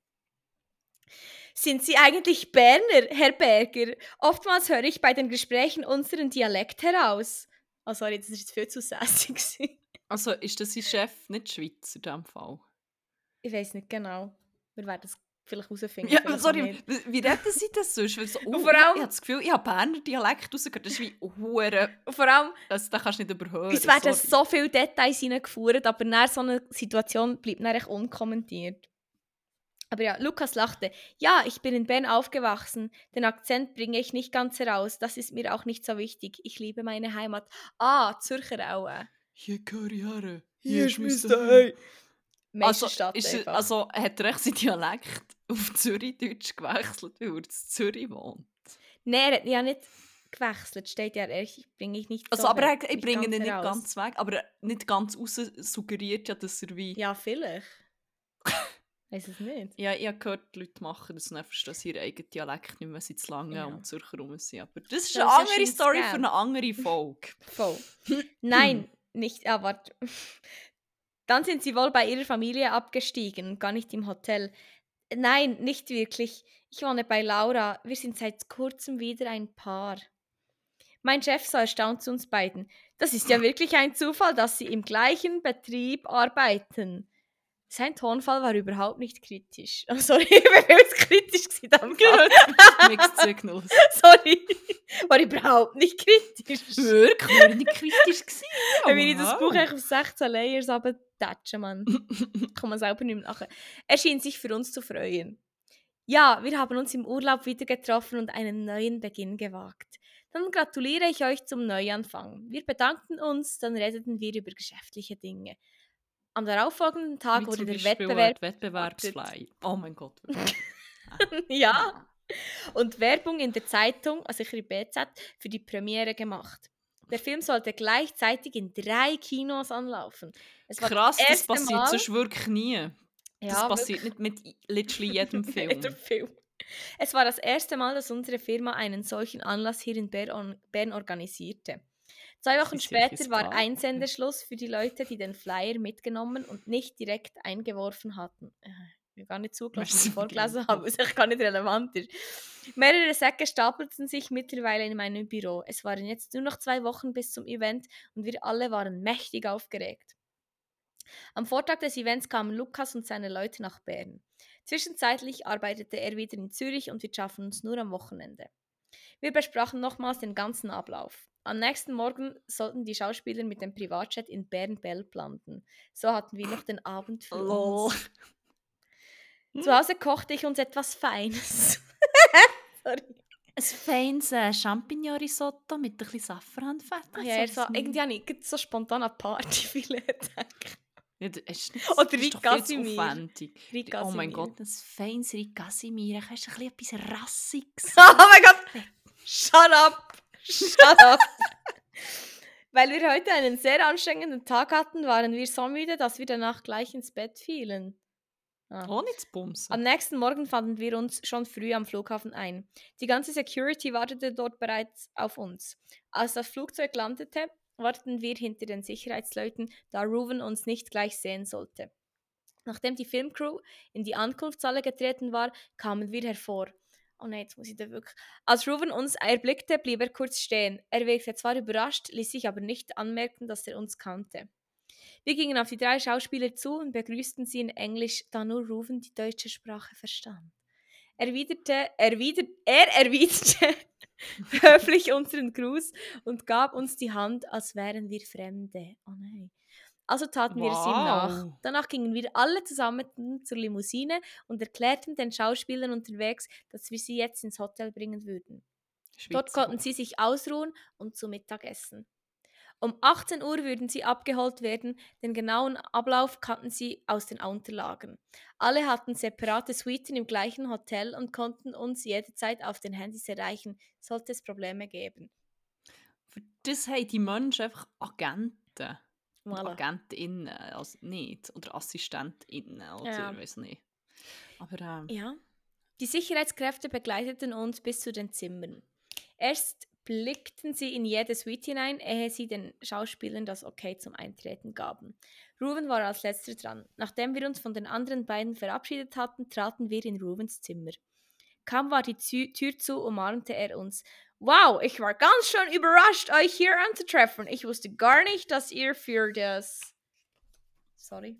Speaker 2: Sind Sie eigentlich Berner, Herr Berger? Oftmals höre ich bei den Gesprächen unseren Dialekt heraus. Oh, sorry, das ist jetzt viel zu gewesen.
Speaker 1: Also ist das sein Chef nicht Schweizer in diesem Fall?
Speaker 2: Ich weiß nicht genau. Wir werden es vielleicht herausfinden.
Speaker 1: Ja,
Speaker 2: vielleicht
Speaker 1: sorry, wie reden sie das sonst? Weil so, oh,
Speaker 2: vor allem-
Speaker 1: ich habe das Gefühl, ich habe Berner Dialekt rausgehört, das ist wie hure,
Speaker 2: vor allem,
Speaker 1: das, das kannst du nicht überhören.
Speaker 2: uns werden
Speaker 1: sorry.
Speaker 2: so viele Details hineingeführt, aber nach so einer Situation bleibt dann unkommentiert. Aber ja, Lukas lachte. Ja, ich bin in Bern aufgewachsen. Den Akzent bringe ich nicht ganz heraus. Das ist mir auch nicht so wichtig. Ich liebe meine Heimat. Ah, Zürcher auch.
Speaker 1: Hier her.
Speaker 2: Hier ist mein.
Speaker 1: Also, ist er, also hat er echt sein Dialekt auf Zürichdeutsch gewechselt, weil er in Zürich wohnt?
Speaker 2: Nein, er hat ja nicht gewechselt. Steht ja, er bringe ich nicht
Speaker 1: Also,
Speaker 2: so
Speaker 1: aber er,
Speaker 2: weg,
Speaker 1: ich bringe ihn nicht
Speaker 2: heraus.
Speaker 1: ganz weg, aber nicht ganz raus suggeriert ja, dass er wie...
Speaker 2: Ja, vielleicht. Weiß es nicht.
Speaker 1: Ja, ich habe gehört, die Leute machen das und dann verstehen sie ihren eigenen Dialekt nicht mehr, zu lange
Speaker 2: Ja.
Speaker 1: um Zürcher rum sind. Aber das ist
Speaker 2: Das
Speaker 1: eine
Speaker 2: ist
Speaker 1: andere Story für eine andere Folge.
Speaker 2: Voll. Nein, nicht. Ah, warte. Dann sind sie wohl bei ihrer Familie abgestiegen, gar nicht im Hotel. Nein, nicht wirklich. Ich wohne bei Laura. Wir sind seit kurzem wieder ein Paar. Mein Chef sah erstaunt zu uns beiden. Das ist ja wirklich ein Zufall, dass sie im gleichen Betrieb arbeiten. Sein Tonfall war überhaupt nicht kritisch. Oh, sorry, ich bin viel zu kritisch gewesen.
Speaker 1: Mixed Signals.
Speaker 2: Sorry, war überhaupt nicht kritisch.
Speaker 1: Wirklich? Wir waren nicht kritisch. Gewesen.
Speaker 2: Wenn ich das
Speaker 1: wow.
Speaker 2: Buch auf 16 Layers abtatschen, Mann. Kann man selber nicht mehr nachher. Er schien sich für uns zu freuen. Ja, wir haben uns im Urlaub wieder getroffen und einen neuen Beginn gewagt. Dann gratuliere ich euch zum Neuanfang. Wir bedankten uns, dann redeten wir über geschäftliche Dinge. Am darauffolgenden Tag wurde der Wettbewerb
Speaker 1: Wettbewerbsfly. Oh mein Gott.
Speaker 2: ja, und Werbung in der Zeitung, also ich in BZ, für die Premiere gemacht. Der Film sollte gleichzeitig in drei Kinos anlaufen. Es war
Speaker 1: Krass, das
Speaker 2: erste
Speaker 1: passiert
Speaker 2: Mal-
Speaker 1: sonst wirklich nie. Das
Speaker 2: Ja,
Speaker 1: passiert nicht mit literally jedem Film.
Speaker 2: Jeder Film. Es war das erste Mal, dass unsere Firma einen solchen Anlass hier in Bern organisierte. Zwei Wochen später war
Speaker 1: smart.
Speaker 2: Einsendeschluss für die Leute, die den Flyer mitgenommen und nicht direkt eingeworfen hatten. Äh, Ich habe gar nicht zugelassen, vorgelesen habe, was echt gar nicht relevant ist. Mehrere Säcke stapelten sich mittlerweile in meinem Büro. Es waren jetzt nur noch zwei Wochen bis zum Event und wir alle waren mächtig aufgeregt. Am Vortag des Events kamen Lukas und seine Leute nach Bern. Zwischenzeitlich arbeitete er wieder in Zürich und wir schaffen uns nur am Wochenende. Wir besprachen nochmals den ganzen Ablauf. Am nächsten Morgen sollten die Schauspieler mit dem Privatjet in Bern-Belp landen. So hatten wir noch den Abend für uns. Zu Hause kochte ich uns etwas Feines. Sorry.
Speaker 1: Ein feines äh, Champignon-Risotto mit ein bisschen Safranfett.
Speaker 2: Ja, er so, irgendwie habe ich so spontan an Partyfilet gedacht.
Speaker 1: Ja, das ist
Speaker 2: Oder
Speaker 1: das ist doch
Speaker 2: Rick
Speaker 1: viel zu
Speaker 2: Casimir.
Speaker 1: aufwendig.
Speaker 2: Rick
Speaker 1: Oh mein. Gott, ein feines Rick Casimir. Hast du ein bisschen etwas Rassiges?
Speaker 2: Oh mein Gott! Shut up! Shut up! Weil wir heute einen sehr anstrengenden Tag hatten, waren wir so müde, dass wir danach gleich ins Bett fielen. Ah.
Speaker 1: Ohne zu bumsen.
Speaker 2: Am nächsten Morgen fanden wir uns schon früh am Flughafen ein. Die ganze Security wartete dort bereits auf uns. Als das Flugzeug landete, warteten wir hinter den Sicherheitsleuten, da Ruven uns nicht gleich sehen sollte. Nachdem die Filmcrew in die Ankunftshalle getreten war, kamen wir hervor. Oh nein, jetzt muss ich da wirklich. Als Ruven uns erblickte, blieb er kurz stehen. Er wirkte zwar überrascht, ließ sich aber nicht anmerken, dass er uns kannte. Wir gingen auf die drei Schauspieler zu und begrüßten sie in Englisch, da nur Ruven die deutsche Sprache verstand. Erwiderte, erwidert, er erwiderte höflich unseren Gruß und gab uns die Hand, als wären wir Fremde. Oh nein. Also taten wir es ihm nach. Danach gingen wir alle zusammen zur Limousine und erklärten den Schauspielern unterwegs, dass wir sie jetzt ins Hotel bringen würden. Dort
Speaker 1: Schweizer
Speaker 2: konnten sie sich ausruhen und zu Mittag essen. Um 18 Uhr würden sie abgeholt werden, den genauen Ablauf kannten sie aus den Unterlagen. Alle hatten separate Suiten im gleichen Hotel und konnten uns jederzeit auf den Handys erreichen, sollte es Probleme geben.
Speaker 1: Für das haben die Menschen einfach Agenten.
Speaker 2: Voilà.
Speaker 1: Agentinnen, also nicht. Oder Assistentinnen, oder
Speaker 2: Ja.
Speaker 1: ich weiß nicht. Aber ähm,
Speaker 2: Ja. Die Sicherheitskräfte begleiteten uns bis zu den Zimmern. Erst blickten sie in jede Suite hinein, ehe sie den Schauspielern das Okay zum Eintreten gaben. Ruven war als letzter dran. Nachdem wir uns von den anderen beiden verabschiedet hatten, traten wir in Ruvens Zimmer. Kaum war die Tür zu, umarmte er uns. Wow, ich war ganz schön überrascht, euch hier anzutreffen. Ich wusste gar nicht, dass ihr für das sorry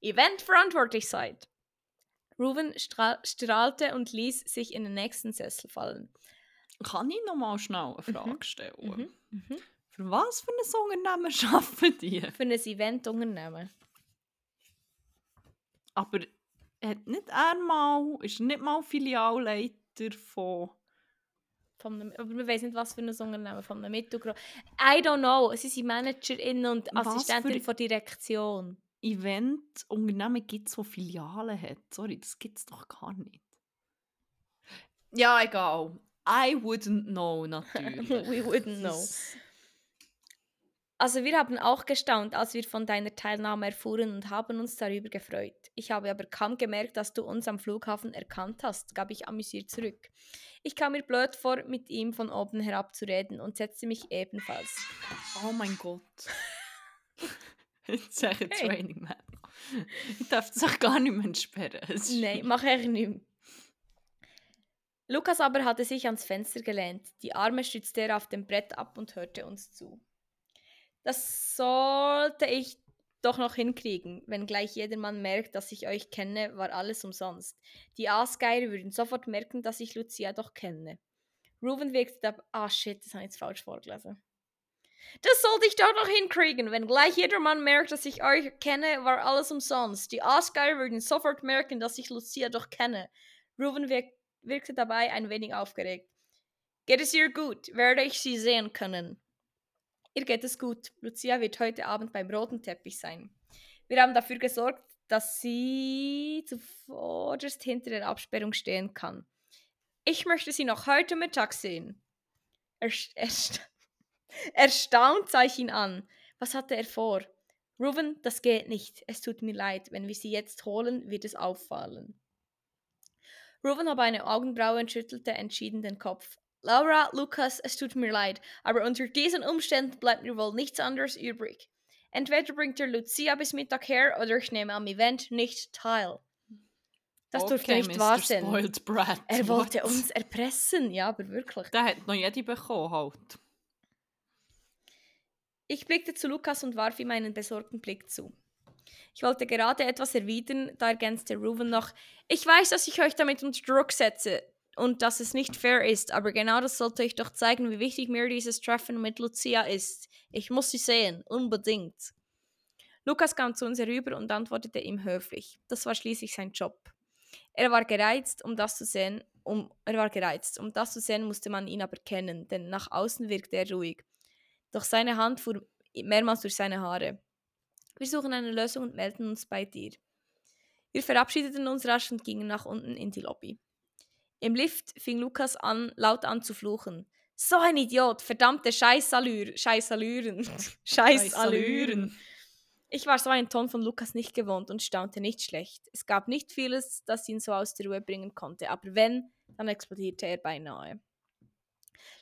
Speaker 2: Event verantwortlich seid. Stra strahlte und ließ sich in den nächsten Sessel fallen.
Speaker 1: Kann ich noch mal schnell eine Frage stellen?
Speaker 2: Mhm. Mhm.
Speaker 1: Für was für ein Unternehmen arbeiten die?
Speaker 2: Für ein Eventunternehmen.
Speaker 1: Aber hat nicht er mal, ist nicht mal Filialleiter von...
Speaker 2: Von einem, aber wir wissen nicht, was für ein Unternehmen, von einem mittelgroßen. I don't know. Sie sind ManagerInnen und Assistentin
Speaker 1: für-
Speaker 2: von Direktion.
Speaker 1: Event-Unternehmen gibt es, die Filialen hat. Sorry, das gibt es doch gar nicht. Ja, egal. I wouldn't know, natürlich.
Speaker 2: We wouldn't know. Also wir haben auch gestaunt, als wir von deiner Teilnahme erfuhren und haben uns darüber gefreut. Ich habe aber kaum gemerkt, dass du uns am Flughafen erkannt hast, gab ich amüsiert zurück. Ich kam mir blöd vor, mit ihm von oben herab zu reden und setzte mich ebenfalls.
Speaker 1: Oh mein Gott. Jetzt sage ich
Speaker 2: Okay.
Speaker 1: Training Man. Ich darf das auch gar nicht mehr entsperren.
Speaker 2: Nein, mach ich nicht mehr. Lukas aber hatte sich ans Fenster gelehnt. Die Arme stützte er auf dem Brett ab und hörte uns zu. Das sollte ich doch noch hinkriegen. Wenn gleich jedermann merkt, dass ich euch kenne, war alles umsonst. Die Aasgeier würden sofort merken, dass ich Lucia doch kenne. Ruven wirkte da. Ah, shit, das habe ich jetzt falsch vorgelesen. Das sollte ich doch noch hinkriegen. Wenn gleich jedermann merkt, dass ich euch kenne, war alles umsonst. Die Aasgeier würden sofort merken, dass ich Lucia doch kenne. Ruven wirk wirkte dabei ein wenig aufgeregt. Geht es ihr gut? Werde ich sie sehen können? Ihr geht es gut. Lucia wird heute Abend beim roten Teppich sein. Wir haben dafür gesorgt, dass sie zuvorderst hinter der Absperrung stehen kann. Ich möchte sie noch heute Mittag sehen. Erst erst Erstaunt sah ich ihn an. Was hatte er vor? Ruven, das geht nicht. Es tut mir leid. Wenn wir sie jetzt holen, wird es auffallen. Ruven hob eine Augenbraue und schüttelte entschieden den Kopf. Laura, Lukas, es tut mir leid, aber unter diesen Umständen bleibt mir wohl nichts anderes übrig. Entweder bringt ihr Lucia bis Mittag her oder ich nehme am Event nicht teil. Das durfte
Speaker 1: Okay,
Speaker 2: nicht
Speaker 1: Mr.
Speaker 2: wahr sein.
Speaker 1: Brat.
Speaker 2: Er wollte
Speaker 1: What?
Speaker 2: uns erpressen, ja, aber wirklich.
Speaker 1: Der hat noch jede bekommen halt.
Speaker 2: Ich blickte zu Lukas und warf ihm einen besorgten Blick zu. Ich wollte gerade etwas erwidern, da ergänzte Ruven noch: Ich weiß, dass ich euch damit unter Druck setze und dass es nicht fair ist, aber genau das sollte euch doch zeigen, wie wichtig mir dieses Treffen mit Lucia ist. Ich muss sie sehen, unbedingt. Lukas kam zu uns herüber und antwortete ihm höflich. Das war schließlich sein Job. Er war gereizt, um das zu sehen. Um, er war gereizt. Um das zu sehen, musste man ihn aber kennen, denn nach außen wirkte er ruhig. Doch seine Hand fuhr mehrmals durch seine Haare. Wir suchen eine Lösung und melden uns bei dir. Wir verabschiedeten uns rasch und gingen nach unten in die Lobby. Im Lift fing Lukas an, laut an zu fluchen. So ein Idiot, verdammte Scheißallür, Scheißallüren, Scheißallüren. Ich war so einen Ton von Lukas nicht gewohnt und staunte nicht schlecht. Es gab nicht vieles, das ihn so aus der Ruhe bringen konnte, aber wenn, dann explodierte er beinahe.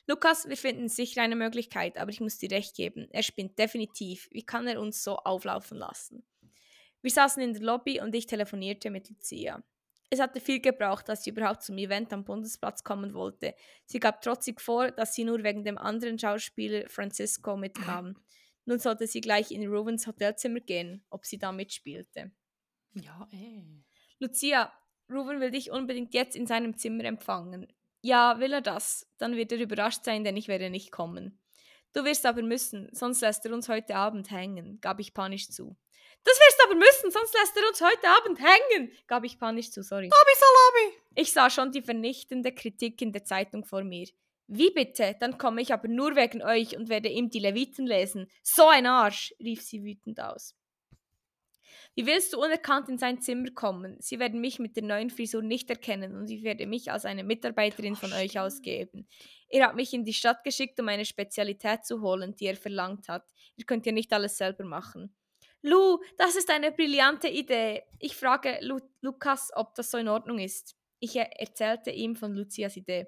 Speaker 2: Lukas, wir finden sicher eine Möglichkeit, aber ich muss dir recht geben, er spinnt definitiv. Wie kann er uns so auflaufen lassen? Wir saßen in der Lobby und ich telefonierte mit Lucia. Es hatte viel gebraucht, dass sie überhaupt zum Event am Bundesplatz kommen wollte. Sie gab trotzig vor, dass sie nur wegen dem anderen Schauspieler Francisco mitkam. Nun sollte sie gleich in Ruvens Hotelzimmer gehen, ob sie da mitspielte.
Speaker 1: Ja, eh.
Speaker 2: Lucia, Ruven will dich unbedingt jetzt in seinem Zimmer empfangen. Ja, will er das? Dann wird er überrascht sein, denn ich werde nicht kommen. Du wirst aber müssen, sonst lässt er uns heute Abend hängen, gab ich panisch zu. Das wirst aber müssen, sonst lässt er uns heute Abend hängen, gab ich panisch zu, sorry.
Speaker 1: Abi Salami!
Speaker 2: Ich sah schon die vernichtende Kritik in der Zeitung vor mir. Wie bitte? Dann komme ich aber nur wegen euch und werde ihm die Leviten lesen. So ein Arsch, rief sie wütend aus. Wie willst du unerkannt in sein Zimmer kommen? Sie werden mich mit der neuen Frisur nicht erkennen und ich werde mich als eine Mitarbeiterin von euch ausgeben. Er hat mich in die Stadt geschickt, um eine Spezialität zu holen, die er verlangt hat. Ihr könnt ja nicht alles selber machen. Lu, das ist eine brillante Idee. Ich frage Lu Lukas, ob das so in Ordnung ist. Ich er erzählte ihm von Lucias Idee.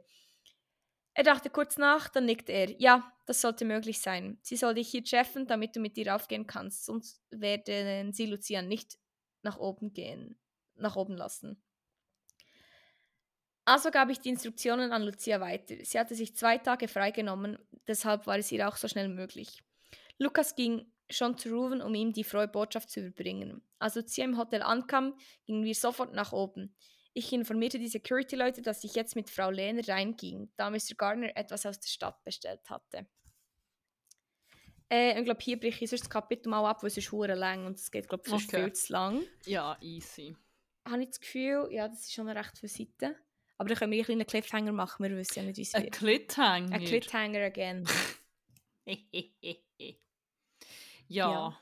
Speaker 2: Er dachte kurz nach, dann nickte er. Ja, das sollte möglich sein. Sie soll dich hier treffen, damit du mit ihr aufgehen kannst, sonst werden sie Lucia nicht nach oben gehen, nach oben lassen. Also gab ich die Instruktionen an Lucia weiter. Sie hatte sich zwei Tage freigenommen, deshalb war es ihr auch so schnell möglich. Lukas ging schon zu rufen, um ihm die frohe Botschaft zu überbringen. Als Lucia im Hotel ankam, gingen wir sofort nach oben. Ich informierte die Security-Leute, dass ich jetzt mit Frau Lehner reinging, da Mr. Gardner etwas aus der Stadt bestellt hatte. Äh, ich glaube, hier breche ich das Kapitel mal ab, weil es ist hure lang und es geht, glaube ich,
Speaker 1: Okay.
Speaker 2: viel zu lang.
Speaker 1: Ja, easy.
Speaker 2: Habe ich das Gefühl, ja, das ist schon recht viele Seiten. Aber dann können wir einen kleinen Cliffhanger machen, wir wissen ja nicht, wie es
Speaker 1: Ein
Speaker 2: wird.
Speaker 1: Cliffhanger.
Speaker 2: Ein Cliffhanger again.
Speaker 1: ja.
Speaker 2: Ja.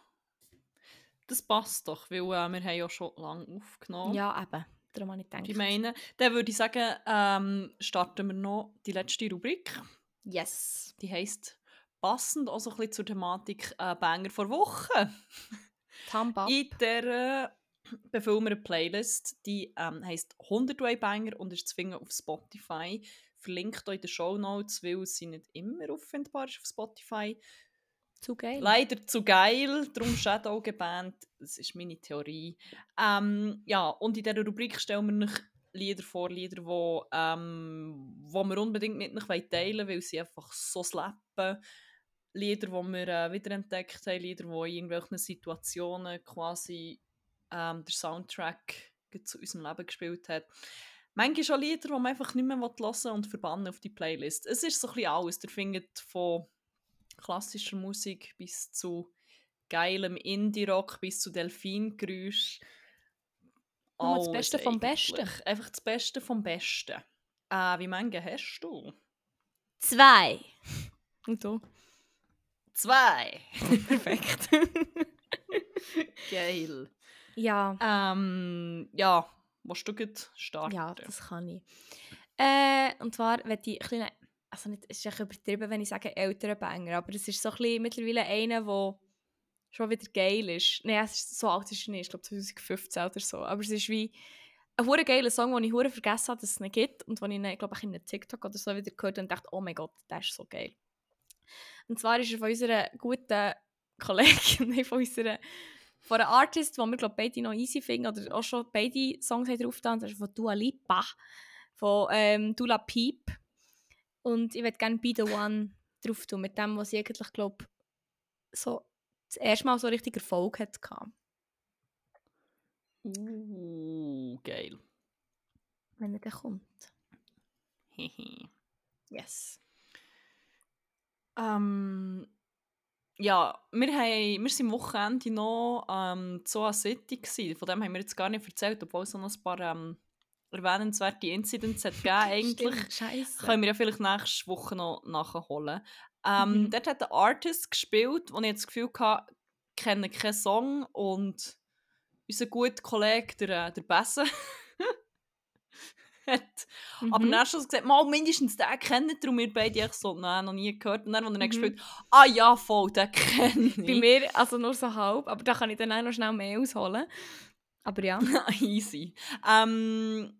Speaker 1: Das passt doch, weil äh, wir haben ja schon lange aufgenommen.
Speaker 2: Ja, eben. Darum habe ich gedacht.
Speaker 1: Ich meine, dann würde ich sagen, ähm, starten wir noch die letzte Rubrik.
Speaker 2: Yes.
Speaker 1: Die heisst passend auch so ein bisschen zur Thematik äh, Banger vor Woche.
Speaker 2: Thumb.
Speaker 1: In der befüllen wir eine Playlist, die ähm, heisst 100 Way Banger und ist zu finden auf Spotify. Verlinkt euch in den Show Notes, weil sie nicht immer auffindbar ist auf Spotify.
Speaker 2: Zu geil.
Speaker 1: Leider zu geil, darum Shadow gebannt. Das ist meine Theorie. Ähm, ja, und in dieser Rubrik stellen wir euch Lieder vor, Lieder, wo, ähm, wo wir unbedingt mit euch teilen wollen, weil sie einfach so slappen. Lieder, die wir äh, wiederentdeckt haben, Lieder, die in irgendwelchen Situationen quasi ähm, der Soundtrack zu unserem Leben gespielt hat. Manchmal schon Lieder, die man einfach nicht mehr hören und verbannen auf die Playlist. Es ist so ein bisschen alles. Ihr findet von klassischer Musik bis zu geilem Indie-Rock, bis zu Delfingeräusch.
Speaker 2: Nur das
Speaker 1: Alles
Speaker 2: Beste vom
Speaker 1: eigentlich.
Speaker 2: Besten.
Speaker 1: Einfach das Beste vom Besten. Äh, wie viele hast du?
Speaker 2: Zwei. Und du?
Speaker 1: Zwei.
Speaker 2: Perfekt.
Speaker 1: Geil.
Speaker 2: ja.
Speaker 1: Ähm, ja, willst du gut starten?
Speaker 2: Ja, das kann ich. Äh, und zwar, wenn die kleine, also nicht, es ist übertrieben, wenn ich sage ältere Banger, aber es ist so ein mittlerweile einer, der schon wieder geil ist. Nein, es ist so alt ist er nicht, ich glaube 2015 oder so, aber es ist wie ein hure geiler Song, den ich hure vergessen habe, dass es ihn gibt und den ich, glaube ich, in einem TikTok oder so wieder gehört und dachte, oh mein Gott, der ist so geil. Und zwar ist er von unserer guten Kollegin, nein, von unserer von einem Artist, den wir glaube beide noch easy finden oder auch schon beide Songs haben drauf da, das ist von Dua Lipa, von ähm, Dula Peep. Und ich würde gerne «Be the One» drauf tun, mit dem, was sie eigentlich, glaube so das erste Mal so richtig Erfolg hatte.
Speaker 1: Uh, geil.
Speaker 2: Wenn er dann kommt.
Speaker 1: Hehe.
Speaker 2: Yes.
Speaker 1: Ähm, ja, wir, haben, wir sind am Wochenende noch ähm, so an City gewesen. Von dem haben wir jetzt gar nicht erzählt, obwohl es noch ein paar ähm, erwähnenswerte Incidents hat gegeben eigentlich.
Speaker 2: Stimmt, Scheiße.
Speaker 1: Können wir ja vielleicht nächste Woche noch nachholen. Ähm,
Speaker 2: Mhm.
Speaker 1: Dort hat ein Artist gespielt, wo ich jetzt das Gefühl hatte, ich kenne keinen Song und unser guter Kollege, der, äh, der Besse, hat aber
Speaker 2: Mhm.
Speaker 1: dann hast du gesagt, mal mindestens den kennen darum wir beide echt so, nein, noch nie gehört. Und dann, als er dann
Speaker 2: Mhm.
Speaker 1: gespielt ah ja, voll, den kenne ich.
Speaker 2: Bei mir also nur so halb, aber da kann ich dann auch noch schnell mehr ausholen. Aber ja.
Speaker 1: Easy. Ähm,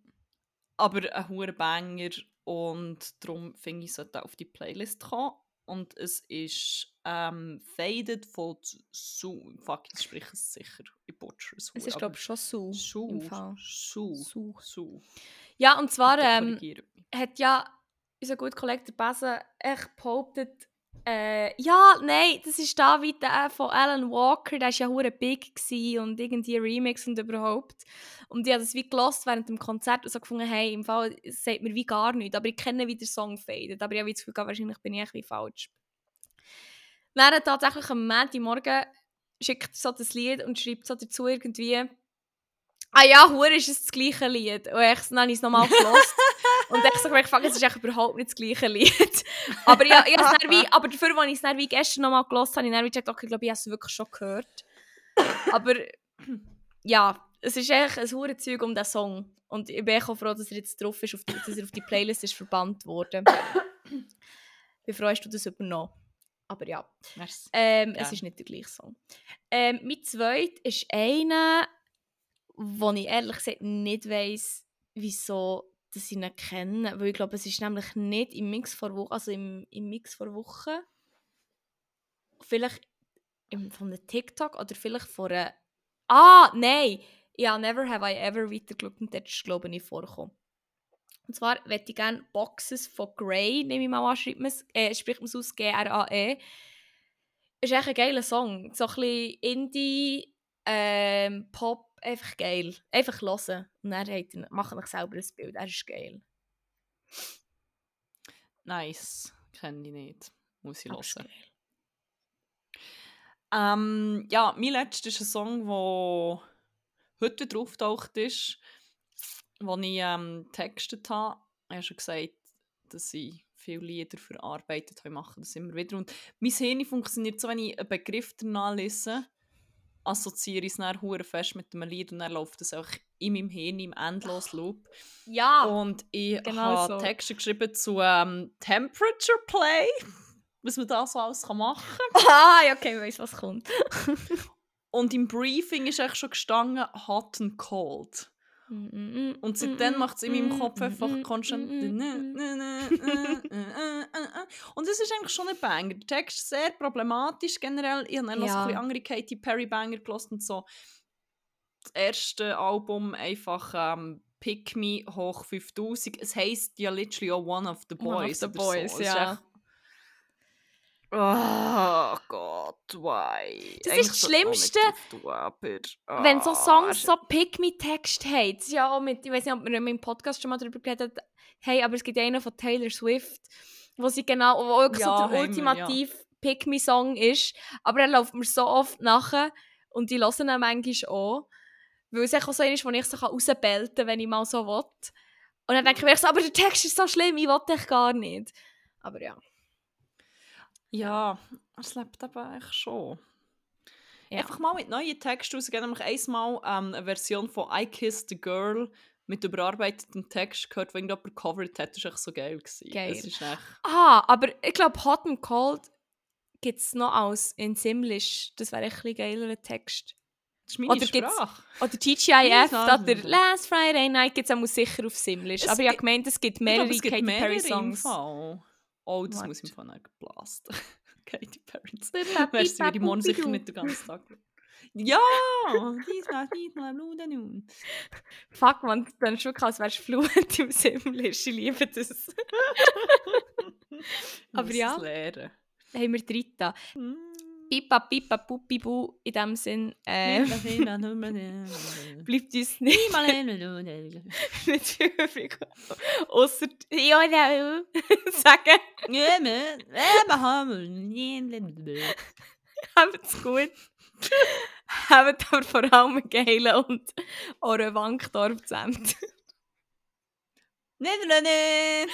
Speaker 1: aber ein hoher Banger und darum finde ich, es sollte auf die Playlist kommen. Und es ist ähm, Faded von Su. Fuck, ich spreche es sicher. Ich butcher es.
Speaker 2: Es ist, glaube ich, schon so.
Speaker 1: Su.
Speaker 2: im Fall.
Speaker 1: Su.
Speaker 2: Su.
Speaker 1: Su.
Speaker 2: Ja, und zwar ähm, hat ja unser guter Kollege der Besen echt behauptet, äh, ja, nein, das ist da wie der von Alan Walker, der war ja hure big und irgendwie Remix und überhaupt. Und ich habe das wie gelost während dem Konzert und so gefunden, hey, im Fall sagt mir wie gar nichts, aber ich kenne wie der Song fadet, aber ich habe das Gefühl, wahrscheinlich bin ich wie falsch. Hat tatsächlich am Montagmorgen schickt so das Lied und schreibt so dazu irgendwie «Ah ja, hure ist es das gleiche Lied.» Und ich, dann habe ich es nochmal gelost und ich so gemerkt, fuck, es ist echt überhaupt nicht das gleiche Lied. aber, ja, ich wie, aber dafür, als ich es dann wie gestern nochmal gelost habe, habe ich dann okay, ich glaube, ich habe es wirklich schon gehört. Aber ja, es ist echt ein hure Zeug um diesen Song. Und ich bin auch froh, dass er jetzt drauf ist, auf die, dass er auf die Playlist ist verbannt worden. Wie froh hast du das übernommen? Aber ja, ähm, es
Speaker 1: Gerne.
Speaker 2: ist nicht der gleiche Song. Ähm, mein zweit ist einer, wo ich ehrlich gesagt nicht weiss, wieso dass ich ihn kenne. Weil ich glaube, es ist nämlich nicht im Mix vor Woche, also im, im Mix vor Woche. Vielleicht von einem TikTok oder vielleicht von einer. Ah, nein! Ja, Never Have I Ever weitergeschaut und dort ist, glaube ich, vorgekommen. Und zwar möchte ich gerne Boxes von Grey, nehme ich mal an, schreibt äh, spricht man es aus, G-R-A-E. ist echt ein geiler Song. So ein bisschen Indie, ähm, Pop, einfach geil. Einfach hören. Und dann habt ihr- macht euch selber ein Bild. Er ist geil.
Speaker 1: Nice. Kenne ich nicht. Muss ich
Speaker 2: Aber
Speaker 1: hören. Ähm, ja, mein letzter ist ein Song, der heute wieder auftaucht ist, wo ich ähm, getextet habe. Ich habe schon gesagt, dass ich viele Lieder verarbeitet habe, mache das immer wieder. Und mein Hirn funktioniert so, wenn ich einen Begriff danach lese, assoziiere ich es dann hure fest mit einem Lied und dann läuft das auch in meinem Hirn im endlos Loop.
Speaker 2: Ja!
Speaker 1: Und ich
Speaker 2: genau
Speaker 1: habe
Speaker 2: so.
Speaker 1: Texte geschrieben zu ähm, Temperature Play, was man da so alles kann machen
Speaker 2: ah, ja, okay, ich weiss, was kommt.
Speaker 1: Und im Briefing ist eigentlich schon gestanden Hot and Cold. Und seitdem macht es in meinem Kopf einfach konstant. Und es ist eigentlich schon ein Banger. Der Text ist sehr problematisch generell. Ich habe dann noch
Speaker 2: Ja.
Speaker 1: ein bisschen andere Katy Perry Banger gehört und so. Das erste Album einfach ähm, Pick Me hoch 5000. Es heisst ja literally auch One of the
Speaker 2: One of
Speaker 1: Boys.
Speaker 2: the Boys,
Speaker 1: so.
Speaker 2: Ja.
Speaker 1: Oh Gott, why?
Speaker 2: Das ist
Speaker 1: Eigentlich
Speaker 2: das
Speaker 1: man nicht
Speaker 2: Schlimmste,
Speaker 1: aber,
Speaker 2: Wenn so
Speaker 1: ah,
Speaker 2: Songs so Pick-Me-Text haben, das ist ja auch mit, ich weiß nicht, ob wir im Podcast schon mal darüber geredet haben, aber es gibt einen von Taylor Swift, wo sie genau, wo wirklich
Speaker 1: Ja,
Speaker 2: so der ultimativ Pick-Me-Song ist, aber er läuft mir so oft nachher und die hören ihn manchmal auch, weil es auch so ist, wo ich so rausbelten kann, wenn ich mal so will. Und dann denke ich mir so, aber der Text ist so schlimm, ich will dich gar nicht. Aber ja.
Speaker 1: Ja, es lebt aber eigentlich schon.
Speaker 2: Ja.
Speaker 1: Einfach mal mit neuen Texten rausgehen. Nämlich einmal ähm, eine Version von I Kissed the Girl mit überarbeitetem Text gehört, wenn jemand gecovert hat. Das war echt so geil. Gewesen.
Speaker 2: Geil.
Speaker 1: Echt...
Speaker 2: Ah, aber ich glaube, Hot and Cold gibt es noch als in Simlish. Das wäre echt ein geilerer Text.
Speaker 1: Das ist meine
Speaker 2: Oder
Speaker 1: Sprache.
Speaker 2: Oder TGIF, oder Last Friday Night gibt es sicher auf Simlish.
Speaker 1: Es
Speaker 2: Aber ich habe gemeint, es gibt mehrere Katy
Speaker 1: mehrere Oh, das
Speaker 2: What?
Speaker 1: muss ich Fall nicht geblasen. Katy Perry. Wärst du die morgen sicher nicht den ganzen Tag. Ja! Diesmal, diesmal, Blut nun.
Speaker 2: Fuck, man, dann wirklich, als wärst du fluent im Simlish. Ich liebe das. Aber ja.
Speaker 1: es lernen.
Speaker 2: Haben wir dritte.
Speaker 1: Mm.
Speaker 2: Pipa, pipa, pupi, bu. In dem Sinn, äh, bleibt uns nicht, nicht übrig. Ausser, ja, ja, sagen, habt's gut. Habt aber vor allem einen geilen und euren Wankdorf zu Ende.
Speaker 1: Nein, nein, nein.